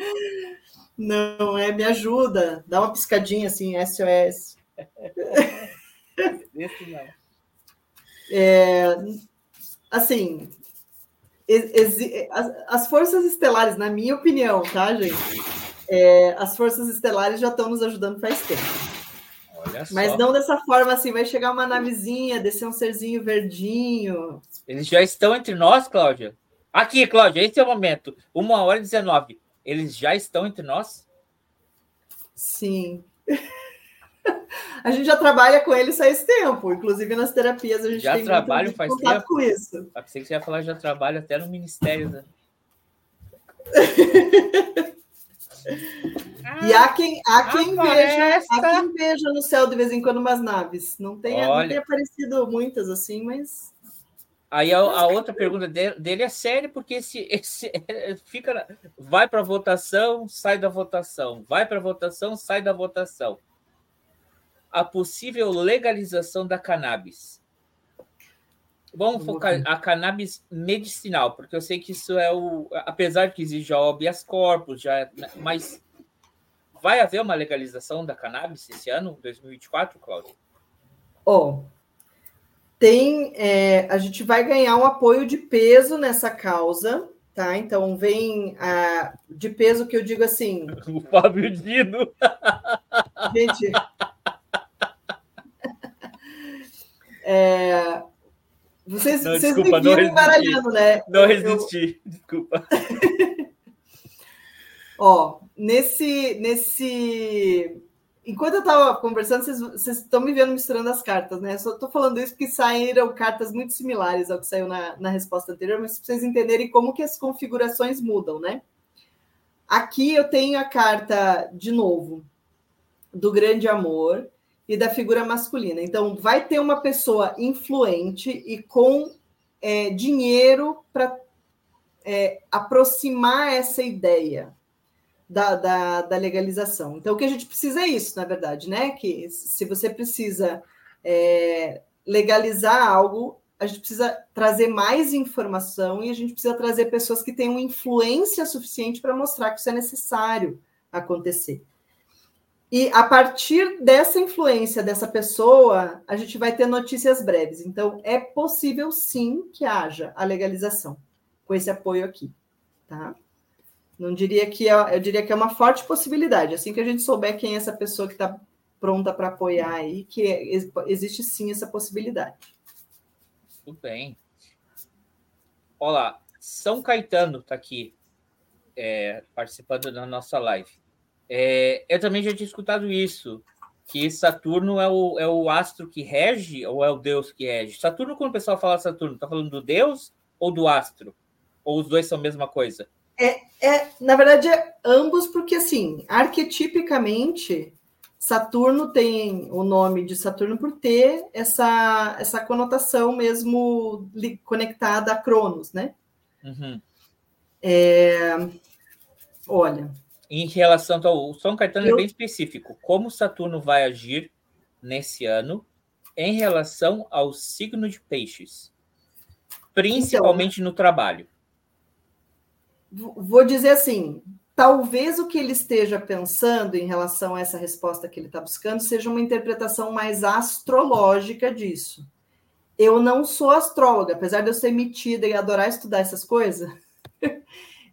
Não, é, me ajuda. Dá uma piscadinha assim, SOS. Esse não. É, assim, as forças estelares, na minha opinião, tá, gente? É, as forças estelares já estão nos ajudando faz tempo. Mas não dessa forma assim, vai chegar uma navezinha, descer um serzinho verdinho. Eles já estão entre nós, Cláudia? Aqui, Cláudia, esse é o momento. Uma hora e 19. Eles já estão entre nós? Sim. a gente já trabalha com eles faz tempo, inclusive nas terapias a gente já tem trabalho faz contato tempo. com isso. Eu pensei que você ia falar já trabalho até no Ministério, né? e há quem, há quem veja, há quem veja no céu de vez em quando umas naves. Não tem, não tem aparecido muitas assim, mas Aí a, a outra pergunta dele, é séria, porque esse, esse fica vai para votação, sai da votação, vai para votação, sai da votação. A possível legalização da cannabis. Vamos focar a cannabis medicinal, porque eu sei que isso é o, apesar de que existe já habeas corpus, já, mas vai haver uma legalização da cannabis esse ano, 2024, Cláudio? Ó, tem, é, a gente vai ganhar um apoio de peso nessa causa, tá? Então vem a, de peso que eu digo assim, O Fábio Dino. gente. É, vocês, Não, vocês desculpa, me viram resisti. baralhando, né? Não Eu- resisti, desculpa. Ó, nesse, nesse. Enquanto eu estava conversando, vocês, vocês estão me vendo misturando as cartas, né? Só estou falando isso porque saíram cartas muito similares ao que saiu na, na resposta anterior, mas para vocês entenderem como que as configurações mudam, né? Aqui eu tenho a carta, de novo, do grande amor e da figura masculina. Então, vai ter uma pessoa influente e com é, dinheiro para aproximar essa ideia da, da, da legalização. Então, o que a gente precisa é isso, na verdade, né? Que se você precisa é, legalizar algo, a gente precisa trazer mais informação e a gente precisa trazer pessoas que tenham influência suficiente para mostrar que isso é necessário acontecer. E a partir dessa influência dessa pessoa, a gente vai ter notícias breves. Então, é possível sim que haja a legalização com esse apoio aqui, tá? Não diria que é, eu diria que é uma forte possibilidade. Assim que a gente souber quem é essa pessoa que está pronta para apoiar aí, que ex- existe sim essa possibilidade. Tudo bem. Olá, São Caetano está aqui é, participando da nossa live. É, eu também já tinha escutado isso, que Saturno é o, é o astro que rege ou é o Deus que rege? Saturno, quando o pessoal fala Saturno, está falando do Deus ou do astro? Ou os dois são a mesma coisa? É, na verdade, é ambos, porque assim, arquetipicamente, Saturno tem o nome de Saturno por ter essa, essa conotação mesmo conectada a Cronos, né? Uhum. Olha, Em relação ao o São Caetano Eu- é bem específico. Como Saturno vai agir nesse ano em relação ao signo de peixes? Principalmente no trabalho. vou dizer assim, talvez o que ele esteja pensando em relação a essa resposta que ele está buscando seja uma interpretação mais astrológica disso. Eu não sou astróloga, apesar de eu ser metida e adorar estudar essas coisas.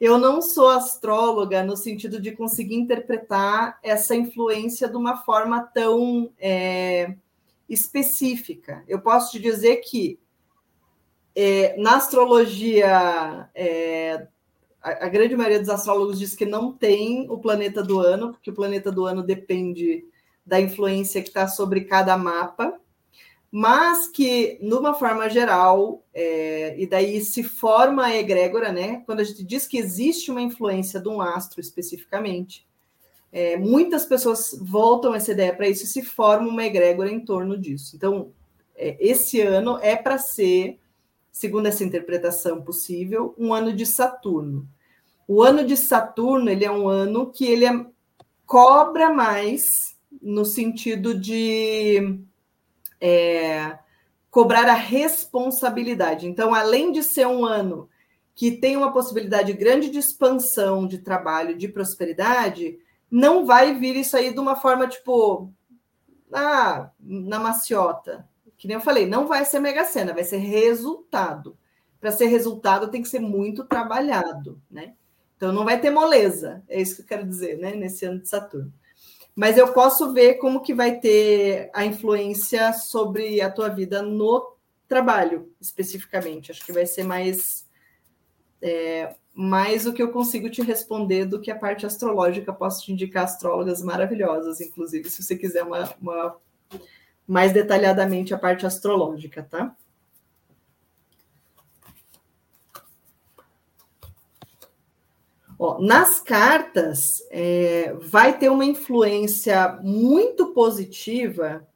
Eu não sou astróloga no sentido de conseguir interpretar essa influência de uma forma tão é, específica. Eu posso te dizer que é, na astrologia é, a, a grande maioria dos astrólogos diz que não tem o planeta do ano, porque o planeta do ano depende da influência que está sobre cada mapa, mas que, numa forma geral, é, e daí se forma a egrégora, né? Quando a gente diz que existe uma influência de um astro especificamente, é, muitas pessoas voltam essa ideia para isso e se forma uma egrégora em torno disso. Então, é, esse ano é para ser, segundo essa interpretação possível, um ano de Saturno. O ano de Saturno ele é um ano que ele é- cobra mais no sentido de é, cobrar a responsabilidade. Então, além de ser um ano que tem uma possibilidade grande de expansão de trabalho, de prosperidade, não vai vir isso aí de uma forma tipo, ah, na maciota. Que nem eu falei, não vai ser mega sena, vai ser resultado. Para ser resultado, tem que ser muito trabalhado, né? Então não vai ter moleza, é isso que eu quero dizer, né? Nesse ano de Saturno. Mas eu posso ver como que vai ter a influência sobre a tua vida no trabalho, especificamente. Acho que vai ser mais é, mais o que eu consigo te responder do que a parte astrológica. Posso te indicar astrólogas maravilhosas, inclusive, se você quiser uma, uma mais detalhadamente a parte astrológica, tá? Ó, nas cartas, é, vai ter uma influência muito positiva,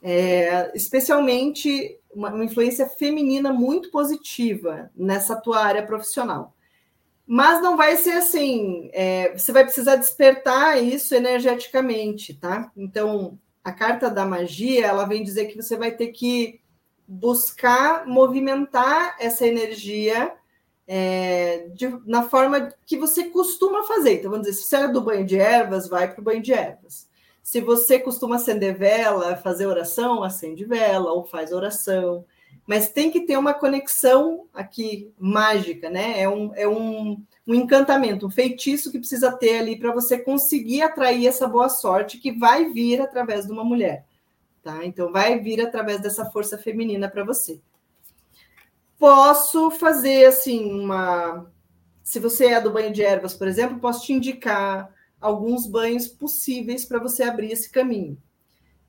é, especialmente uma, uma, influência feminina muito positiva nessa tua área profissional. Mas não vai ser assim, é, você vai precisar despertar isso energeticamente, tá? Então, a carta da magia, ela vem dizer que você vai ter que buscar movimentar essa energia é, de, na forma que você costuma fazer. Então, vamos dizer, se você é do banho de ervas, vai para o banho de ervas. Se você costuma acender vela, fazer oração, acende vela ou faz oração. Mas tem que ter uma conexão aqui mágica, né? É um, é um, um encantamento, um feitiço que precisa ter ali para você conseguir atrair essa boa sorte que vai vir através de uma mulher. Tá? Então, vai vir através dessa força feminina para você posso fazer assim uma. Se você é do banho de ervas, por exemplo, posso te indicar alguns banhos possíveis para você abrir esse caminho.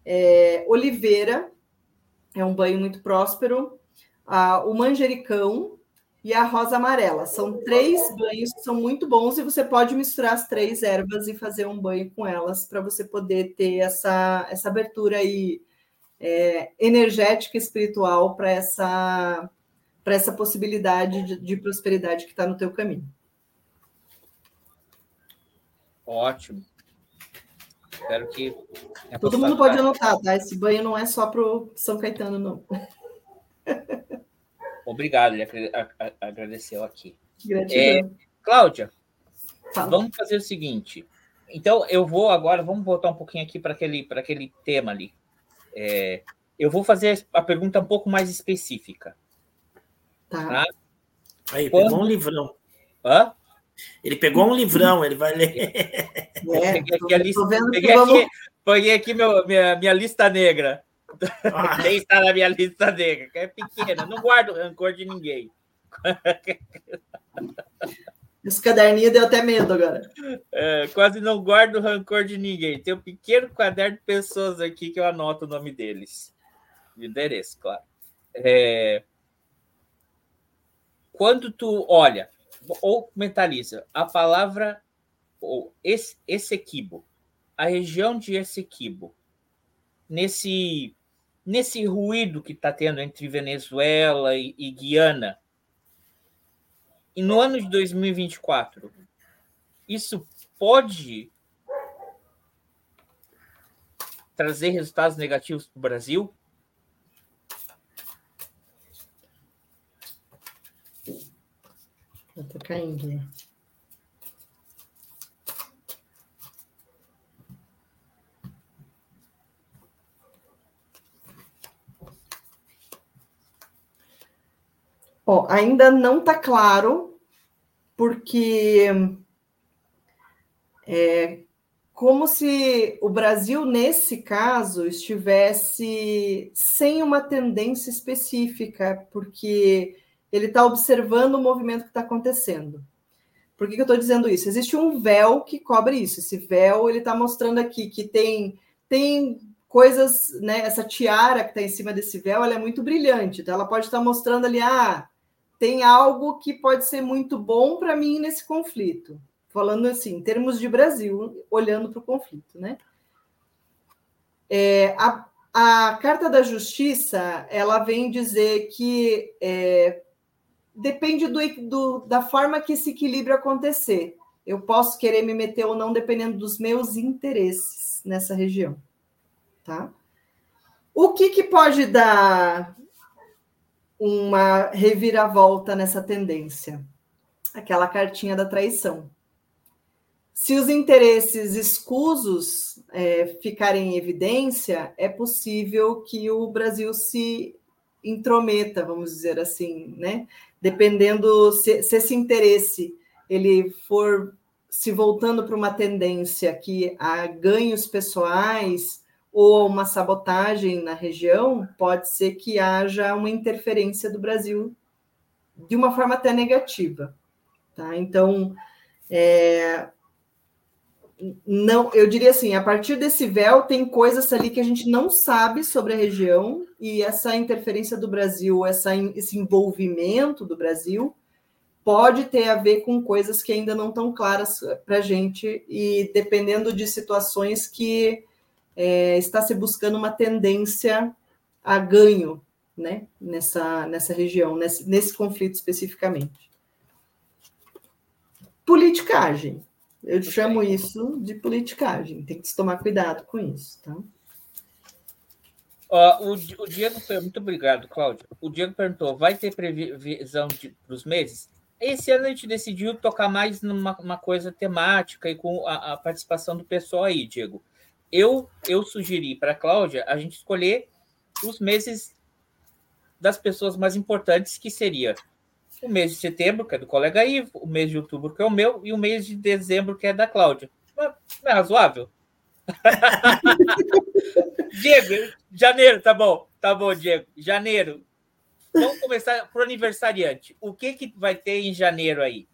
É, oliveira é um banho muito próspero. O manjericão e a rosa amarela. São três banhos que são muito bons e você pode misturar as três ervas e fazer um banho com elas para você poder ter essa, essa abertura aí, é, energética espiritual para essa para essa possibilidade de, de prosperidade que está no teu caminho. Ótimo. Espero que. Todo mundo pode anotar, tá? Esse banho não é só para o São Caetano, não. Obrigado, ele agradeceu aqui. Gratidão. É, Cláudia, Fala. vamos fazer o seguinte. Então, eu vou agora, vamos voltar um pouquinho aqui para aquele, aquele tema ali. É, eu vou fazer a pergunta um pouco mais específica. Tá. tá? Aí, Quando... pegou um livrão. Hã? Ele pegou um livrão, ele vai ler. É, peguei aqui, a lista, peguei, aqui, peguei aqui meu, minha, minha lista negra. Ah. Quem está na minha lista negra? Que é pequena, não guardo rancor de ninguém. Esse caderninho deu até medo agora. É, quase não guardo rancor de ninguém. Tem um pequeno caderno de pessoas aqui que eu anoto o nome deles. De endereço, claro. É, quando tu olha ou mentaliza a palavra ou esse, Essequibo, a região de Essequibo, nesse nesse ruído que está tendo entre Venezuela e, e Guiana, e no ano de 2024, isso pode trazer resultados negativos para o Brasil? Tá caindo. Ó, ainda não está claro, porque é como se o Brasil, nesse caso, estivesse sem uma tendência específica, porque ele está observando o movimento que está acontecendo. Por que, que eu estou dizendo isso? Existe um véu que cobre isso. Esse véu ele está mostrando aqui que tem tem coisas, né? Essa tiara que está em cima desse véu, ela é muito brilhante. Então, ela pode estar tá mostrando ali, ah, tem algo que pode ser muito bom para mim nesse conflito. Falando assim, em termos de Brasil, olhando para o conflito, né? É, a, a carta da justiça ela vem dizer que é, depende do, do, da forma que esse equilíbrio acontecer. Eu posso querer me meter ou não, dependendo dos meus interesses nessa região. Tá? O que, que pode dar uma reviravolta nessa tendência? Aquela cartinha da traição. Se os interesses escusos é, ficarem em evidência, é possível que o Brasil se intrometa, vamos dizer assim, né? Dependendo se, se esse interesse ele for se voltando para uma tendência que há ganhos pessoais ou uma sabotagem na região, pode ser que haja uma interferência do Brasil de uma forma até negativa, Tá? Então, é, não, eu diria assim, a partir desse véu tem coisas ali que a gente não sabe sobre a região e essa interferência do Brasil, essa, esse envolvimento do Brasil pode ter a ver com coisas que ainda não estão claras para a gente e dependendo de situações que é, está se buscando uma tendência a ganho né, nessa, nessa região, nesse, nesse conflito especificamente. Politicagem. Eu chamo isso de politicagem. Tem que se tomar cuidado com isso, tá? Uh, o, o Diego, muito obrigado, Cláudio. O Diego perguntou: vai ter previsão para os meses? Esse ano a gente decidiu tocar mais numa coisa temática e com a, a, participação do pessoal aí, Diego. Eu, eu sugeri para a Cláudia a gente escolher os meses das pessoas mais importantes, que seria o mês de setembro, que é do colega Ivo, o mês de outubro, que é o meu, e o mês de dezembro, que é da Cláudia. Não é razoável? Diego, janeiro, tá bom. Tá bom, Diego. Janeiro. Vamos começar pro aniversariante. O que, que vai ter em janeiro aí?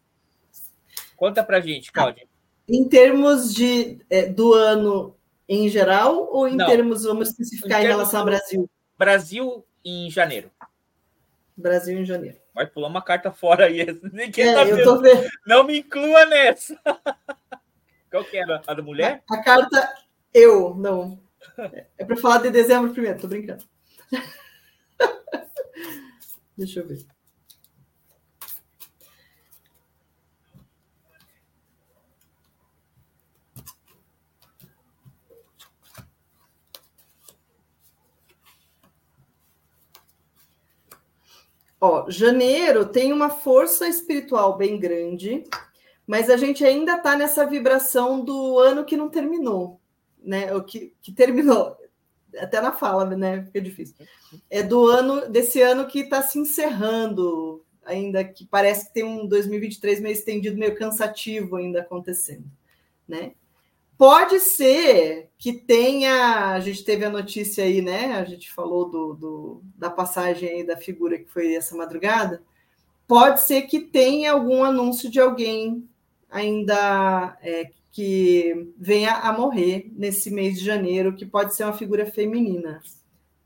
Conta pra gente, Cláudia. Em termos de, é, do ano em geral, ou em Não. termos, vamos especificar em, em relação ao Brasil? Brasil em janeiro. Brasil em janeiro. Vai pular uma carta fora aí. Ninguém é, tá tô vendo. Não me inclua nessa. Qual que era? A da mulher? A, a carta eu, não. É para falar de dezembro primeiro, tô brincando. Deixa eu ver. Ó, janeiro tem uma força espiritual bem grande, mas a gente ainda está nessa vibração do ano que não terminou, né? O que, que terminou, até na fala, né? Fica difícil. É do ano, desse ano que está se encerrando, ainda que parece que tem um 2023 meio estendido, meio cansativo ainda acontecendo, né? Pode ser que tenha. A gente teve a notícia aí, né? A gente falou do, do, da passagem aí da figura que foi essa madrugada. Pode ser que tenha algum anúncio de alguém ainda é, que venha a morrer nesse mês de janeiro, que pode ser uma figura feminina.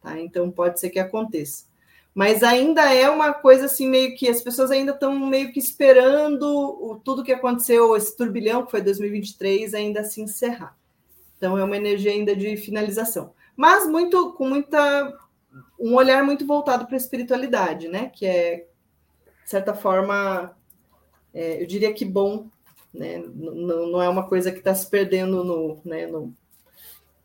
Tá? Então pode ser que aconteça mas ainda é uma coisa assim meio que as pessoas ainda estão meio que esperando o, tudo que aconteceu esse turbilhão que foi 2023 ainda se encerrar. Então é uma energia ainda de finalização, mas muito com muita um olhar muito voltado para a espiritualidade, né? Que é de certa forma é, eu diria que bom, né? Não, não é uma coisa que está se perdendo no, né, no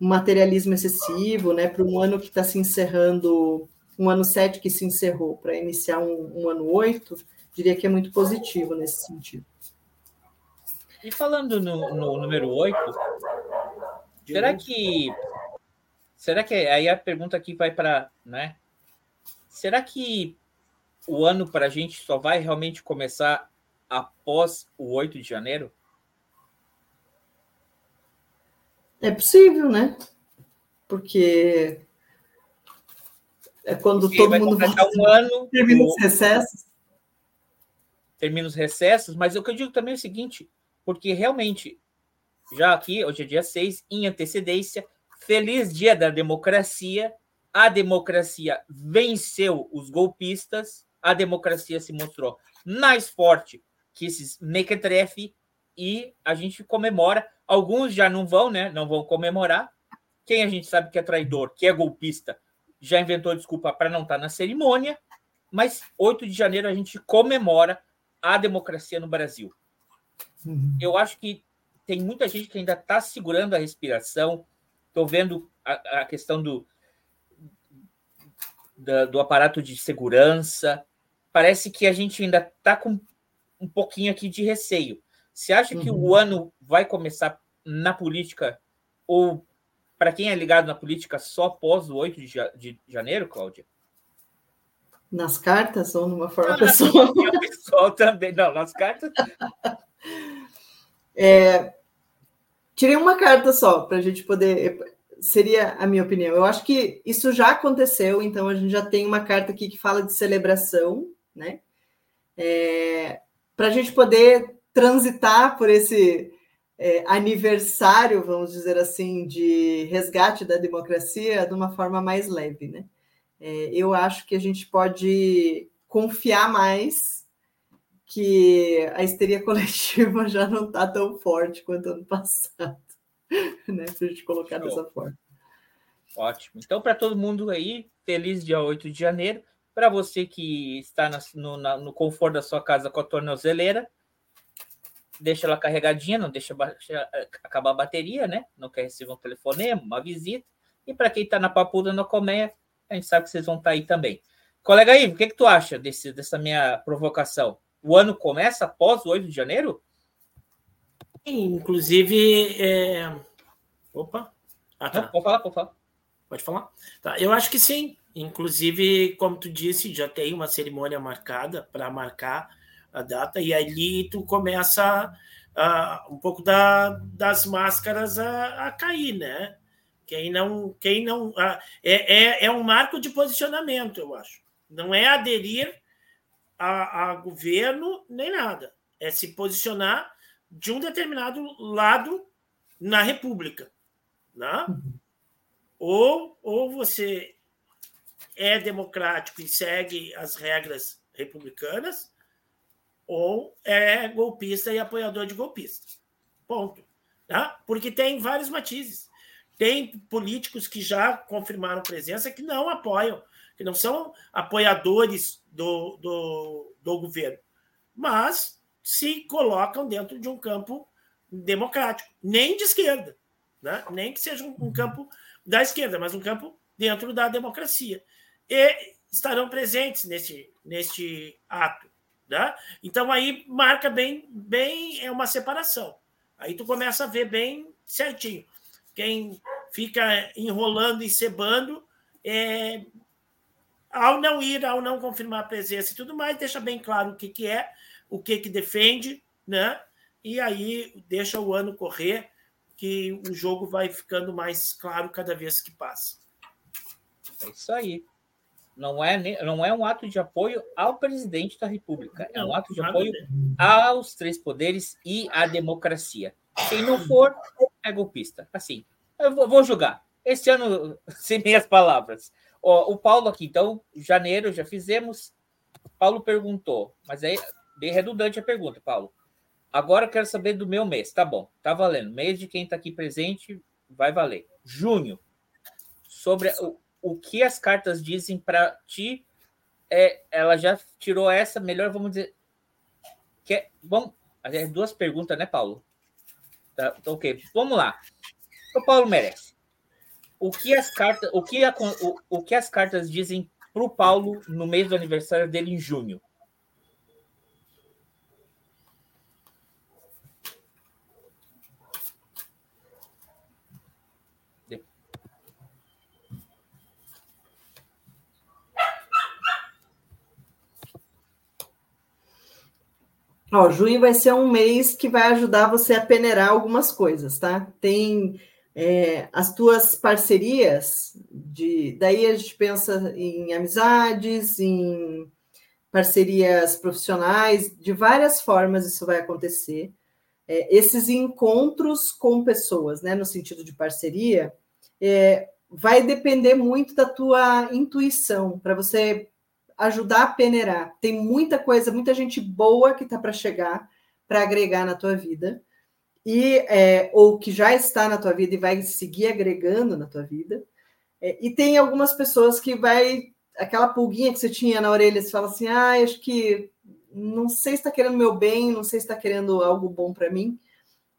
materialismo excessivo, né? Para um ano que está se encerrando um ano 7 que se encerrou para iniciar um, um, ano 8, diria que é muito positivo nesse sentido. E falando no, no número 8, será que. Será que. Aí a pergunta aqui vai para. Né? Será que o ano para a gente só vai realmente começar após o 8 de janeiro? É possível, né? Porque é quando todo mundo vai um ano. Termina os recessos. Termina os recessos, mas o que eu digo também é o seguinte: porque realmente, já aqui, hoje é dia 6, em antecedência, feliz dia da democracia. A democracia venceu os golpistas, a democracia se mostrou mais forte que esses mequetrefe e a gente comemora. Alguns já não vão, né? Não vão comemorar. Quem a gente sabe que é traidor, que é golpista, já inventou desculpa para não estar tá na cerimônia, mas 8 de janeiro a gente comemora a democracia no Brasil. Uhum. Eu acho que tem muita gente que ainda está segurando a respiração. Estou vendo a, a, questão do, da, do aparato de segurança. Parece que a gente ainda está com um pouquinho aqui de receio. Você acha uhum. que o uhum. ano vai começar na política ou para quem é ligado na política só após o 8 de janeiro, Cláudia? Nas cartas ou numa forma ah, pessoal? pessoal também. Não, nas cartas. É, tirei uma carta só para a gente poder. Seria a minha opinião. Eu acho que isso já aconteceu, então a gente já tem uma carta aqui que fala de celebração, né? É, para a gente poder transitar por esse é, aniversário, vamos dizer assim, de resgate da democracia de uma forma mais leve, né? É, eu acho que a gente pode confiar mais que a histeria coletiva já não está tão forte quanto ano passado, né? Se a gente colocar Show. dessa forma. Ótimo. Então, para todo mundo aí, feliz dia 8 de janeiro. Para você que está no, na, no conforto da sua casa com a tornozeleira, deixa ela carregadinha, não deixa acabar a bateria, né? Não quer receber um telefonema, uma visita. E para quem está na papuda, na colmeia, a gente sabe que vocês vão estar tá aí também. Colega Ivo, o que, que tu acha desse, dessa minha provocação? O ano começa após o 8 de janeiro? Inclusive, é... opa. Ah, tá. Não, pode falar, pode falar. Pode falar? Tá, eu acho que sim. Inclusive, como tu disse, já tem uma cerimônia marcada para marcar a data, e ali tu começa uh, um pouco da, das máscaras a, a, cair, né? Quem não. Quem não uh, é, é, é um marco de posicionamento, eu acho. Não é aderir a, a governo nem nada. É se posicionar de um determinado lado na República. Né? Ou, ou você é democrático e segue as regras republicanas, ou é golpista e apoiador de golpista. Ponto. Tá? Porque tem vários matizes. Tem políticos que já confirmaram presença que não apoiam, que não são apoiadores do, do, do governo, mas se colocam dentro de um campo democrático, nem de esquerda, né? nem que seja um, um campo da esquerda, mas um campo dentro da democracia. E estarão presentes neste, neste ato. Né? Então aí marca bem, bem é uma separação. Aí tu começa a ver bem certinho. Quem fica enrolando e cebando, é, ao não ir, ao não confirmar a presença e tudo mais, deixa bem claro o que, que é, o que, que defende, né? E aí deixa o ano correr, que o jogo vai ficando mais claro cada vez que passa. É isso aí. Não é, não é um ato de apoio ao presidente da República, é um ato de apoio aos três poderes e à democracia. Quem não for, é golpista. Assim, eu vou julgar. Esse ano, sem minhas palavras. o Paulo aqui, então, janeiro já fizemos. Paulo perguntou, mas é bem redundante a pergunta, Paulo. Agora eu quero saber do meu mês. Tá bom, tá valendo. Mês de quem está aqui presente vai valer. Junho. Sobre o, o que as cartas dizem para ti. É, ela já tirou essa, melhor vamos dizer. Que é, bom, é duas perguntas, né, Paulo? Tá, então, ok, vamos lá. O Paulo merece. O que as cartas, o que, a, o, o que as cartas dizem para o Paulo no mês do aniversário dele em junho? Ó, junho vai ser um mês que vai ajudar você a peneirar algumas coisas, tá? Tem é, as tuas parcerias, de, daí a gente pensa em amizades, em parcerias profissionais, de várias formas isso vai acontecer. É, esses encontros com pessoas, né, no sentido de parceria, é, vai depender muito da tua intuição, para você ajudar a peneirar. Tem muita coisa, muita gente boa que está para chegar, para agregar na tua vida, e é, ou que já está na tua vida e vai seguir agregando na tua vida. É, e tem algumas pessoas que vai aquela pulguinha que você tinha na orelha, você fala assim: "Ah, acho que não sei se está querendo meu bem, não sei se está querendo algo bom para mim"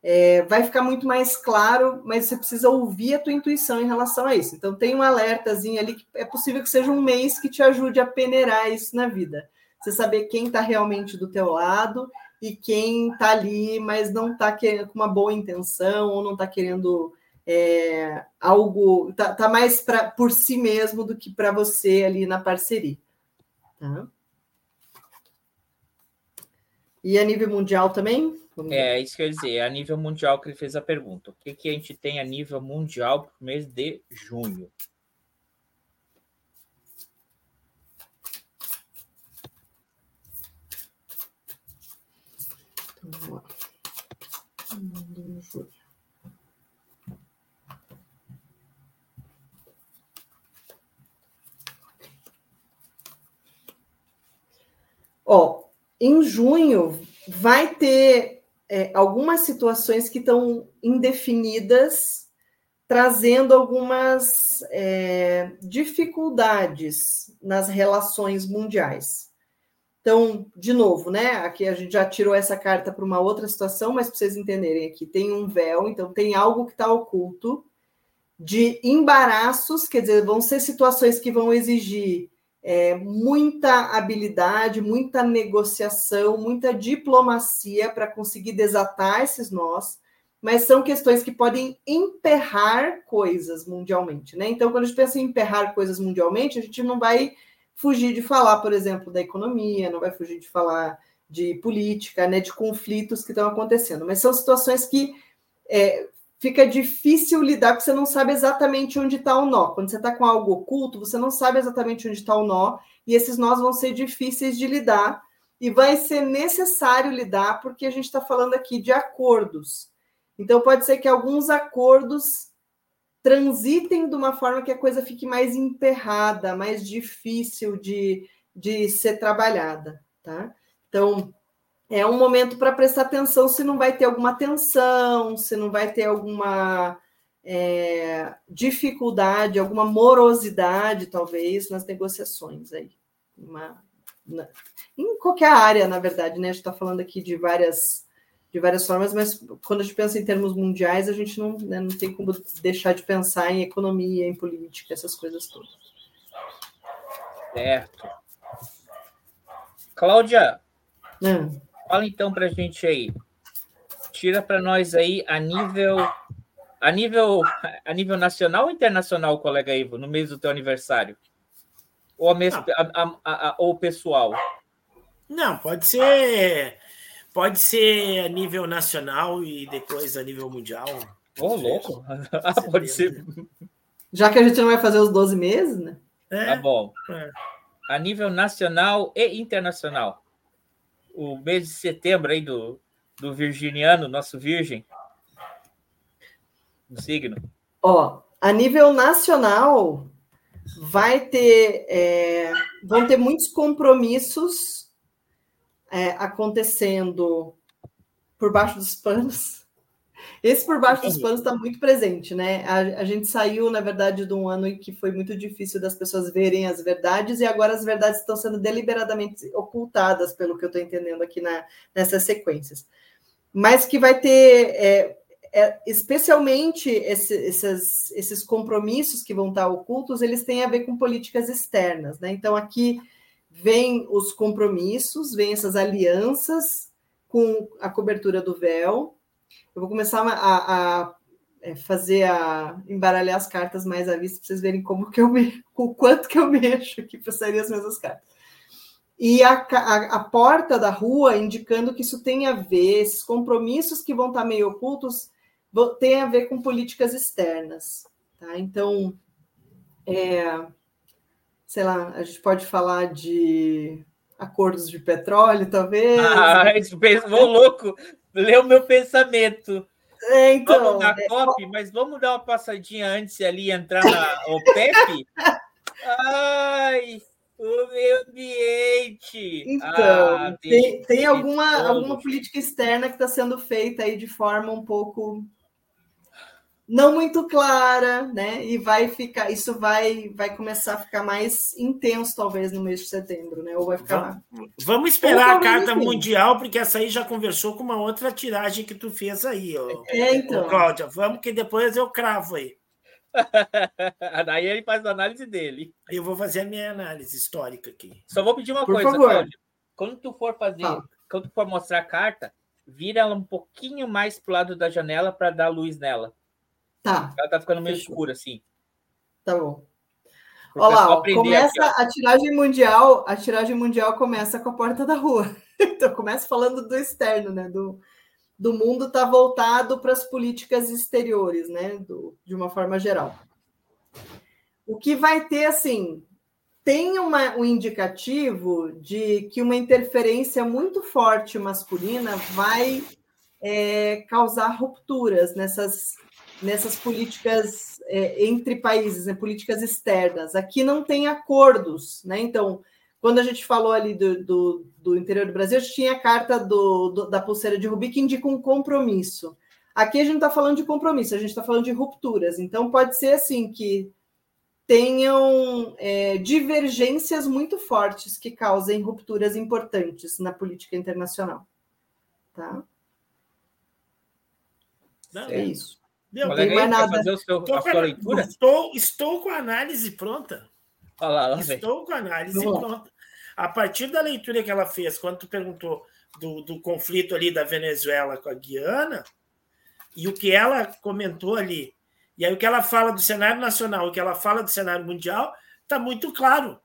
é, vai ficar muito mais claro, mas você precisa ouvir a tua intuição em relação a isso. Então tem um alertazinho ali que é possível que seja um mês que te ajude a peneirar isso na vida. Você saber quem está realmente do teu lado e quem está ali, mas não está com uma boa intenção ou não está querendo é, algo, está tá mais pra, por si mesmo do que para você ali na parceria. Tá? E a nível mundial também? É, isso que eu ia dizer, a nível mundial que ele fez a pergunta. O que, que a gente tem a nível mundial para o mês de junho? Vamos lá. Ó, em junho vai ter é, algumas situações que estão indefinidas, trazendo algumas é, dificuldades nas relações mundiais. Então, de novo, né? Aqui a gente já tirou essa carta para uma outra situação, mas para vocês entenderem aqui, tem um véu, então tem algo que está oculto de embaraços, quer dizer, vão ser situações que vão exigir é, muita habilidade, muita negociação, muita diplomacia para conseguir desatar esses nós, mas são questões que podem emperrar coisas mundialmente, né? Então, quando a gente pensa em emperrar coisas mundialmente, a gente não vai fugir de falar, por exemplo, da economia, não vai fugir de falar de política, né, de conflitos que estão acontecendo, mas são situações que é, fica difícil lidar, porque você não sabe exatamente onde está o nó. Quando você está com algo oculto, você não sabe exatamente onde está o nó, e esses nós vão ser difíceis de lidar, e vai ser necessário lidar, porque a gente está falando aqui de acordos. Então, pode ser que alguns acordos transitem de uma forma que a coisa fique mais emperrada, mais difícil de, de ser trabalhada, tá? Então, é um momento para prestar atenção se não vai ter alguma tensão, se não vai ter alguma é, dificuldade, alguma morosidade, talvez, nas negociações aí. Uma, na, em qualquer área, na verdade, né? A gente está falando aqui de várias, de várias formas, mas quando a gente pensa em termos mundiais, a gente não, né, não tem como deixar de pensar em economia, em política, essas coisas todas. Certo. Cláudia, hum. Fala então para a gente aí. Tira para nós aí a nível a nível a nível nacional ou internacional, colega Ivo, no mês do teu aniversário? Ou a mesmo, a, a, a, ou pessoal? Não, pode ser pode ser a nível nacional e depois a nível mundial. Ô, oh, louco. Ah, pode ser. Já que a gente não vai fazer os 12 meses, né? É, tá bom. É. A nível nacional e internacional o mês de setembro aí do, do virginiano, nosso virgem? Do signo. Ó, a nível nacional, vai ter, é, vão ter muitos compromissos é, acontecendo por baixo dos panos esse por baixo dos panos está muito presente, né? A, a, gente saiu, na verdade, de um ano em que foi muito difícil das pessoas verem as verdades, e agora as verdades estão sendo deliberadamente ocultadas, pelo que eu estou entendendo aqui na, nessas sequências. Mas que vai ter, é, é, especialmente esse, esses, esses compromissos que vão estar ocultos, eles têm a ver com políticas externas, né? Então, aqui vem os compromissos, vem essas alianças com a cobertura do véu, eu vou começar a, a, é, fazer a embaralhar as cartas mais à vista para vocês verem como que eu me, o quanto que eu mexo aqui para sair as mesmas cartas. E a, a, a, porta da rua indicando que isso tem a ver, esses compromissos que vão estar meio ocultos, tem a ver com políticas externas. Tá? Então, é, sei lá, a gente pode falar de acordos de petróleo, talvez. Ah, isso vou louco leu meu pensamento. É, então, vamos dar é... copy, mas vamos dar uma passadinha antes ali entrar na OPEP? Ai, o meio ambiente. Então, ah, tem, tem alguma, alguma política externa que está sendo feita aí de forma um pouco não muito clara, né? E vai ficar, isso vai, vai começar a ficar mais intenso, talvez, no mês de setembro, né? Ou vai ficar. Vamos, vamos esperar a carta mundial, porque essa aí já conversou com uma outra tiragem que tu fez aí, ó. É, então. Ô, Cláudia, vamos que depois eu cravo aí. Daí ele faz a análise dele. Eu vou fazer a minha análise histórica aqui. Só vou pedir uma Por coisa, favor. Cláudia. Quando tu for fazer, ah. quando tu for mostrar a carta, vira ela um pouquinho mais pro lado da janela para dar luz nela. Tá. Ela tá ficando meio escura, assim. Tá bom. Olha lá, começa aqui, a tiragem mundial, a tiragem mundial começa com a porta da rua. Então começa falando do externo, né? Do, do mundo tá voltado para as políticas exteriores, né? Do, de uma forma geral. O que vai ter assim, tem uma, um indicativo de que uma interferência muito forte masculina vai é, causar rupturas nessas, nessas políticas é, entre países, né, políticas externas. Aqui não tem acordos, né? Então, quando a gente falou ali do, do, do interior do Brasil, a gente tinha a carta do, do, da pulseira de Rubi que indica um compromisso. Aqui a gente não está falando de compromisso, a gente está falando de rupturas. Então, pode ser assim que tenham é, divergências muito fortes que causem rupturas importantes na política internacional. Tá? Não, é isso. Não tem mais nada. Fazer o seu, estou, a sua leitura? Estou, estou com a análise pronta. Olha lá, estou com a análise pronta. A partir da leitura que ela fez, quando tu perguntou do, do conflito ali da Venezuela com a Guiana, e o que ela comentou ali, e aí o que ela fala do cenário nacional, o que ela fala do cenário mundial, está muito claro.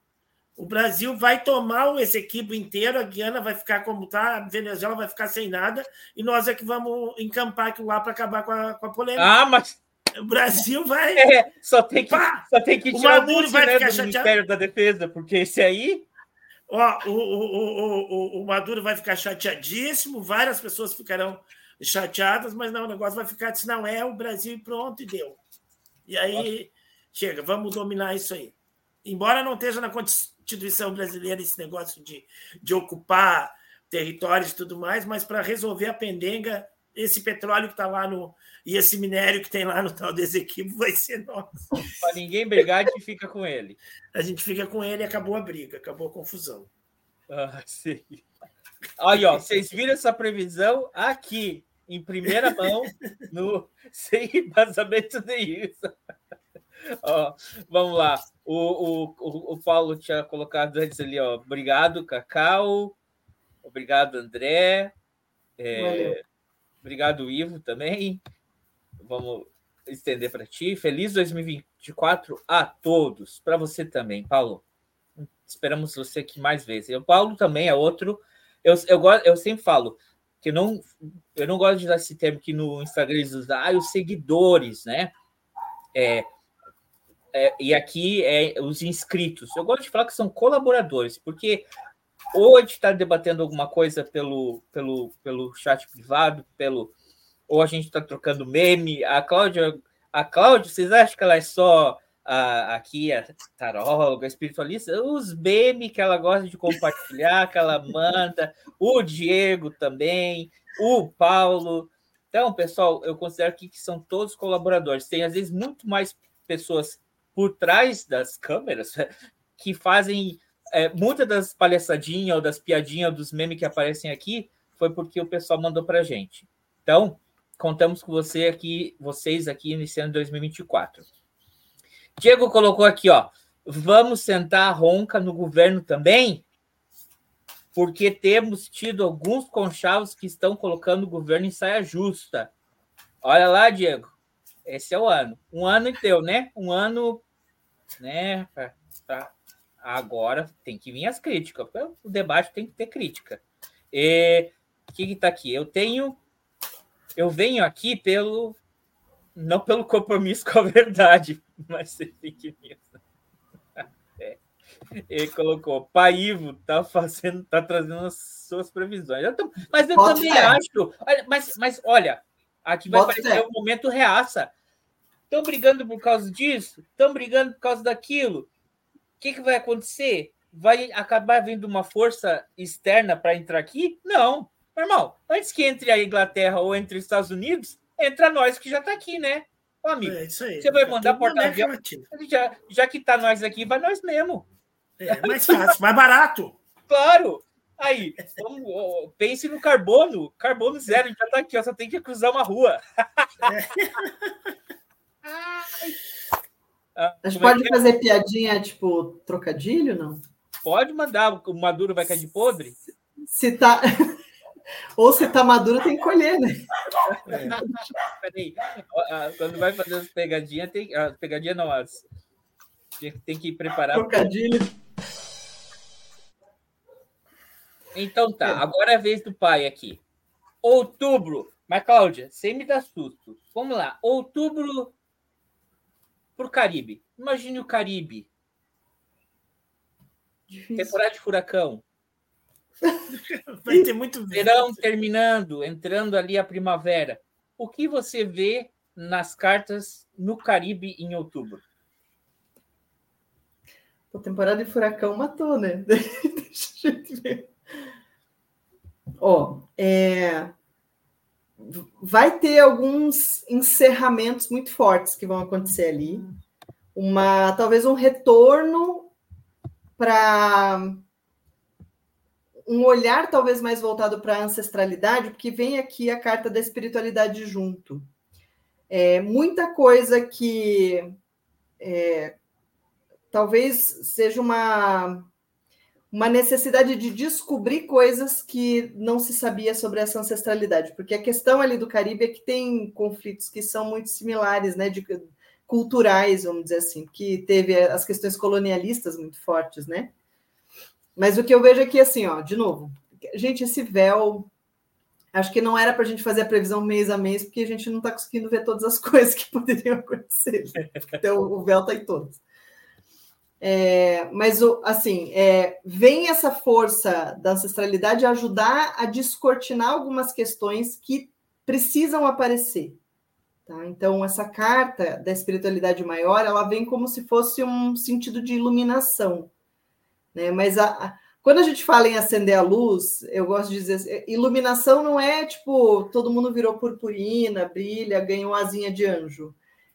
O Brasil vai tomar esse equipe inteiro, a Guiana vai ficar como está, a Venezuela vai ficar sem nada, e nós é que vamos encampar aquilo lá para acabar com a, com a polêmica. Ah, mas. O Brasil vai. É, só tem que, só tem que tirar o Maduro vai né, ficar do chateado. Ministério da Defesa, porque esse aí. Ó, o, o, o, o, Maduro vai ficar chateadíssimo, várias pessoas ficarão chateadas, mas não, o negócio vai ficar assim, não, é o Brasil e pronto, e deu. E aí, chega, vamos dominar isso aí. Embora não esteja na Constituição brasileira esse negócio de, de ocupar territórios e tudo mais, mas para resolver a pendenga, esse petróleo que está lá no. E esse minério que tem lá no tal desequilíbrio vai ser nosso. Para ninguém brigar, a gente fica com ele. A gente fica com ele e acabou a briga, acabou a confusão. Ah, sim. Aí, ó, vocês viram essa previsão aqui, em primeira mão, no sem embasamento nenhum. ó, vamos lá. O, o, o Paulo tinha colocado antes ali, ó. Obrigado, Cacau. Obrigado, André. É, obrigado, Ivo, também. Vamos estender para ti. Feliz 2024 a todos. Para você também, Paulo. Esperamos você aqui mais vezes. O Paulo também é outro. Eu, eu, eu sempre falo que não, eu não gosto de usar esse termo que no Instagram eles usam, ah, os seguidores, né? É, é, e aqui é os inscritos. Eu gosto de falar que são colaboradores, porque ou a gente está debatendo alguma coisa pelo, pelo, pelo chat privado, pelo ou a gente está trocando meme. A Cláudia, a Cláudia, vocês acham que ela é só a, aqui a taróloga, a espiritualista, os memes que ela gosta de compartilhar, que ela manda, o Diego também, o Paulo. Então, pessoal, eu considero que são todos colaboradores. Tem, às vezes, muito mais pessoas por trás das câmeras que fazem é, muitas das palhaçadinhas ou das piadinhas dos memes que aparecem aqui foi porque o pessoal mandou para gente. Então, contamos com você aqui, vocês aqui iniciando 2024. Diego colocou aqui, ó. Vamos sentar a ronca no governo também? Porque temos tido alguns conchavos que estão colocando o governo em saia justa. Olha lá, Diego. Esse é o ano. Um ano teu, né? Um ano, né? Pra, pra... Agora tem que vir as críticas. O debate tem que ter crítica. E o que está aqui? Eu tenho. Eu venho aqui pelo não pelo compromisso com a verdade, mas ser fake news. É. Ele colocou, Paivo tá fazendo, tá trazendo as suas previsões. Eu tô, mas eu Pode também ser. acho. Mas, mas olha, aqui vai Pode aparecer o um momento reaça. Estão brigando por causa disso? Estão brigando por causa daquilo? O que, que vai acontecer? Vai acabar vindo uma força externa para entrar aqui? Não. Normal. Antes que entre a Inglaterra ou entre os Estados Unidos, entra nós que já está aqui, né? Ô, amigo, é isso aí. Você vai mandar porta-avião. Já, já que tá nós aqui, vai nós mesmo. É mais fácil, mais barato. Claro. Aí, vamos, pense no carbono. Carbono zero, já está aqui, ó, só tem que cruzar uma rua. É. a gente pode é? fazer piadinha tipo trocadilho, não? Pode mandar, o Maduro vai cair de podre? Se tá. Ou se tá maduro, tem que colher, né? É. Quando vai fazer as pegadinhas, tem. As pegadinhas não, as. Tem que preparar. Trocadilho. Então tá, é. agora é a vez do pai aqui. Outubro. Mas, Cláudia, sem me dar susto. Vamos lá. Outubro. Pro Caribe. Imagine o Caribe. Difícil. Temporada de furacão. Vai ter muito verão terminando, entrando ali a primavera. O que você vê nas cartas no Caribe em outubro? A temporada de furacão matou, né? Deixa a gente ver. Ó, é... vai ter alguns encerramentos muito fortes que vão acontecer ali. Uma, talvez um retorno para um olhar talvez mais voltado para a ancestralidade, porque vem aqui a carta da espiritualidade junto. É, muita coisa que é, talvez seja uma, uma necessidade de descobrir coisas que não se sabia sobre essa ancestralidade, porque a questão ali do Caribe é que tem conflitos que são muito similares, né, de, culturais, vamos dizer assim, que teve as questões colonialistas muito fortes, né? Mas o que eu vejo aqui, assim, ó, de novo, gente, esse véu, acho que não era para a gente fazer a previsão mês a mês, porque a gente não está conseguindo ver todas as coisas que poderiam acontecer. Então, o véu está em todos. É, mas, assim, é, vem essa força da ancestralidade ajudar a descortinar algumas questões que precisam aparecer. Tá? Então, essa carta da espiritualidade maior, ela vem como se fosse um sentido de iluminação. Né? Mas a, a, quando a gente fala em acender a luz, eu gosto de dizer, assim, iluminação não é tipo todo mundo virou purpurina, brilha, ganha uma asinha de anjo.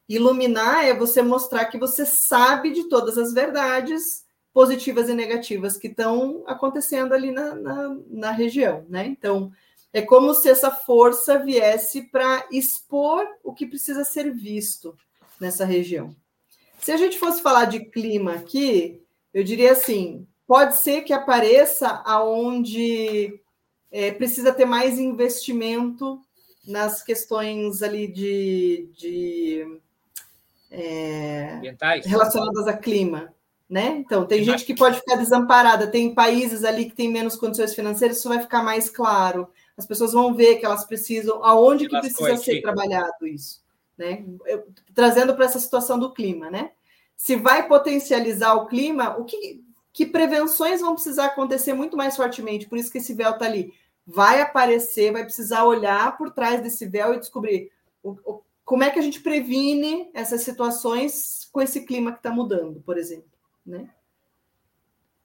Iluminar é você mostrar que você sabe de todas as verdades positivas e negativas que estão acontecendo ali na, na, na região, né? Então, é como se essa força viesse para expor o que precisa ser visto nessa região. Se a gente fosse falar de clima aqui, eu diria assim: pode ser que apareça aonde é, precisa ter mais investimento nas questões ali de, de é, relacionadas a clima. Né? Então, tem gente que pode ficar desamparada, tem países ali que têm menos condições financeiras, isso vai ficar mais claro. As pessoas vão ver que elas precisam, aonde que precisa ser trabalhado isso, né? Eu, trazendo para essa situação do clima, né? Se vai potencializar o clima, o que, que prevenções vão precisar acontecer muito mais fortemente? Por isso que esse véu está ali. Vai aparecer, vai precisar olhar por trás desse véu e descobrir o, o, como é que a gente previne essas situações com esse clima que está mudando, por exemplo. Né?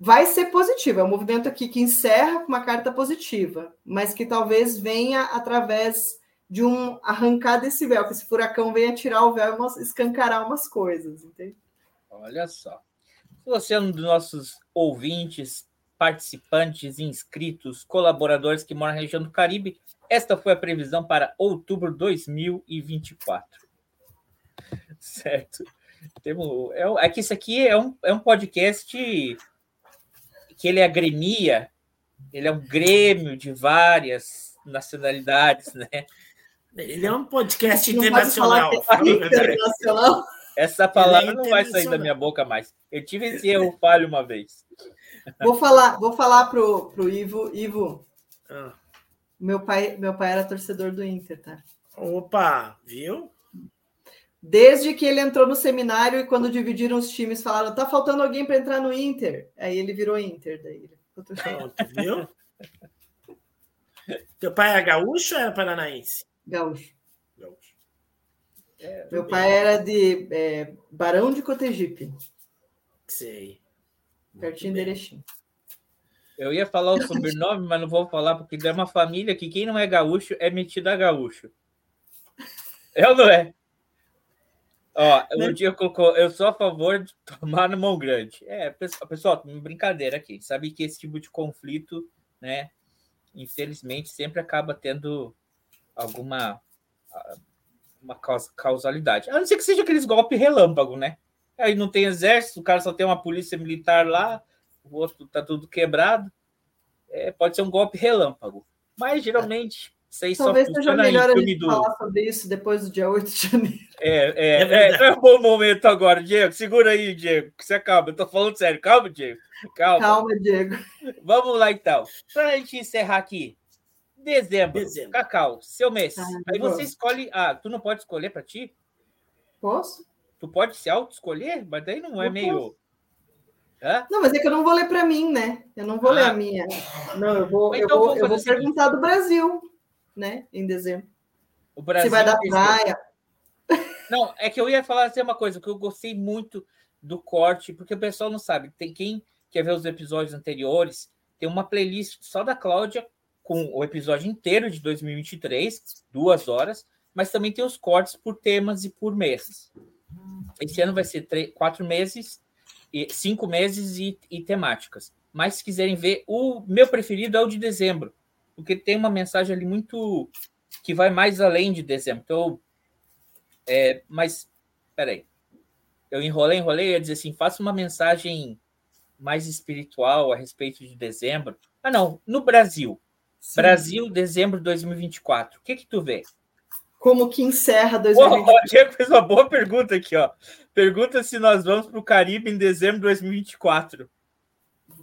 Vai ser positivo, é um movimento aqui que encerra com uma carta positiva, mas que talvez venha através de um arrancar desse véu, que esse furacão venha tirar o véu e escancarar umas coisas, entende? Olha só. Se você é um dos nossos ouvintes, participantes, inscritos, colaboradores que moram na região do Caribe, esta foi a previsão para outubro de 2024. Certo. Temos, é, é que isso aqui é um, é um podcast que ele agremia, ele é um grêmio de várias nacionalidades, né? Ele é um podcast internacional. internacional. Essa palavra é não vai sair da minha boca mais. Eu tive esse erro falho uma vez. Vou falar, vou falar pro, pro Ivo. Ivo, ah. Meu pai, meu pai era torcedor do Inter, tá? Opa, viu? Desde que ele entrou no seminário e quando dividiram os times, falaram: tá faltando alguém para entrar no Inter. Aí ele virou Inter, daí ele Pronto, viu? Teu pai é gaúcho ou era paranaense? Gaúcho. Gaúcho. É, meu pai era de é, Barão de Cotegipe. Sei. Pertinho de Erechim. Eu ia falar o sobrenome, mas não vou falar, porque é uma família que quem não é gaúcho é metido a gaúcho. É ou não é? Ó, o dia colocou, eu sou a favor de tomar no mão grande. É, pessoal, pessoal, brincadeira aqui. Sabe que esse tipo de conflito, né, infelizmente, sempre acaba tendo alguma uma causalidade. A não ser que seja aqueles golpes relâmpago, né? Aí não tem exército, o cara só tem uma polícia militar lá, o outro tá tudo quebrado. É, pode ser um golpe relâmpago. Mas geralmente isso Talvez seja melhor a gente do... falar sobre isso depois do dia 8 de janeiro. É, é, é, é, é um bom momento agora, Diego. Segura aí, Diego, que você acaba. Eu tô falando sério. Calma, Diego. Calma. Calma, Diego. Vamos lá, então. Para a gente encerrar aqui. Dezembro. Dezembro. Cacau, seu mês. Ah, aí você escolhe. Ah, tu não pode escolher para ti? Posso? Tu pode se auto-escolher, mas daí não é eu meio. Posso. Hã? Não, mas é que eu não vou ler para mim, né? Eu não vou ah. ler a minha. Não, eu vou, então, eu vou, eu vou perguntar do Brasil, né? Em dezembro. O Brasil. Se vai dar praia. Não, é que eu ia falar assim uma coisa, que eu gostei muito do corte, porque o pessoal não sabe. Tem quem quer ver os episódios anteriores, tem uma playlist só da Cláudia com o episódio inteiro de 2023, duas horas, mas também tem os cortes por temas e por meses. Esse ano vai ser três, quatro meses, e cinco meses e, e temáticas. Mas se quiserem ver, o meu preferido é o de dezembro, porque tem uma mensagem ali muito que vai mais além de dezembro. Então, é, mas peraí, eu enrolei, enrolei, ia dizer assim, faça uma mensagem mais espiritual a respeito de dezembro. Ah, não, no Brasil. Sim. Brasil, dezembro de 2024. O que que tu vê? Como que encerra 2024? O Diego fez uma boa pergunta aqui, ó. Pergunta se nós vamos para o Caribe em dezembro de 2024.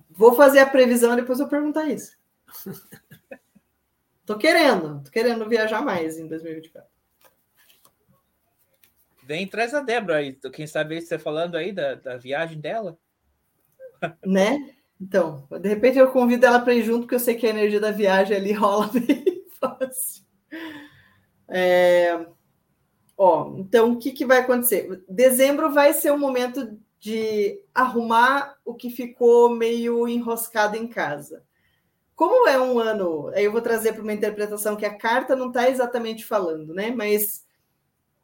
Vou fazer a previsão e depois eu perguntar isso. tô querendo, tô querendo viajar mais em 2024. Vem traz a Débora aí. Quem sabe você falando aí da, da viagem dela? Né? Então, de repente eu convido ela para ir junto, porque eu sei que a energia da viagem ali rola bem fácil. É... Ó, então, o que, que vai acontecer? Dezembro vai ser um momento de arrumar o que ficou meio enroscado em casa. Como é um ano, aí eu vou trazer para uma interpretação que a carta não está exatamente falando, né? Mas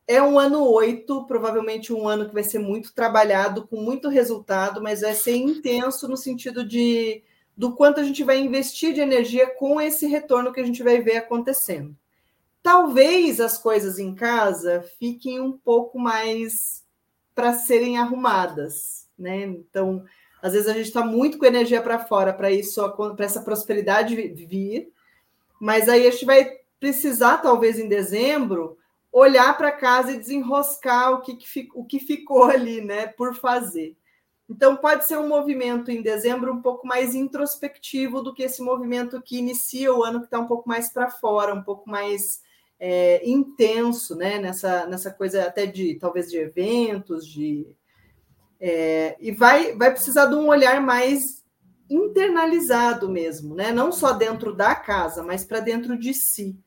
é um ano oito, provavelmente um ano que vai ser muito trabalhado, com muito resultado, mas vai ser intenso no sentido de do quanto a gente vai investir de energia com esse retorno que a gente vai ver acontecendo. Talvez as coisas em casa fiquem um pouco mais para serem arrumadas, né? Então, às vezes a gente está muito com energia para fora para isso, para essa prosperidade vir, mas aí a gente vai precisar, talvez em dezembro, olhar para casa e desenroscar o que, que, o que ficou ali, né, por fazer. Então, pode ser um movimento em dezembro um pouco mais introspectivo do que esse movimento que inicia o ano, que está um pouco mais para fora, um pouco mais é, intenso, né? Nessa, nessa coisa até de talvez de eventos, de. É, e vai, vai precisar de um olhar mais internalizado mesmo, né? Não só dentro da casa, mas para dentro de si.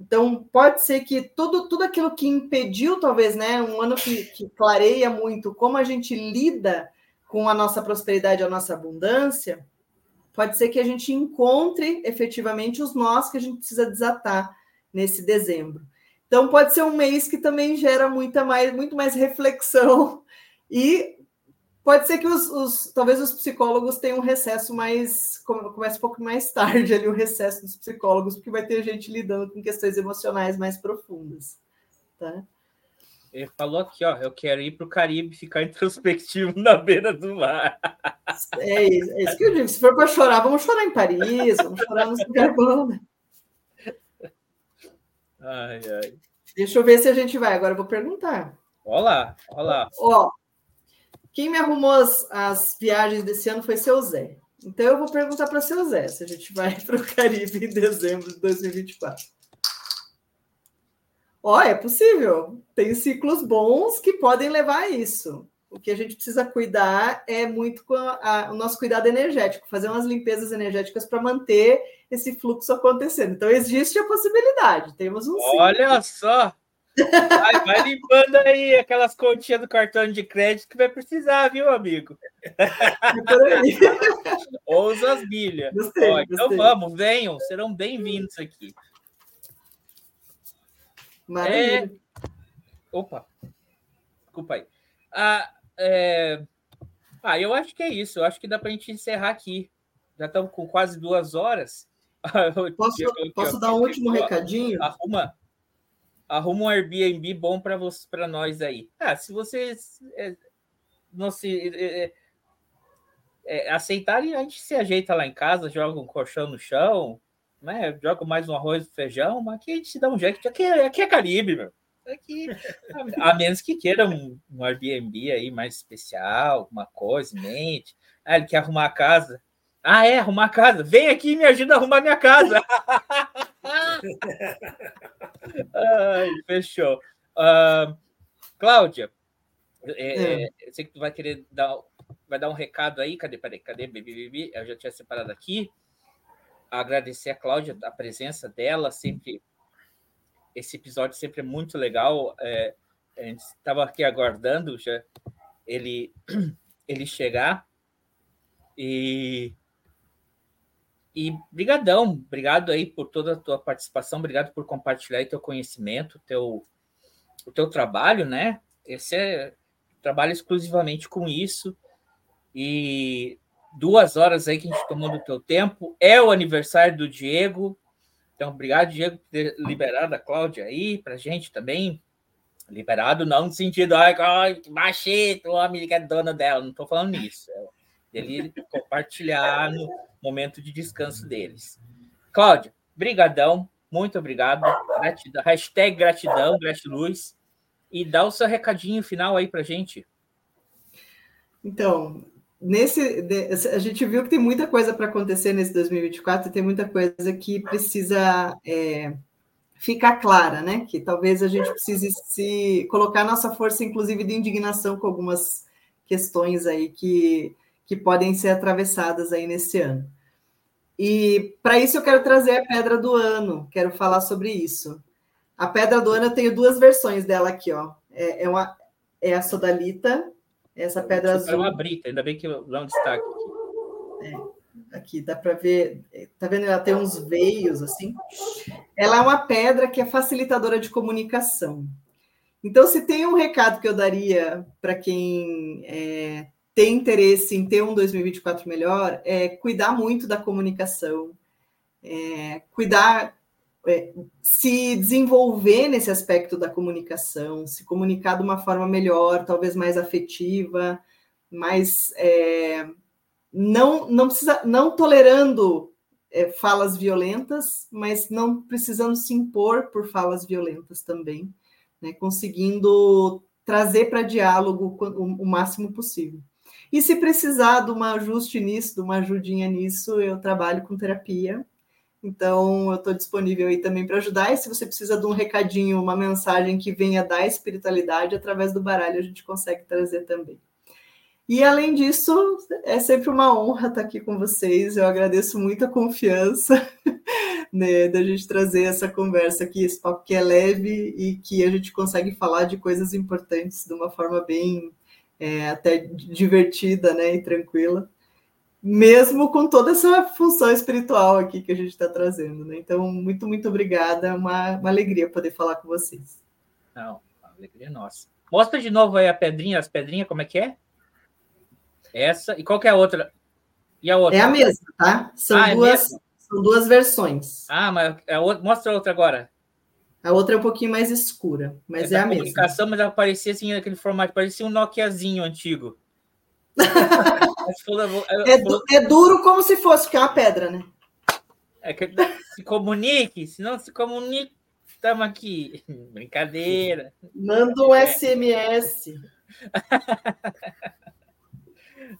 Então, pode ser que tudo, tudo aquilo que impediu, talvez, né, um ano que, que clareia muito como a gente lida com a nossa prosperidade, a nossa abundância, pode ser que a gente encontre efetivamente os nós que a gente precisa desatar nesse dezembro. Então, pode ser um mês que também gera muita mais, muito mais reflexão e Pode ser que os, os, talvez os psicólogos tenham um recesso mais. Comece um pouco mais tarde ali o recesso dos psicólogos, porque vai ter gente lidando com questões emocionais mais profundas. Tá? Ele falou aqui, ó, eu quero ir para o Caribe ficar introspectivo na beira do mar. É isso, é isso que eu digo. Se for para chorar, vamos chorar em Paris, vamos chorar no lugar bom. Ai, ai. Deixa eu ver se a gente vai. Agora eu vou perguntar. Olá, olá. Ó, quem me arrumou as, as viagens desse ano foi seu Zé. Então eu vou perguntar para seu Zé se a gente vai para o Caribe em dezembro de 2024. Ó, é possível. Tem ciclos bons que podem levar a isso. O que a gente precisa cuidar é muito com a, a, o nosso cuidado energético, fazer umas limpezas energéticas para manter esse fluxo acontecendo. Então existe a possibilidade. Temos um. Olha ciclo. só! Vai, vai, limpando aí aquelas continhas do cartão de crédito que vai precisar, viu, amigo? Ousa as bilhas. Gostei, Ó, então gostei. vamos, venham, serão bem-vindos aqui. Maravilha. É... Opa, desculpa aí. Ah, é... ah, eu acho que é isso. Eu acho que dá para a gente encerrar aqui. Já estamos com quase duas horas. Posso, posso dar um último recadinho? Arruma, arruma um Airbnb bom para nós aí. Ah, se vocês é, não se é, é, é, aceitarem, a gente se ajeita lá em casa, joga um colchão no chão, né? Joga mais um arroz e feijão, mas aqui a gente se dá um jeito. Aqui, é, aqui é Caribe, meu. Aqui, a, a menos que queira um, um Airbnb aí mais especial, alguma coisa em mente. Ah, ele quer arrumar a casa. Ah, é, arrumar a casa. Vem aqui e me ajuda a arrumar minha casa. Ai, fechou. Uh, Cláudia, é, é. eu sei que tu vai querer dar, vai dar um recado aí. Cadê? Cadê? Cadê? Eu já tinha separado aqui. Agradecer a Cláudia a presença dela, sempre. Esse episódio sempre é muito legal. É, a gente estava aqui aguardando já ele, ele chegar. E e brigadão, obrigado aí por toda a tua participação, obrigado por compartilhar aí teu conhecimento, teu, o teu trabalho, né? Esse é trabalho exclusivamente com isso. E duas horas aí que a gente tomou do teu tempo. É o aniversário do Diego. Então, obrigado, Diego, por ter liberado a Cláudia aí para gente também. Liberado não no sentido, ai, ai machito, o homem que é dono dela. Não estou falando nisso. É ele compartilhar no momento de descanso deles. Cláudia, brigadão, muito obrigado. Gratidão, hashtag gratidão, gratiluz. E dá o seu recadinho final aí para gente. Então, nesse a gente viu que tem muita coisa para acontecer nesse 2024, tem muita coisa que precisa é, ficar clara, né? Que talvez a gente precise se colocar nossa força, inclusive, de indignação com algumas questões aí que, que podem ser atravessadas aí nesse ano. E para isso eu quero trazer a pedra do ano, quero falar sobre isso. A pedra do ano eu tenho duas versões dela aqui, ó. É, é uma é a sodalita, essa pedra azul. É uma brita, ainda bem que dou um destaque aqui. É, aqui dá para ver, tá vendo? Ela tem uns veios assim. Ela é uma pedra que é facilitadora de comunicação. Então, se tem um recado que eu daria para quem é, tem interesse em ter um 2024 melhor, é cuidar muito da comunicação, é, cuidar, é, se desenvolver nesse aspecto da comunicação, se comunicar de uma forma melhor, talvez mais afetiva, mais é, não não precisa não tolerando é, falas violentas, mas não precisando se impor por falas violentas também, né, conseguindo trazer para diálogo o, o máximo possível. E se precisar de um ajuste nisso, de uma ajudinha nisso, eu trabalho com terapia. Então, eu estou disponível aí também para ajudar. E se você precisa de um recadinho, uma mensagem que venha da espiritualidade, através do baralho a gente consegue trazer também. E além disso, é sempre uma honra estar aqui com vocês. Eu agradeço muito a confiança né, da gente trazer essa conversa aqui, esse papo que é leve e que a gente consegue falar de coisas importantes de uma forma bem é, até divertida né, e tranquila, mesmo com toda essa função espiritual aqui que a gente está trazendo. Né? Então, muito, muito obrigada. É uma, uma alegria poder falar com vocês. Não, alegria nossa. Mostra de novo aí a pedrinha, as pedrinhas, como é que é? Essa. E qual que é a outra? E a outra? É a mesma, tá? São, ah, é duas, é são duas versões. Ah, mas a outra, mostra a outra agora. A outra é um pouquinho mais escura, mas Essa é a mesma. comunicação, mas ela parecia assim, aquele formato, parecia um Nokiazinho antigo. é, du é, duro como se fosse, porque é uma pedra, né? É que se comunique, se não se comunique, estamos aqui. Brincadeira. Manda um SMS.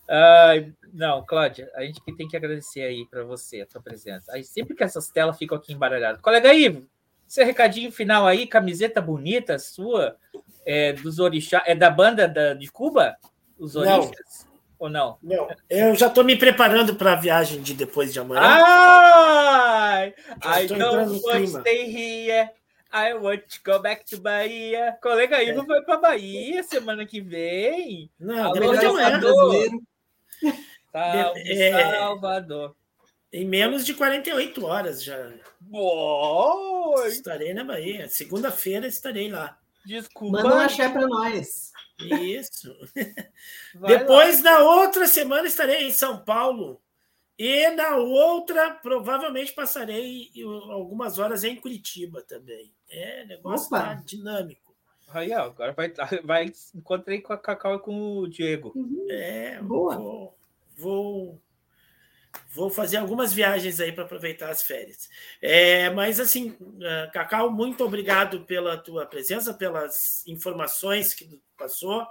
Ai, não, Cláudia, a gente tem que agradecer aí para você a sua presença. Aí, sempre que essas telas ficam aqui embaralhadas. Colega Ivo, seu recadinho final aí, camiseta bonita sua, é, dos orixás, é da banda da, de Cuba? Os orixás? Ou não? Não, eu já estou me preparando para a viagem de depois de amanhã. Ai, I don't want to stay here. I want to go back to Bahia. Colega aí, é. vai para Bahia semana que vem. Não, depois de amanhã. Salve, é, Salvador. Em menos de 48 horas já. Boa! Estarei na Bahia. Segunda-feira estarei lá. Desculpa. Manda um axé para nós. Isso. Depois, lá. na outra semana, estarei em São Paulo. E na outra, provavelmente passarei algumas horas em Curitiba também. É, negócio tá dinâmico. Aí, ó, agora vai, vai encontrei com a Cacau e com o Diego. Uhum. É, Boa. Vou, vou Vou fazer algumas viagens aí para aproveitar as férias. É, mas assim, é, Cacau, muito obrigado pela tua presença, pelas informações que passou.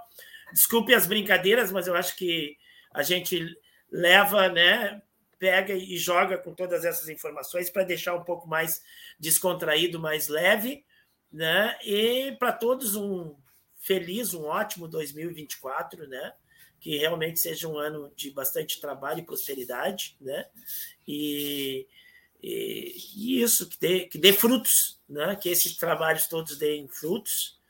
Desculpe as brincadeiras, mas eu acho que a gente leva, né, pega e joga com todas essas informações para deixar um pouco mais descontraído, mais leve, né? E para todos um feliz, um ótimo 2024, né? Que realmente seja um ano de bastante trabalho e prosperidade, né? E, e, e isso, que dê, que dê frutos, né? Que esses trabalhos todos deem frutos.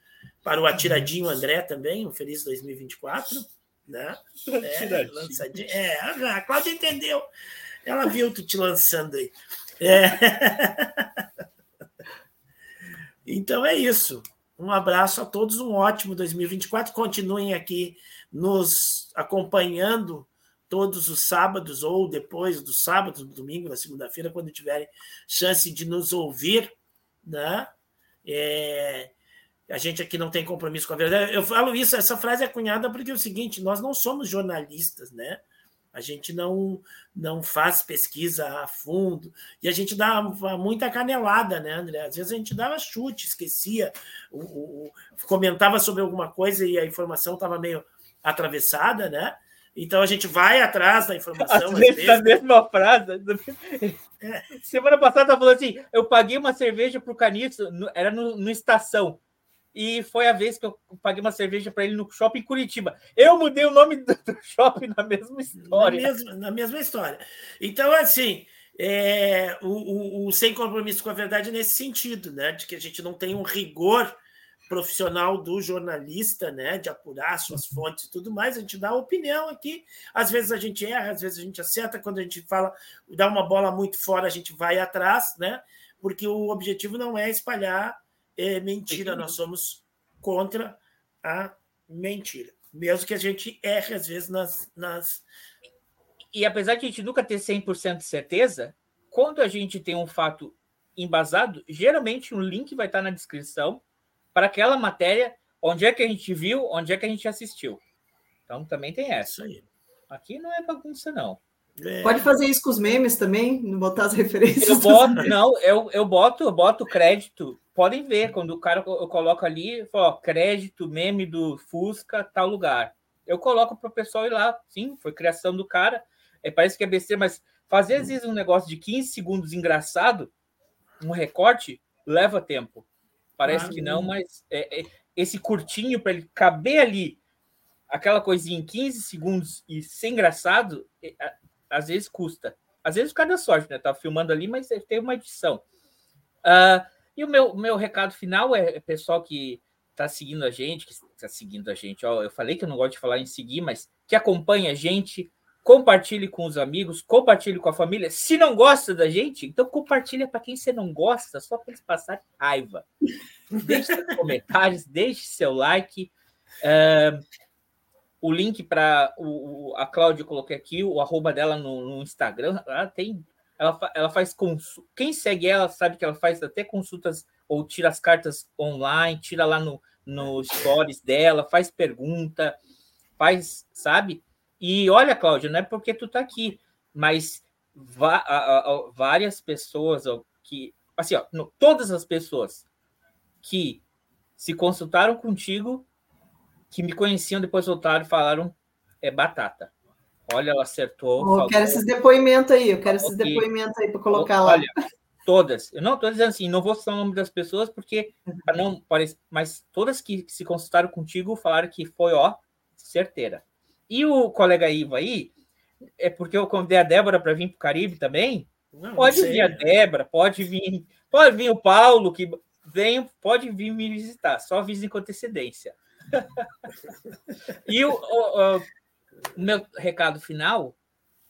Para o Atiradinho André também, um feliz 2024, né? É, lançadinho. é a Cláudia entendeu. Ela viu tu te lançando aí. É. Então é isso. Um abraço a todos, um ótimo 2024. Continuem aqui nos acompanhando todos os sábados ou depois do sábado, do domingo, na segunda-feira, quando tiverem chance de nos ouvir, né? É, a gente aqui não tem compromisso com a verdade. Eu falo isso, essa frase é cunhada porque é o seguinte: nós não somos jornalistas, né? A gente não, não faz pesquisa a fundo e a gente dá muita canelada, né, André? Às vezes a gente dava chute, esquecia, o, o, comentava sobre alguma coisa e a informação estava meio atravessada, né? Então a gente vai atrás da informação. Às vezes, a mesma frase. É. Semana passada falou assim: eu paguei uma cerveja para o Caniço, era no, no estação e foi a vez que eu paguei uma cerveja para ele no shopping Curitiba. Eu mudei o nome do, shopping na mesma história. Na mesma, na mesma história. Então, assim, é, o, o, o, sem compromisso com a verdade é nesse sentido, né? De que a gente não tem um rigor profissional do jornalista, né? De apurar suas fontes e tudo mais. A gente dá opinião aqui. Às vezes a gente erra, às vezes a gente acerta. Quando a gente fala, dá uma bola muito fora, a gente vai atrás, né? Porque o objetivo não é espalhar é mentira, nós somos contra a mentira. Mesmo que a gente erre, às vezes, nas. nas... E apesar de a gente nunca ter 100% de certeza, quando a gente tem um fato embasado, geralmente um link vai estar na descrição para aquela matéria, onde é que a gente viu, onde é que a gente assistiu. Então também tem essa. aí. Aqui não é bagunça, não. É. Pode fazer isso com os memes também, não botar as referências. Eu boto, não, eu, eu boto, eu boto crédito podem ver, quando o cara eu coloco ali, ó, crédito, meme do Fusca, tal lugar. Eu coloco para o pessoal ir lá, sim, foi criação do cara. É, parece que é besteira, mas fazer às vezes um negócio de 15 segundos engraçado, um recorte, leva tempo. Parece ah, que não, mas é, é, esse curtinho para ele caber ali, aquela coisinha em 15 segundos e ser engraçado, é, às vezes custa. Às vezes o cara sorte, né? Tá filmando ali, mas tem uma edição. Uh, e o meu, meu recado final é, é pessoal que está seguindo a gente, que está seguindo a gente, ó, eu falei que eu não gosto de falar em seguir, mas que acompanha a gente, compartilhe com os amigos, compartilhe com a família. Se não gosta da gente, então compartilha para quem você não gosta, só para eles passarem raiva. Deixe seus comentários, deixe seu like. Uh, o link para a Cláudia, eu coloquei aqui, o arroba dela no, no Instagram, ela tem ela, ela faz. Quem segue ela sabe que ela faz até consultas ou tira as cartas online, tira lá no, no stories dela, faz pergunta, faz, sabe? E olha, Cláudia, não é porque tu tá aqui, mas várias pessoas que, assim, ó, todas as pessoas que se consultaram contigo, que me conheciam, depois voltaram e falaram é batata. Olha, ela acertou. Oh, eu quero esses depoimentos aí, eu quero esses depoimentos aí para colocar lá. Olha, todas. Eu não estou dizendo assim, não vou citar o nome das pessoas, porque não parece, mas todas que se consultaram contigo falaram que foi, ó, certeira. E o colega Ivo aí, é porque eu convidei a Débora para vir para o Caribe também. Não, pode não vir a Débora, pode vir, pode vir o Paulo, que vem, pode vir me visitar, só avise com antecedência. e o, o, o o meu recado final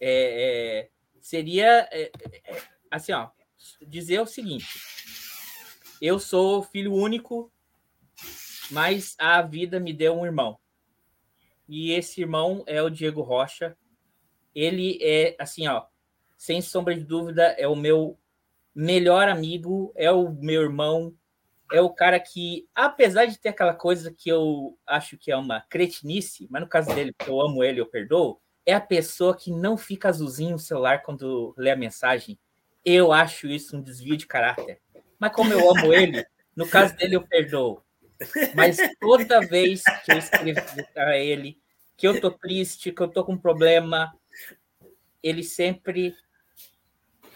é, é, seria é, é, assim, ó, dizer o seguinte: eu sou filho único, mas a vida me deu um irmão. E esse irmão é o Diego Rocha. Ele é assim, ó, sem sombra de dúvida, é o meu melhor amigo, é o meu irmão, é o cara que, apesar de ter aquela coisa que eu acho que é uma cretinice, mas no caso dele, eu amo ele, eu perdoo, é a pessoa que não fica azulzinho no celular quando lê a mensagem. Eu acho isso um desvio de caráter. Mas como eu amo ele, no caso dele eu perdoo. Mas toda vez que eu escrevo para ele que eu tô triste, que eu tô com um problema, ele sempre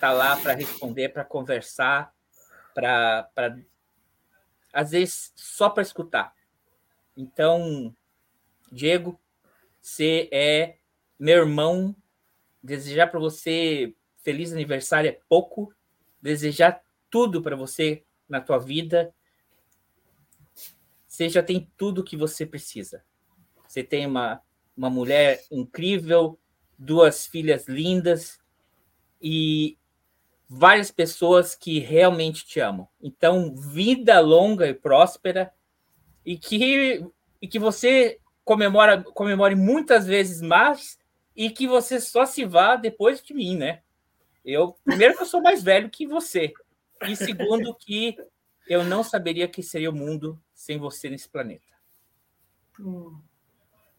tá lá para responder, para conversar, para às vezes só para escutar. Então, Diego, Você é meu irmão. Desejar para você feliz aniversário é pouco. Desejar tudo para você na tua vida. Você já tem tudo que você precisa. Você tem uma, uma mulher incrível, duas filhas lindas e várias pessoas que realmente te amam. Então, vida longa e próspera e que, e que você comemora, comemore muitas vezes mais e que você só se vá depois de mim, né? Eu, primeiro que eu sou mais velho que você e segundo que eu não saberia que seria o mundo sem você nesse planeta. Hum.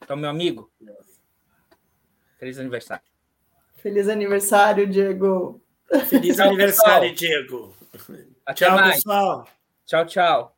Então, meu amigo, feliz aniversário. Feliz aniversário, Diego. Feliz aniversário, Diego. Até tchau, mais. pessoal. Tchau, tchau.